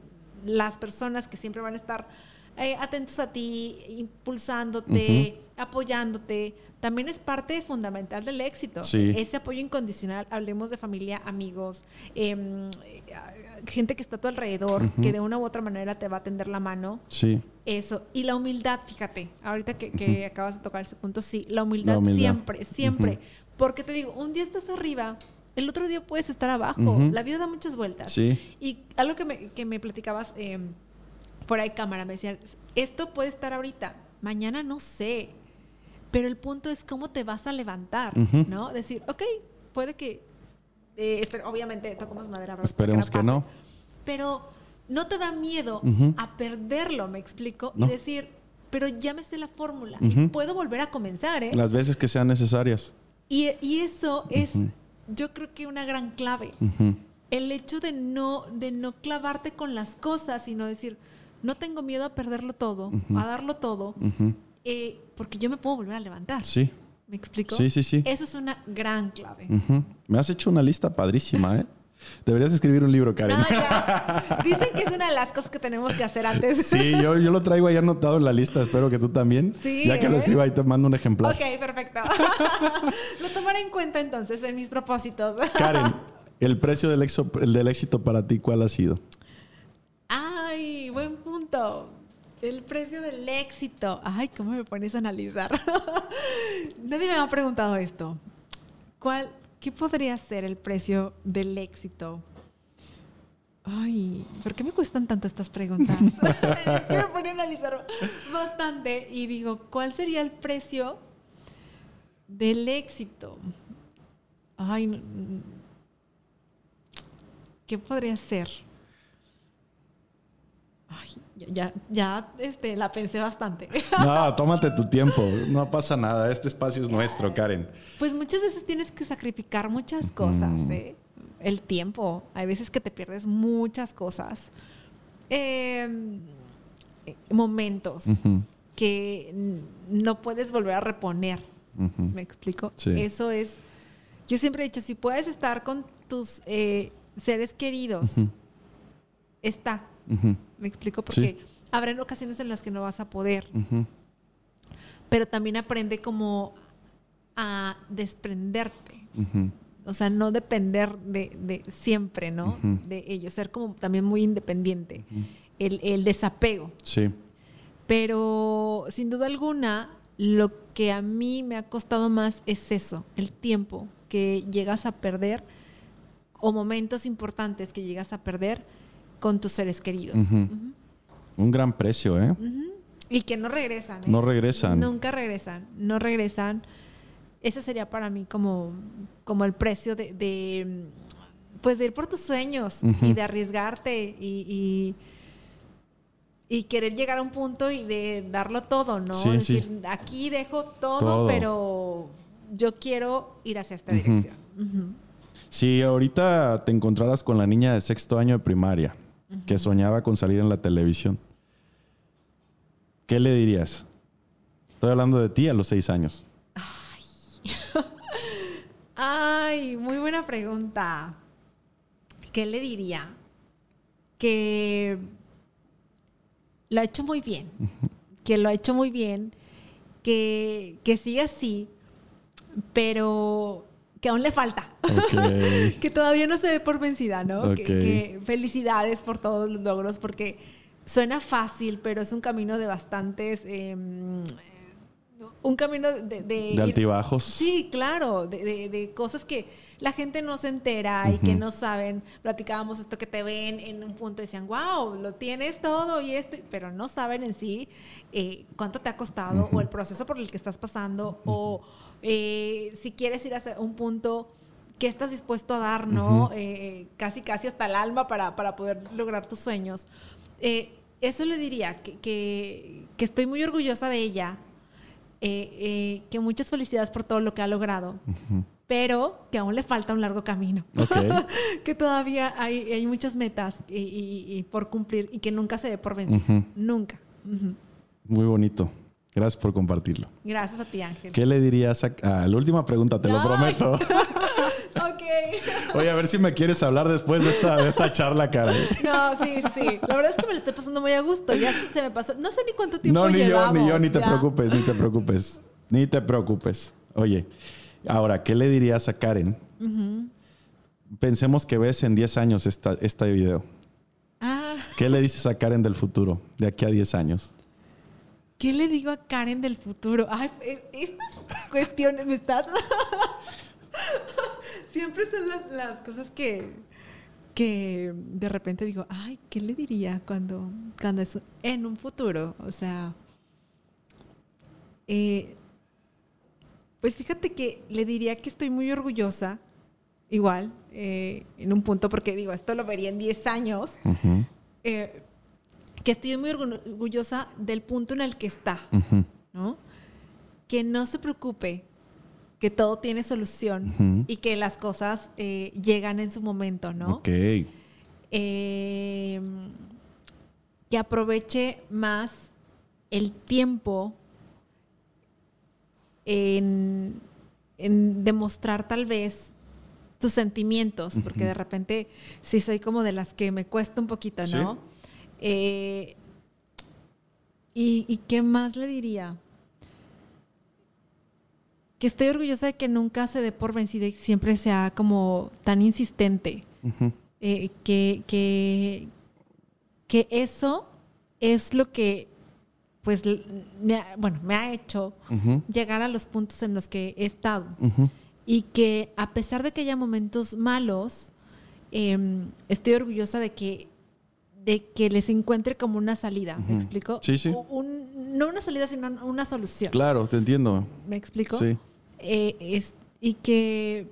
las personas que siempre van a estar eh, atentos a ti, impulsándote, apoyándote, también es parte fundamental del éxito. Sí. Ese apoyo incondicional, hablemos de familia, amigos, em, eh, gente que está a tu alrededor, Ujú. que de una u otra manera te va a tender la mano. Sí. Eso, y la humildad, fíjate, ahorita que, que acabas de tocar ese punto, sí, la humildad, La humildad. siempre, siempre. Porque te digo, un día estás arriba, el otro día puedes estar abajo, la vida da muchas vueltas. Sí. Y algo que me, que me platicabas eh, fuera de cámara, me decían, esto puede estar ahorita, mañana no sé, pero el punto es cómo te vas a levantar. ¿no? Decir, ok, puede que, eh, obviamente, tocamos madera. Esperemos que no. Pero no te da miedo a perderlo, me explico, No. y decir, pero ya me sé la fórmula y puedo volver a comenzar, ¿eh? Las veces que sean necesarias. Y, y eso es, yo creo que una gran clave el hecho de no, de no clavarte con las cosas, sino decir, no tengo miedo a perderlo todo, a darlo todo, eh, porque yo me puedo volver a levantar. Sí. ¿Me explico? Sí, sí, sí. Esa es una gran clave. Me has hecho una lista padrísima, ¿eh? Deberías escribir un libro, Karen. Dicen que es una de las cosas que tenemos que hacer antes. Sí, yo, yo lo traigo ahí anotado en la lista. Espero que tú también. Sí, ya que lo ¿eh? escriba ahí te mando un ejemplar. Ok, perfecto. lo tomaré en cuenta entonces en mis propósitos. Karen, el precio del, exo- el del éxito para ti, ¿cuál ha sido? El precio del éxito. Ay, ¿cómo me pones a analizar? Nadie me ha preguntado esto. ¿Cuál, ¿Qué podría ser el precio del éxito? Ay, ¿por qué me cuestan tanto estas preguntas? que me pone a analizar bastante y digo, ¿cuál sería el precio del éxito? Ay, ¿qué podría ser? Ay, ya, ya, ya, este, la pensé bastante. No, tómate tu tiempo. No pasa nada. Este espacio es nuestro, Karen. Pues muchas veces tienes que sacrificar muchas cosas, ¿eh? El tiempo. Hay veces que te pierdes muchas cosas. Eh, eh, momentos que no puedes volver a reponer. ¿Me explico? Sí. Eso es. Yo siempre he dicho, si puedes estar con tus eh, seres queridos está. ¿Me explico? Porque Sí. habrá ocasiones en las que no vas a poder, pero también aprende como a desprenderte. O sea, no depender de, de siempre, ¿no? De ellos, ser como también muy independiente. El, el desapego. Sí. Pero sin duda alguna, lo que a mí me ha costado más es eso, el tiempo que llegas a perder o momentos importantes que llegas a perder con tus seres queridos. Un gran precio, ¿eh? Y que no regresan. ¿eh? No regresan. Nunca regresan, no regresan. Ese sería para mí como, como el precio de, de, pues de ir por tus sueños y de arriesgarte y, y, y querer llegar a un punto y de darlo todo, ¿no? Sí, sí. Decir, aquí dejo todo, Todo. pero yo quiero ir hacia esta dirección. Si ahorita te encontraras con la niña de sexto año de primaria que soñaba con salir en la televisión, ¿qué le dirías? Estoy hablando de ti a los seis años. Ay, muy buena pregunta. ¿Qué le diría? Que lo ha hecho muy bien. Que lo ha hecho muy bien. Que, que siga así. Pero que aún le falta. Que todavía no se dé por vencida, ¿no? Que- felicidades por todos los logros, porque suena fácil, pero es un camino de bastantes. em, un camino de. De, de ir- altibajos. Sí, claro, de, de- de cosas que la gente no se entera y que no saben. Platicábamos esto que te ven en un punto y decían, wow, lo tienes todo y esto, pero no saben en sí eh, cuánto te ha costado o el proceso por el que estás pasando o eh, si quieres ir a un punto que estás dispuesto a dar, ¿no? Ujú. Eh, casi, casi hasta el alma para, para poder lograr tus sueños. Eh, eso le diría, que, que, que estoy muy orgullosa de ella, eh, eh, que muchas felicidades por todo lo que ha logrado, Ujú. pero que aún le falta un largo camino. Ok. que todavía hay, hay muchas metas y, y- y por cumplir y que nunca se dé por vencido. Ujú. Nunca. Ujú. Muy bonito. Gracias por compartirlo. Gracias a ti, Ángel. ¿Qué le dirías a... la última pregunta, te lo prometo. Ok. Oye, a ver si me quieres hablar después de esta, de esta charla, cara. No, sí, sí. La verdad es que me lo estoy pasando muy a gusto. Ya se me pasó. No sé ni cuánto tiempo No, ni yo, llevamos. ni yo, ni te ya. preocupes, ni te preocupes. Ni te preocupes. Oye, ahora, ¿qué le dirías a Karen? Pensemos que ves en 10 años esta, este video. Ah, ¿Qué le dices a Karen del futuro, de aquí a 10 años? ¿Qué le digo a Karen del futuro? Ay, e- estas cuestiones me estás. Siempre son las, las cosas que, que de repente digo, ay, ¿qué le diría cuando, cuando es en un futuro? O sea, eh, pues fíjate que le diría que estoy muy orgullosa, igual, eh, en un punto, porque digo, esto lo vería en 10 años. Eh, que estoy muy orgu- orgullosa del punto en el que está, ¿no? Que no se preocupe, que todo tiene solución y que las cosas eh, llegan en su momento, ¿no? Ok. Eh, que aproveche más el tiempo en, en demostrar tal vez tus sentimientos, porque de repente sí soy como de las que me cuesta un poquito, Sí. Eh, y, ¿Y qué más le diría? Que estoy orgullosa de que nunca se dé por vencida y siempre sea como tan insistente eh, que, que, que eso es lo que, pues, me ha- bueno, me ha hecho llegar a los puntos en los que he estado. Y que a pesar de que haya momentos malos, em, estoy orgullosa de que, de que les encuentre como una salida. ¿Me explico? Sí, sí. Un- no una salida, sino una solución. Claro, te entiendo. ¿Me explico? Sí. Eh, es- y que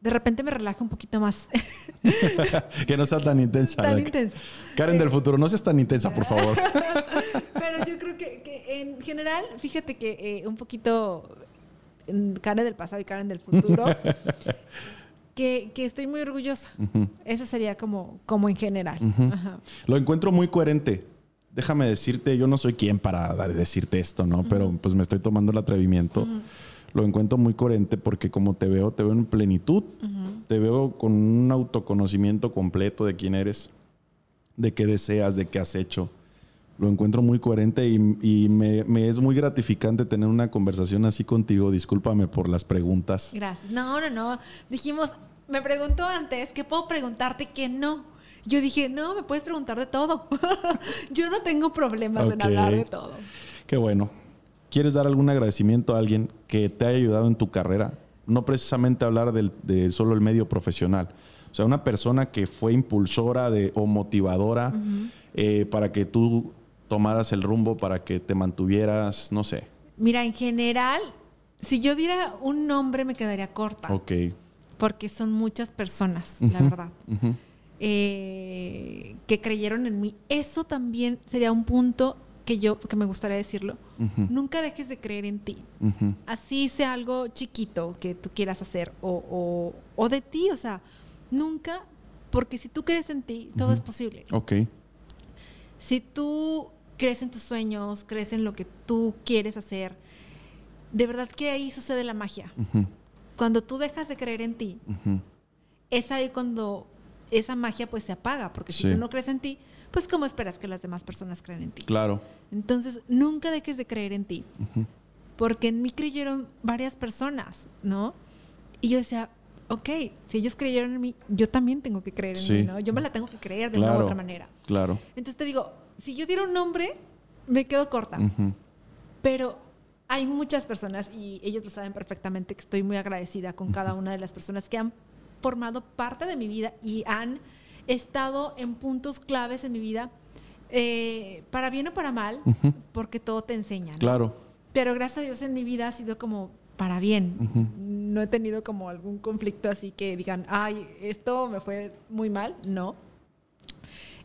de repente me relaja un poquito más. que no sea tan intensa. Tan intensa. Karen del futuro, no seas tan intensa, por favor. Pero yo creo que, que en general, fíjate que eh, un poquito en Karen del pasado y Karen del futuro, que, que estoy muy orgullosa. Ese sería como, como en general. Ajá. Lo encuentro muy coherente. Déjame decirte, yo no soy quien para decirte esto, ¿no? Pero pues me estoy tomando el atrevimiento. Lo encuentro muy coherente porque como te veo, te veo en plenitud, te veo con un autoconocimiento completo de quién eres. de qué deseas, de qué has hecho. Lo encuentro muy coherente y, y me, me es muy gratificante tener una conversación así contigo. Discúlpame por las preguntas. Gracias. No, no, no. Dijimos, me preguntó antes que puedo preguntarte que no. Yo dije, no, me puedes preguntar de todo. Yo no tengo problemas en Ok. hablar de todo. Qué bueno. ¿Quieres dar algún agradecimiento a alguien que te haya ayudado en tu carrera? No precisamente hablar del, de solo el medio profesional. O sea, una persona que fue impulsora de, o motivadora eh, para que tú tomaras el rumbo, para que te mantuvieras, no sé. Mira, en general, si yo diera un nombre me quedaría corta. Ok. Porque son muchas personas, la verdad. eh, que creyeron en mí. Eso también sería un punto que yo, que me gustaría decirlo. Nunca dejes de creer en ti. Así sea algo chiquito que tú quieras hacer o, o- o de ti, o sea, nunca, porque si tú crees en ti, todo es posible. Ok. Si tú crees en tus sueños, crees en lo que tú quieres hacer, de verdad que ahí sucede la magia. Cuando tú dejas de creer en ti, es ahí cuando esa magia pues se apaga, porque si tú no crees en ti, pues ¿cómo esperas que las demás personas crean en ti? Claro. Entonces, nunca dejes de creer en ti, porque en mí creyeron varias personas, ¿no? Y yo decía, ok, si ellos creyeron en mí, yo también tengo que creer en Sí. mí, ¿no? Yo me la tengo que creer de una u Claro. otra manera. Claro. Entonces te digo, si yo diera un nombre, me quedo corta. Pero hay muchas personas, y ellos lo saben perfectamente, que estoy muy agradecida con cada una de las personas que han formado parte de mi vida y han estado en puntos claves en mi vida, eh, para bien o para mal, porque todo te enseña. ¿no? Claro. Pero gracias a Dios en mi vida ha sido como para bien. No he tenido como algún conflicto así que digan, ay, esto me fue muy mal. No.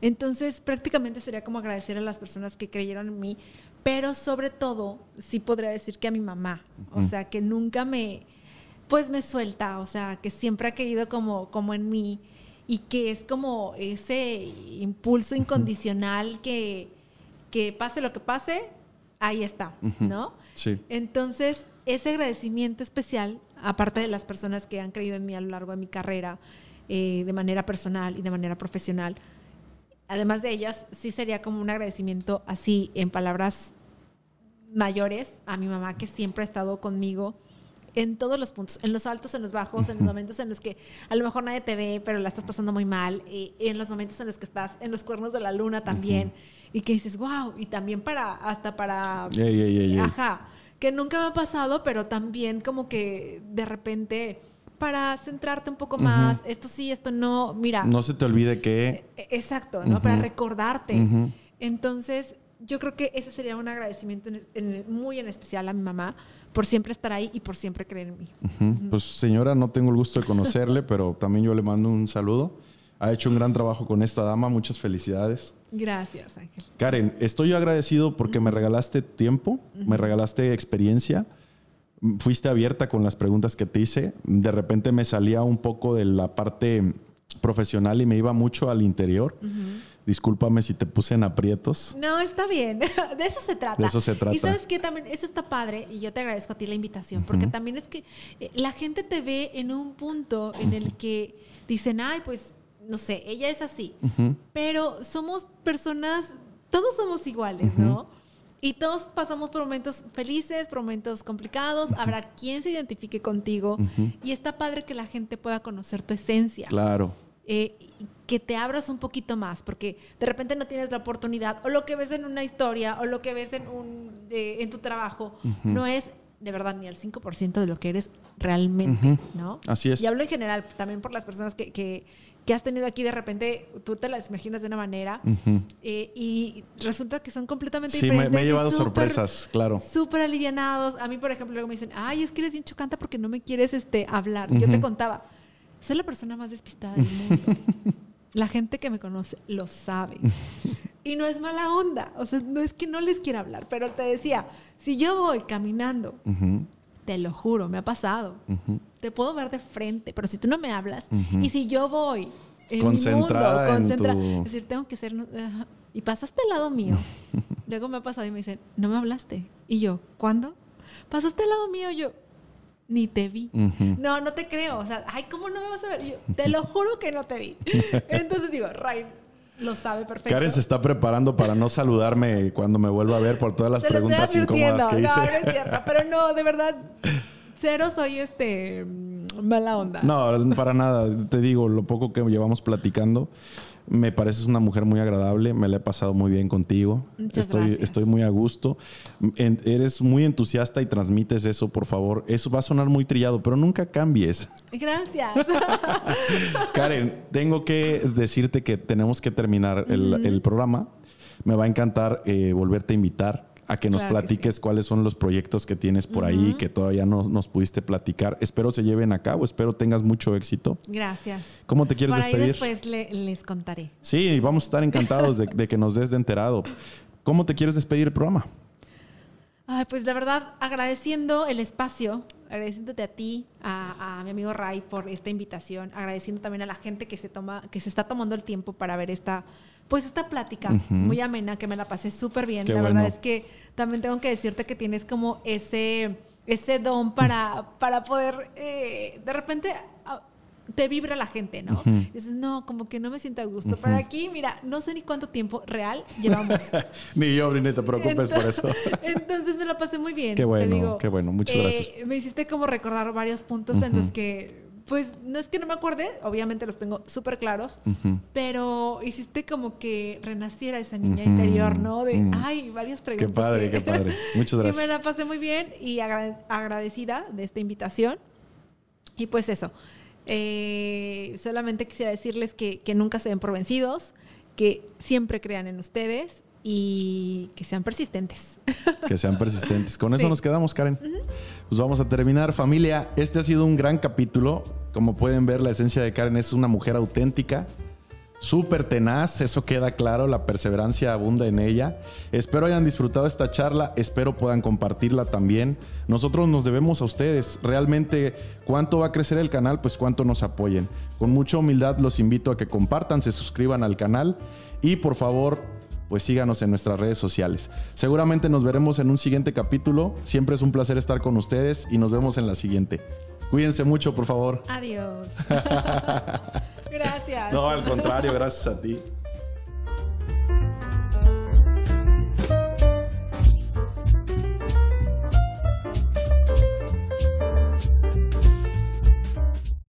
Entonces, prácticamente sería como agradecer a las personas que creyeron en mí, pero sobre todo, sí podría decir que a mi mamá. O sea, que nunca me, pues me suelta, o sea, que siempre ha querido como, como en mí y que es como ese impulso incondicional que, que pase lo que pase, ahí está. ¿no? Sí. Entonces, ese agradecimiento especial, aparte de las personas que han creído en mí a lo largo de mi carrera, eh, de manera personal y de manera profesional, además de ellas, sí sería como un agradecimiento así, en palabras mayores, a mi mamá que siempre ha estado conmigo en todos los puntos, en los altos, en los bajos, en los momentos en los que a lo mejor nadie te ve, pero la estás pasando muy mal, eh, en los momentos en los que estás en los cuernos de la luna también, y que dices, wow, y también para, hasta para ey. Ajá, que nunca me ha pasado, pero también como que de repente para centrarte un poco más, esto sí, esto no, mira, No se te olvide que. e- exacto, ¿no? Para Ujú. recordarte. Ujú. Entonces, yo creo que ese sería un agradecimiento en- en- muy en especial a mi mamá por siempre estar ahí y por siempre creer en mí. Pues señora, no tengo el gusto de conocerle, pero también yo le mando un saludo. Ha hecho un gran trabajo con esta dama, muchas felicidades. Gracias, Ángel. Karen, estoy agradecido porque me regalaste tiempo, me regalaste experiencia, fuiste abierta con las preguntas que te hice. De repente me salía un poco de la parte profesional y me iba mucho al interior. Discúlpame si te puse en aprietos. No, está bien. De eso se trata. De eso se trata. Y sabes que también eso está padre y yo te agradezco a ti la invitación porque también es que eh, la gente te ve en un punto en el que dicen, ay, pues, no sé, ella es así. Pero somos personas, todos somos iguales, ¿no? Y todos pasamos por momentos felices, por momentos complicados. Habrá quien se identifique contigo. Y está padre que la gente pueda conocer tu esencia Claro. eh, que te abras un poquito más, porque de repente no tienes la oportunidad, o lo que ves en una historia, o lo que ves en, un, eh, en tu trabajo, no es de verdad ni el 5% de lo que eres realmente. ¿no? Así es. Y hablo en general, también por las personas que, que, que has tenido aquí, de repente tú te las imaginas de una manera, Ujú. eh, y resulta que son completamente Sí, me, diferentes. me he y llevado súper- sorpresas, claro. Súper alivianados. A mí, por ejemplo, luego me dicen, ay, es que eres bien chocante porque no me quieres este, hablar. Yo te contaba, soy la persona más despistada del mundo. la gente que me conoce lo sabe. y no es mala onda. O sea, no es que no les quiera hablar, pero te decía, si yo voy caminando, Ujú. te lo juro, me ha pasado. Te puedo ver de frente, pero si tú no me hablas, Ujú. y si yo voy en Concentrada en mundo, concentra- tu- es decir, tengo que ser, ajá, y pasaste al lado mío. Luego me ha pasado y me dicen, no me hablaste. Y yo, ¿cuándo? Pasaste al lado mío, yo, ni te vi. Ujú. No, no te creo. O sea, ay, ¿cómo no me vas a ver? Yo, te lo juro que no te vi. Entonces digo, Ray, lo sabe perfecto. Karen se está preparando para no saludarme cuando me vuelva a ver por todas las preguntas incómodas que hice. No, no es cierto. Pero no, de verdad, cero soy este mm, mala onda. No, para nada. Te digo, lo poco que llevamos platicando, me pareces una mujer muy agradable. Me la he pasado muy bien contigo. Muchas estoy, gracias. estoy muy a gusto. En- eres muy entusiasta y transmites eso, por favor. Eso va a sonar muy trillado, pero nunca cambies. Gracias. Karen, tengo que decirte que tenemos que terminar el, el programa. Me va a encantar eh, volverte a invitar a que nos Claro que platiques cuáles son los proyectos que tienes por ahí que todavía no nos pudiste platicar. Espero se lleven a cabo, espero tengas mucho éxito. Gracias. ¿Cómo te quieres Por ahí despedir? después le- les contaré. Sí, vamos a estar encantados de, de que nos des de enterado. ¿Cómo te quieres despedir el programa? Ay, pues la verdad, agradeciendo el espacio, agradeciéndote a ti, a, a mi amigo Ray por esta invitación, agradeciendo también a la gente que se toma, que se está tomando el tiempo para ver esta, pues esta plática muy amena, que me la pasé súper bien. Qué la bueno. verdad es que también tengo que decirte que tienes como ese, ese don para, para poder, eh, de repente, ah, te vibra la gente, ¿no? Dices, no, como que no me siento a gusto. Pero aquí, mira, no sé ni cuánto tiempo real llevamos. Ni yo, Brini, te preocupes por eso. Entonces me la pasé muy bien. Qué bueno, digo. qué bueno. Muchas Eh, gracias. Me hiciste como recordar varios puntos en los que, pues, no es que no me acuerde, obviamente los tengo súper claros, pero hiciste como que renaciera esa niña interior, ¿no? De, ay, varias Qué preguntas. padre, que- qué padre. Muchas y me gracias. la pasé muy bien y agra- agradecida de esta invitación. Y pues eso, eh, solamente quisiera decirles que, que nunca se den por vencidos, que siempre crean en ustedes y que sean persistentes. Que sean persistentes. Con eso Sí. nos quedamos, Karen. Pues vamos a terminar, familia. Este ha sido un gran capítulo. Como pueden ver, la esencia de Karen es una mujer auténtica, súper tenaz, eso queda claro, la perseverancia abunda en ella. Espero hayan disfrutado esta charla, espero puedan compartirla también. Nosotros nos debemos a ustedes. Realmente, ¿cuánto va a crecer el canal? Pues cuánto nos apoyen. Con mucha humildad los invito a que compartan, se suscriban al canal y por favor pues síganos en nuestras redes sociales. Seguramente nos veremos en un siguiente capítulo. Siempre es un placer estar con ustedes y nos vemos en la siguiente. Cuídense mucho, por favor. Adiós. Gracias. No, al contrario, gracias a ti.